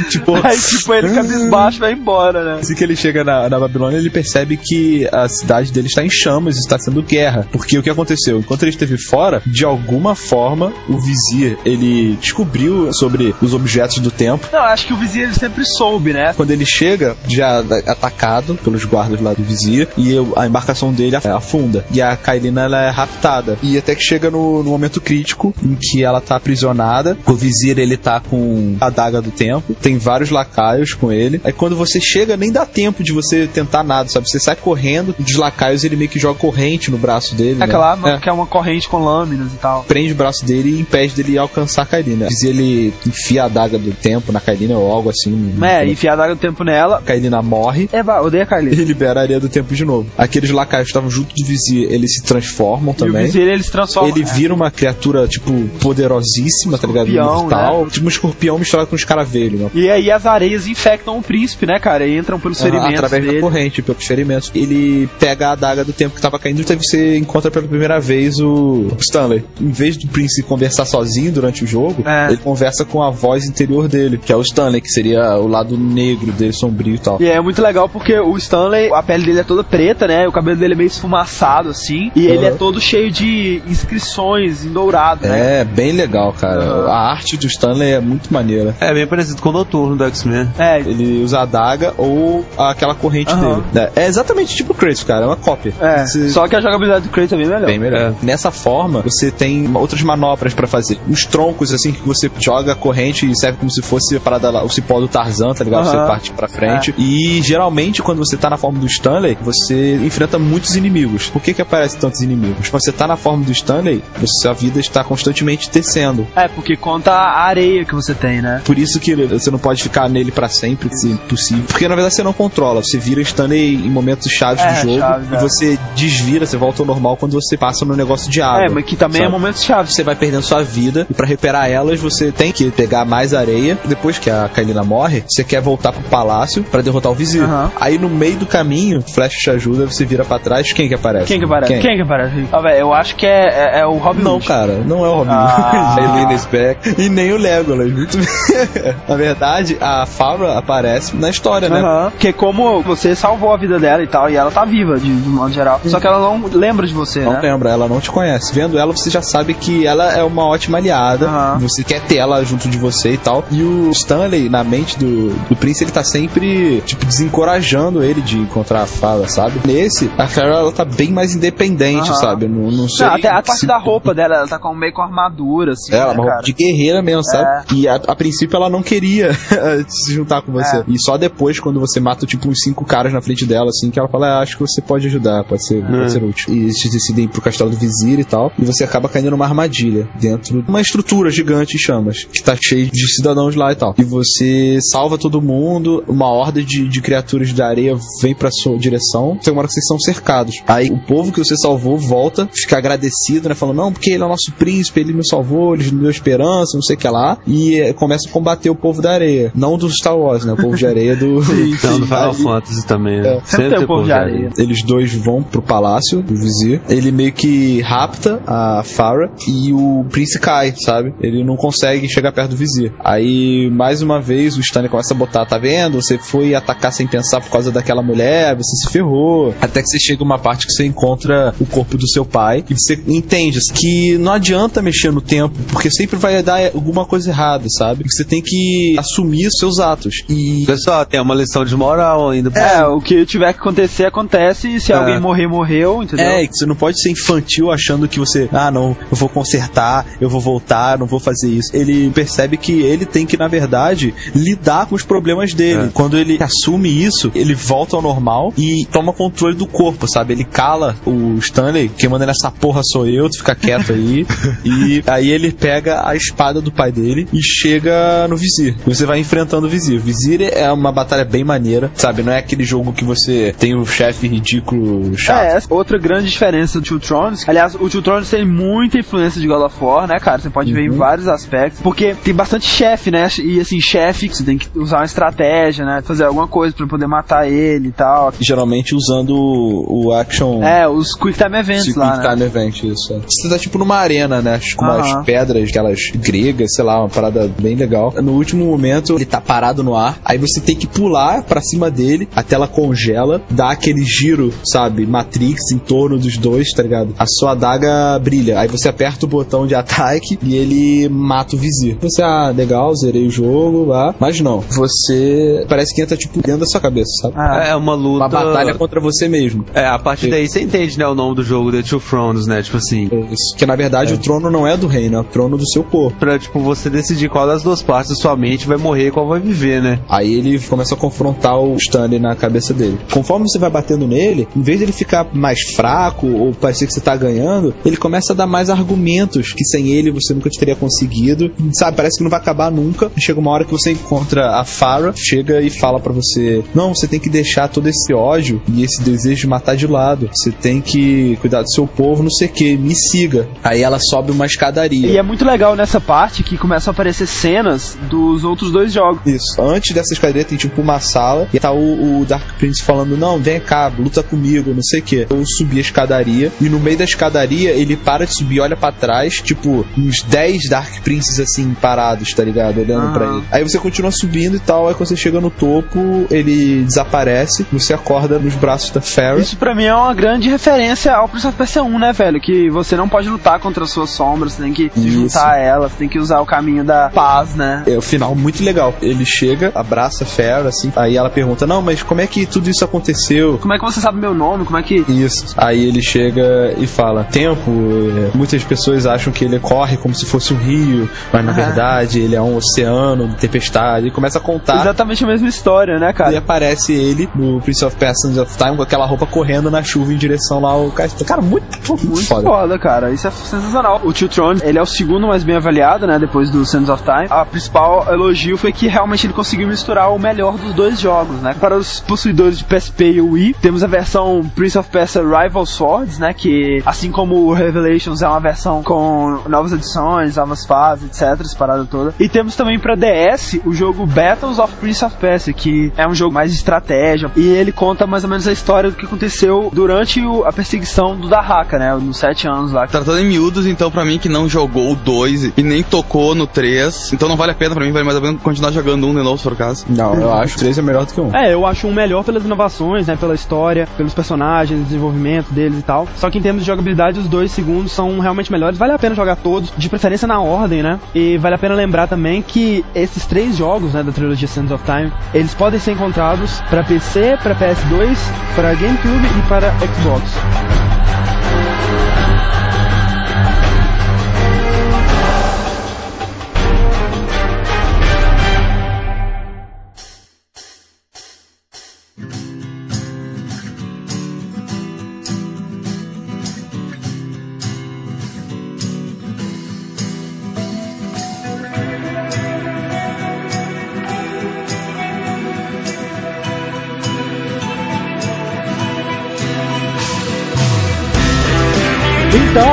tipo, Aí, tipo, ele cabisbaixo vai embora, né? Assim que ele chega na, na Babilônia, ele percebe que a cidade dele está em chamas e está sendo guerra. Porque o que aconteceu? Enquanto ele esteve fora, de alguma forma, o vizir, ele descobriu sobre os objetos do tempo. Não, acho que o vizir ele sempre soube, né? Quando ele chega, já atacado pelos guardas lá do vizir, e a embarcação dele af- afunda. E a Kailina, ela é raptada. E até que chega no, no momento crítico, em que ela tá aprisionada. O vizir, ele tá com a daga do tempo. Tem vários lacaios com ele. Aí quando você chega, nem dá tempo de você tentar nada, sabe? Você sai correndo, dos lacaios, ele meio que joga corrente no braço dele. né? Aquela É que é uma corrente com lâminas e tal. prende o braço dele e impede dele alcançar a Kailina. Se ele enfia a daga do tempo na Kailina ou algo assim. É, enfiar a daga do tempo nela. A Kailina morre. É, vai, odeia a Kylie. E libera a areia do tempo de novo. Aqueles lacaios que estavam junto do vizir, eles se transformam E o também. vizir ele se transforma. Ele é. vira uma criatura, tipo, poderosíssima, tá ligado? Né? Tipo um escorpião misturado com um escaravelho, né? E aí as areias infectam o príncipe, né, cara? E entram pelos ferimentos através dele. da corrente, pelos ferimentos. Ele pega a adaga do tempo que tava caindo e você encontra pela primeira vez o Stanley. Em vez do príncipe conversar sozinho durante o jogo, É. ele conversa com a voz interior dele, que é o Stanley, que seria o lado negro dele, sombrio e tal. E é muito legal porque o Stanley, a pele dele é toda preta, né? O cabelo dele é meio esfumaçado, assim. E ele é Uhum. todo cheio de inscrições em dourado, né? É, bem legal, cara. A arte do Stanley é muito maneira. É bem parecido com o Noturno do X-Men. É. Ele usa a adaga ou aquela corrente Aham. dele. É, é exatamente tipo o Kratos, cara. É uma cópia. É, Você- só que a jogabilidade do Kratos é bem melhor. Bem melhor. Nessa forma, você tem outras manobras pra fazer. Os troncos, assim, que você joga a corrente e serve como se fosse a parada lá, o cipó do Tarzan, tá ligado? Você parte pra frente. E geralmente, quando você tá na forma do Stanley, você enfrenta muitos inimigos. Por que que aparecem tantos inimigos? Quando você tá na forma do Stanley, você- a vida está constantemente descendo. É, porque conta a areia que você tem, né? Por isso que você não pode ficar nele pra sempre, se possível. Porque na verdade você não controla, você vira Stanley em momentos chaves É, do jogo chaves, e é. você desvira, você volta ao normal quando você passa no negócio de água. É, mas que também é sabe? momentos chaves. Você vai perdendo sua vida e pra recuperar elas você tem que pegar mais areia. Depois que a Kailina morre, você quer voltar pro palácio pra derrotar o vizir. Aham. Aí no meio do caminho, o Flash te ajuda, você vira pra trás, quem que aparece? Quem que aparece? Quem, que aparece? Ah, velho, eu acho que é, é, é o Robin Não, Hood. cara, não é o Robin Ah. Hood. Helena Speck e nem o Legolas. Muito bem. Na verdade, a Fabra aparece na história, né? Porque como você salvou a vida dela e tal, e ela tá viva, de, de modo geral. Só que ela não lembra de você, Não né? lembra, ela não te conhece. Vendo ela, você já sabe que ela é uma ótima aliada. Aham. Você quer ter ela junto de você e tal. E o Stanley, na mente do, do príncipe, ele tá sempre, tipo, desencorajando ele de encontrar a Fala, sabe? Nesse, a Farrah, ela tá bem mais independente, Aham. sabe? Não, não sei. Não, até a parte se- da roupa dela, ela tá com meio com armadura, assim. Ela, né, uma roupa de guerreira mesmo, sabe? É. E a, a princípio ela não queria se juntar com você. É. E só depois, quando você mata, tipo, uns cinco caras na frente dela, assim, que ela fala, ah, acho que você pode ajudar, pode ser, pode ser útil. E eles decidem ir pro castelo do vizir e tal. E você acaba caindo numa armadilha dentro de uma estrutura gigante em chamas, que tá cheio de cidadãos lá e tal. E você salva todo mundo, uma horda de, de criaturas da areia vem pra sua direção. Tem uma hora que vocês são cercados. Aí o povo que você salvou volta, fica agradecido, né? Falando, não, porque ele é o nosso príncipe, ele nos salvou, ele nos deu esperança, não sei o que lá. E eh, começa a combater o povo da areia. Não do Star Wars, né? O povo de areia do. Não, do Final Fantasy também, né? É. Sempre tem o povo de areia. Eles dois vão pro palácio do vizir. Ele meio que rapta a Farah e o príncipe cai, sabe? Ele não consegue chegar perto do vizir. Aí, mais uma vez, o Stanley começa a botar, tá vendo? Você foi atacar sem pensar por causa daquela mulher, você se ferrou. Até que você chega uma parte que você encontra o corpo do seu pai e você entende que não adianta mexer no tempo, porque sempre vai dar alguma coisa errada, sabe? Você tem que assumir os seus atos. E Pessoal, tem uma lição de moral ainda. É, o que tiver que acontecer, acontece. E se É. alguém morrer, morreu, entendeu? É, e que você não pode ser infantil achando que você, ah, não, eu vou consertar, eu vou voltar, não vou fazer isso. Ele percebe que ele tem que, na verdade, lidar com os problemas dele. É. Quando ele assume isso, ele volta ao normal e toma controle do corpo, sabe? Ele cala o Stanley, quem manda nessa porra sou eu, tu fica quieto aí. e aí ele pega a espada do pai dele e chega no vizir. E você vai enfrentando o vizir. O vizir é uma batalha bem maneira, sabe? Não é aquele jogo que você tem o chefe ridículo, chato. É, essa é outra grande diferença do Two Thrones. Aliás, o Two Thrones tem muita influência de God of War, né, cara? Você pode ver em vários aspectos. Porque tem bastante chefe, né? E assim, chefe, você tem que usar uma estratégia, né? Fazer alguma coisa pra poder matar ele e tal. Geralmente usando o, o action. É, os Quick Time Events Quick lá, né? Time Event, isso. é. Você tá tipo numa arena, né? Com Aham. umas pedras, aquelas gregas, sei lá, uma parada bem legal. No último momento, ele tá parado no ar, aí você tem que pular pra cima dele, a tela congela, dá aquele giro, sabe? Matrix em torno dos dois, tá ligado? A sua adaga brilha. Aí você aperta o botão de ataque e ele mata o vizir. Você, ah, legal, zerei o jogo lá. Mas não, você parece que entra tipo dentro da sua cabeça, sabe? É uma luta. Uma batalha contra você mesmo. É, a partir daí você entende, né, o nome do jogo, The Two Thrones, né? Tipo assim. Isso. Que na verdade o trono não é do reino, é o trono do seu corpo. Pra, tipo, você decidir qual das duas partes da sua mente vai morrer e qual vai viver, né? Aí ele começa a confrontar o Stanley na cabeça dele. Conforme você vai batendo nele, em vez dele ficar mais fraco ou parecer que você tá ganhando, ele começa a dar mais argumentos que sem ele você nunca teria conseguido. Sabe, parece que não vai acabar nunca. Chega uma hora que você encontra a Farah, chega e fala pra você: Não, você tem que deixar todo esse ódio e esse desejo de matar de lado. Você tem que cuidar do seu povo, não sei o que, me siga. Aí ela sobe uma escadaria. E é muito legal nessa parte que começam a aparecer cenas dos outros dois jogos. Isso. Antes dessa escadaria tem tipo uma sala e tá o, o Dark Prince falando: Não, vem cá, luta comigo, não sei o que. Eu subi a escadaria e no meio da escadaria ele para de subir, olha pra trás, tipo, uns 10 Dark Princes assim, parados, tá ligado? Olhando Ah. pra ele. Aí você continua subindo e tal, aí quando você chega no topo, ele desaparece, você acorda nos braços da Farrah. Isso pra mim é uma grande referência ao Prince of Persia 1, né, velho? Que você não pode lutar contra as suas sombras, você tem que se juntar a elas, tem que usar o caminho da paz, né? É o final muito legal. Ele chega, abraça a Farrah, assim, aí ela pergunta: Não, mas como é que tudo isso aconteceu? Como é que você sabe meu nome? Como é que. Isso. Aí ele chega e fala: Tempo, é, muitas pessoas acham que ele corre como se fosse um rio, mas na verdade ele é um oceano de tempestade. E começa a contar. Exatamente a mesma história, né, E cara? aparece ele no Prince of Passage of Time com aquela roupa correndo na chuva em direção lá ao castelo. Cara, muito, muito, Muito foda. foda. cara. Isso é sensacional. O Two Thrones, ele é o segundo mais bem avaliado, né? Depois do Sands of Time. A principal elogio foi que realmente ele conseguiu misturar o melhor dos dois jogos, né? Para os possuidores de PSP e Wii, temos a versão Prince of Persia Rival Swords, né? Que, assim como o Revelations, é uma versão com novas edições, novas fases, etc. Essa parada toda. E temos também para DS o jogo Battles of Prince of Persia, que é um jogo mais de estratégia. E ele conta mais ou menos a história do que aconteceu durante o- a perseguição do Dahaka, né? Nos sete anos lá. Tratando em miúdos, então, pra mim que não jogou o 2 e nem tocou no 3, então não vale a pena pra mim, vale mais a pena continuar jogando um de novo, se for o caso. Não, eu acho que o 3 é melhor do que um. É, eu acho um melhor pelas inovações, né? Pela história, pelos personagens, desenvolvimento deles e tal. Só que em termos de jogabilidade, os dois segundos são realmente melhores. Vale a pena jogar todos, de preferência na ordem, né? E vale a pena lembrar também que esses três jogos, né, da trilogia Sands of Time, eles podem ser encontrados para PC, para PS2, para GameCube e para Xbox.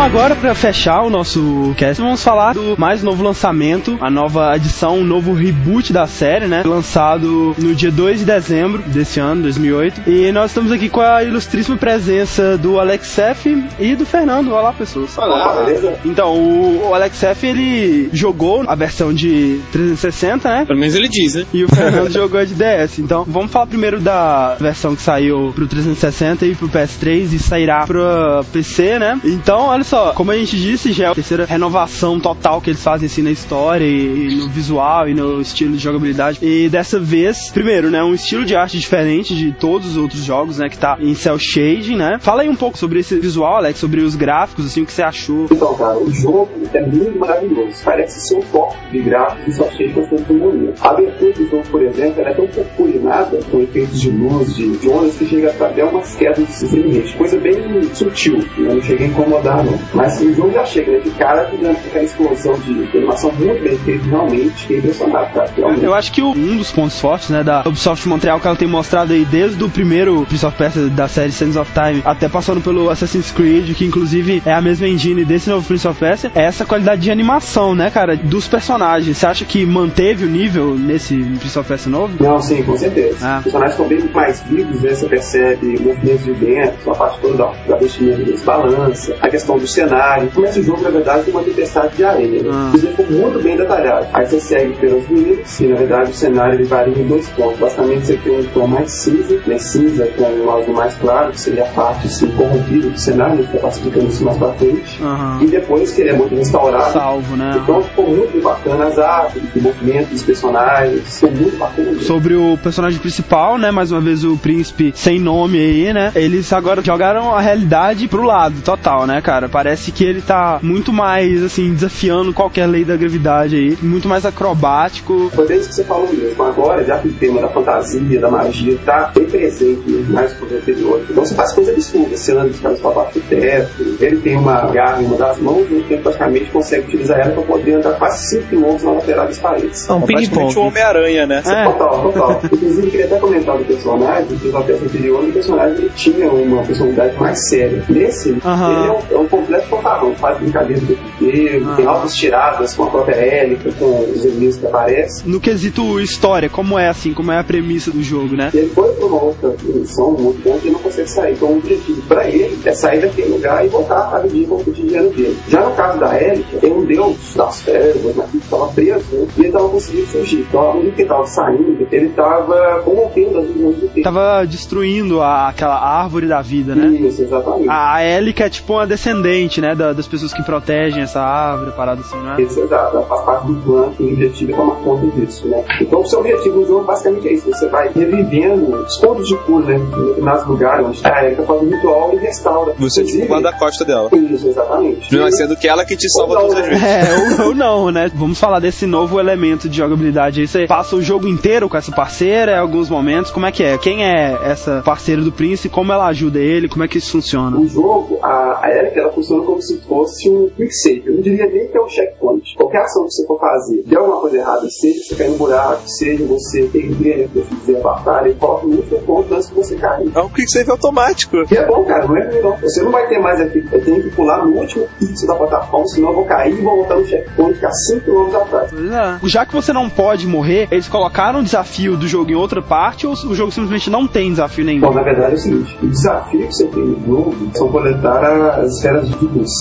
Agora pra fechar o nosso cast, vamos falar do mais novo lançamento, a nova adição, um novo reboot da série, né? Lançado no dia 2 de dezembro desse ano, 2008. E nós estamos aqui com a ilustríssima presença do Alex F e do Fernando. Olá, pessoas. Olá, beleza? Então, o, o Alex F, ele jogou a versão de 360, né? Pelo menos ele diz, né? E o Fernando jogou a de DS. Então, vamos falar primeiro da versão que saiu pro 360 e pro PS3 e sairá pro PC, né? Então, olha só, como a gente disse, já é a terceira renovação total que eles fazem assim na história e, no visual e no estilo de jogabilidade. E dessa vez, primeiro, né, um estilo de arte diferente de todos os outros jogos, né, que tá em cel shading, né? Fala aí um pouco sobre esse visual, Alex, sobre os gráficos, assim, o que você achou. Então, cara, o jogo é muito maravilhoso. Parece ser um foco de gráficos só cheio bastante harmonia. A abertura do jogo, por exemplo, ela é tão pouco polinada, com efeitos de luz, de, de ondas, que chega até umas quedas de frame. Coisa bem sutil, né? não chega a incomodar não. Mas o jogo já chega, né? De cara que dando aquela explosão de animação muito bem feita, realmente, fiquei impressionado, cara. Realmente. Eu acho que um dos pontos fortes, né, da Ubisoft Montreal que ela tem mostrado aí desde o primeiro Prince of Persia da série Sands of Time, até passando pelo Assassin's Creed, que inclusive é a mesma engine desse novo Prince of Persia, é essa qualidade de animação, né, cara, dos personagens. Você acha que manteve o nível nesse Prince of Persia novo? Não, sim, com certeza. Ah. Os personagens estão bem mais vivos, né? Você percebe movimentos de dentro, a parte toda da, da vestimenta deles balança, a questão do cenário. Começa o jogo, na verdade, com uma tempestade de areia, né? Ah. Isso ficou muito bem detalhado. Aí você segue pelas ruínas e, na verdade, o cenário ele varia em dois pontos. Basicamente, você tem um tom mais cinza, né? Cinza com um azul mais claro, que seria a parte assim, corrompida do cenário, né? que está explicando isso mais pra frente. Aham. E depois que ele é muito restaurado, Salvo, né? então ficou muito bacana as árvores, o movimento dos personagens, ficou muito bacana. Sobre o personagem principal, né? Mais uma vez o príncipe sem nome aí, né? Eles agora jogaram a realidade pro lado total, né, cara? Parece que ele tá muito mais, assim, desafiando qualquer lei da gravidade aí. Muito mais acrobático. Foi isso que você falou mesmo. Agora, já que o tema da fantasia, da magia, tá bem presente mais pro anterior. Então você faz coisas absurdas. Você anda de cabeça pra baixo do teto. Ele tem uma garra em uma das mãos e ele praticamente consegue utilizar ela pra poder andar quase 5 km na lateral das paredes. É um praticamente o Homem-Aranha, né? É. Total, total. Inclusive, queria até comentar do personagem, que na peça anterior, o personagem ele tinha uma personalidade mais séria. Nesse, Aham. ele é um, é um completo fanfarrão, faz brincadeira do tempo Aham. tem altas tiradas com a própria Hélica, com os inimigos que aparecem. No quesito história, como é assim, como é a premissa do jogo, né? Ele foi para uma outra missão muito grande e não consegue sair. Então, o objetivo para ele é sair daquele lugar e voltar a viver com o cotidiano dele. Já no caso da Erika, tem um deus das trevas, né, que estava preso, né, e ele estava conseguindo fugir. Então, à medida que ele estava saindo, ele estava corrompendo as visões do tempo. Tava destruindo a- aquela árvore da vida, né? Isso, exatamente. A Elika é tipo uma descendente, né? da- das pessoas que protegem essa árvore, parada assim, né? Exato, ela faz parte do plano que o objetivo é tomar conta disso, né? Então, o seu objetivo no jogo basicamente é isso: você vai revivendo os pontos de cura, né? Em determinados lugares onde a Erika faz um ritual e restaura. Você é tipo o guarda-costa dela. Isso, exatamente. Mas sendo que ela que te salva não, todas as vezes. É, ou, ou não, né? Vamos falar desse novo elemento de jogabilidade aí. Você passa o jogo inteiro com essa parceira, em alguns momentos. Como é que é? Quem é essa parceira do príncipe? Como ela ajuda ele? Como é que isso funciona? O jogo, a, a Erika, ela funciona como se fosse um quick save. Eu não diria nem que é um checkpoint. Qualquer ação que você for fazer, der alguma coisa errada, seja você cair no buraco, seja você perder, fazer a batalha, e coloca no último ponto antes que você cair. É um quick save automático. E é bom, cara, não é ruim não. Você não vai ter mais aqui, eu tenho que pular no último pixel da plataforma, senão eu vou cair e vou voltar no checkpoint ficar 5 km atrás. É. Já que você não pode morrer, eles colocaram o desafio do jogo em outra parte ou o jogo simplesmente não tem desafio nenhum? Bom, na verdade é o seguinte, o desafio que você tem no jogo são coletar as esferas de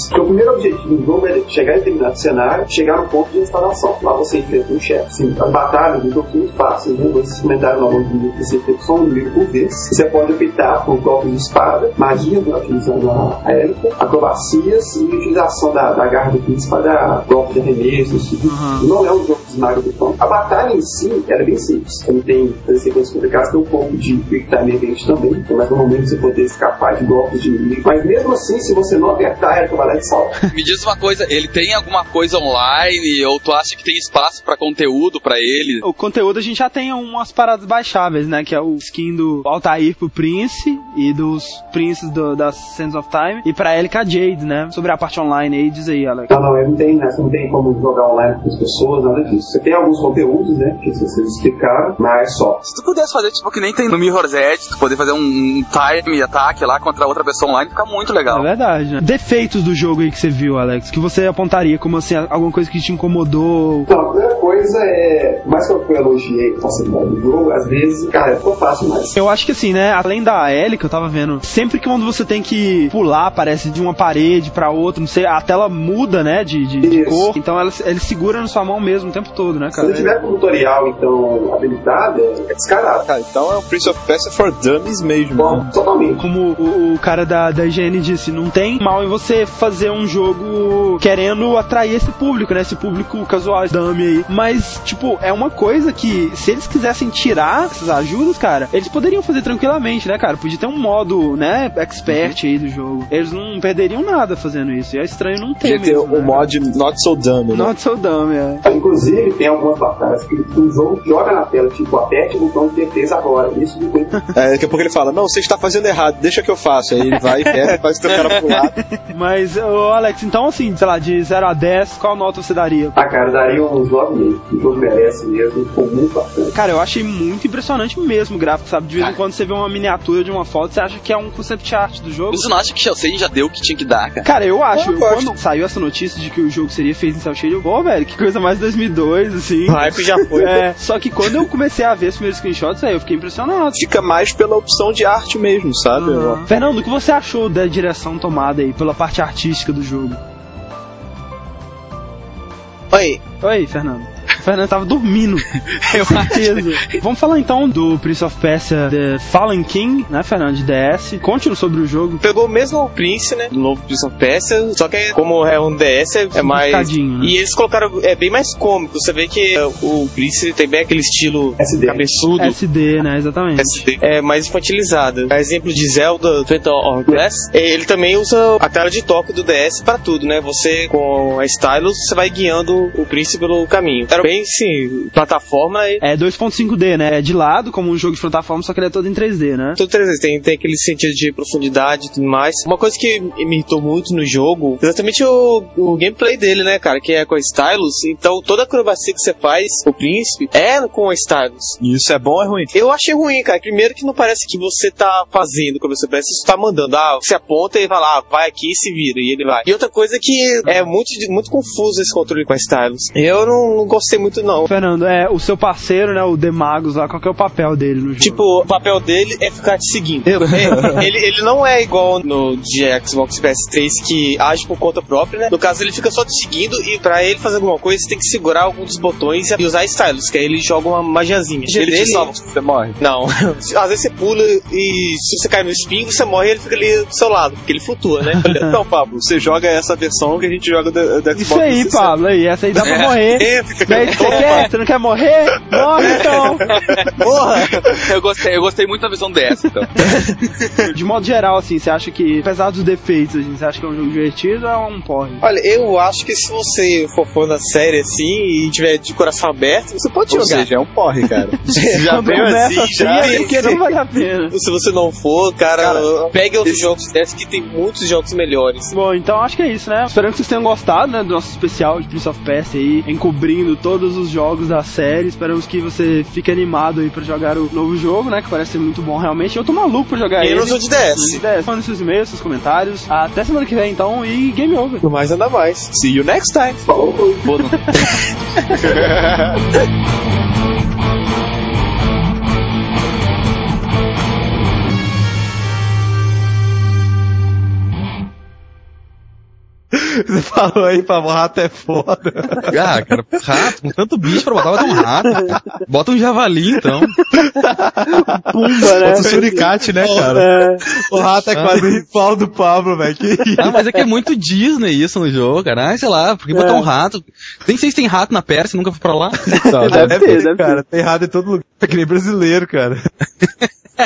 Porque o primeiro objetivo do jogo é chegar em determinado cenário, chegar no ponto de instalação. Lá você enfrenta um chefe. Sim, as batalhas do jogo são muito fáceis, né? Vocês comentaram ao longo do vídeo que você enfrenta só um inimigo por vez. Você pode optar por golpes de espada, magia, né, utilizando a a Elika, acrobacias e utilização da, da garra do príncipe para dar golpes de arremesso. esse tipo. Não é um jogo de esmaga do pão. A batalha em si ela é bem simples. Não tem sequências complicadas, tem um pouco de quick time event também, mas no momento você poder escapar de golpes de inimigo. Mas mesmo assim, se você não apertar, ela vai lá e salva. Me diz uma coisa, ele tem alguma coisa online ou tu acha que tem espaço pra conteúdo pra ele? O conteúdo a gente já tem umas paradas baixáveis, né? Que é o skin do Altair pro Prince e dos Princes do, das Sands of Time e pra Elika Jade, né? Sobre a parte online aí, diz aí, Alex. Não, não, ele não tem, né? Você não tem como jogar online com as pessoas, nada disso. Você tem alguns conteúdos, né? Que vocês explicaram, mas só. Se tu pudesse fazer tipo que nem tem no Mirror's Edge, tu poder fazer um, um time ataque lá contra outra pessoa online, fica muito legal. É verdade, né? Defeitos do jogo aí que você viu, Alex, que você apontaria como assim, alguma coisa que te incomodou. Então, a primeira coisa é, mais que eu elogiei a facilidade do jogo, às vezes, cara, ficou fácil mais. Eu acho que assim, né? Além da Ellie que eu tava vendo, sempre que quando você tem que pular, parece de uma parede pra outra, não sei, a tela muda, né? De, de, de cor. Então ela, ele segura na sua mão mesmo o tempo todo, né, Se cara? ele tiver com tutorial, então, habilitado, é descarado. Cara, então é um Prince of Persia for Dummies mesmo. Bom, né? totalmente. Como o, o cara da, da IGN disse, não tem mal em você fazer um jogo querendo atrair esse público, né? Esse público casual, dummy aí. Mas, tipo, é uma coisa que, se eles quisessem tirar essas ajudas, cara, eles poderiam fazer tranquilamente, né, cara? Podia ter um modo, né, expert aí do jogo. Eles não perderiam nada fazendo isso. E é estranho não ter Podia ter mesmo, o né? mod Not So Dumb, né? Not so dumb, é. Inclusive, tem algumas batalhas que o jogo joga na tela, tipo, aperte o botão de defesa agora. Isso depois É, daqui a pouco ele fala, não, você está fazendo errado, deixa que eu faço. Aí ele vai e pega, faz o teu cara pular. Exato. Mas, ô Alex, então assim, sei lá, de 0 a 10, qual nota você daria? Ah, cara, eu daria uns 9,5. O jogo merece mesmo, ficou muito bacana. Cara, eu achei muito impressionante mesmo o gráfico, sabe? De vez em quando você vê uma miniatura de uma foto, você acha que é um concept art do jogo. Você não acha que Shell Shading já deu o que tinha que dar, cara? Cara, eu acho. Eu gosto. quando saiu essa notícia de que o jogo seria feito em Cell Shading, eu, pô, velho, que coisa mais 2002, assim. O hype já foi. É, só que quando eu comecei a ver os primeiros screenshots, aí eu fiquei impressionado. Fica mais pela opção de arte mesmo, sabe? Aham. Fernando, o que você achou da direção tomada aí pela parte artística do jogo? Oi. Oi, Fernando. O Fernando tava dormindo. Com certeza. Vamos falar então do Prince of Persia The Fallen King, né, Fernando, de DS. Conte-nos sobre o jogo. Pegou o mesmo Prince, né? Do novo Prince of Persia, só que como é um DS, é, é mais. Né? E eles colocaram. É bem mais cômico. Você vê que é, o Prince tem bem aquele estilo SD. cabeçudo. SD, né, exatamente. SD. É mais infantilizado. A exemplo de Zelda Phantom Hourglass, é, ele também usa a tela de toque do DS para tudo, né? Você com a Stylus, você vai guiando o Prince pelo caminho. Era bem, sim, plataforma e É 2.5D, né? É de lado, como um jogo de plataforma, só que ele é todo em 3D, né? Tudo 3D, tem, tem aquele sentido de profundidade e tudo mais. Uma coisa que me irritou muito no jogo, exatamente o, o gameplay dele, né, cara? Que é com a Stylus. Então toda a acrobacia que você faz, o príncipe, é com a Stylus. Isso é bom ou é ruim? Eu achei ruim, cara. Primeiro que não parece que você tá fazendo como você parece, você tá mandando. Ah, você aponta e vai lá, vai aqui e se vira, e ele vai. E outra coisa que é muito, muito confuso esse controle com a Stylus. Eu não, não gostei muito, não. Fernando, é o seu parceiro, né, o Demagos lá, qual que é o papel dele no jogo? Tipo, o papel dele é ficar te seguindo. É, ele, ele não é igual no de Xbox PS3 que age por conta própria, né? No caso, ele fica só te seguindo e pra ele fazer alguma coisa, você tem que segurar algum dos botões e usar stylus, que aí ele joga uma magiazinha. Ele te salva se você morre. Não. Às vezes você pula e se você cai no espinho, você morre e ele fica ali do seu lado, porque ele flutua, né? Então, Pablo, você joga essa versão que a gente joga do, do Xbox. Isso aí, 360. Pablo, aí, essa aí dá pra É. morrer. É, fica Daí você quer? Você não quer morrer? Morre então! Porra! Eu gostei, eu gostei muito da visão dessa, então. De modo geral, assim, você acha que, apesar dos defeitos, assim, você acha que é um jogo divertido ou é um porre? Olha, eu acho que se você for fã da série assim e tiver de coração aberto, você pode Ou jogar. seja, é um porre, cara. já veio começa assim, já. é porque não vale a pena. Se você não for, cara, pegue outros jogos desses que tem muitos jogos melhores. Bom, então acho que é isso, né? Esperando que vocês tenham gostado, né, do nosso especial de Prince of Persia aí, encobrindo todos os jogos da série. Esperamos que você fique animado aí pra jogar o novo jogo, né, que parece ser muito bom realmente. Eu tô maluco pra jogar E ele. no jogo de DS. No de DS. Mande seus e-mails, seus comentários. Até semana que vem, então, e game over. No mais, anda mais. See you next time. Falou, Você falou aí, Pablo, rato é foda. Ah, cara, rato, com tanto bicho pra botar, dar um rato. Bota um javali, então. Pumba, né? Bota o suricate, né, cara? O rato é quase o rival do Pablo, velho. Ah, mas é que é muito Disney isso no jogo, cara. Ah, sei lá, por que botar um rato? Nem sei se tem rato na Pérsia, nunca fui pra lá. Não, Deve ter, deve cara. Tem rato em todo lugar. É que nem brasileiro, cara.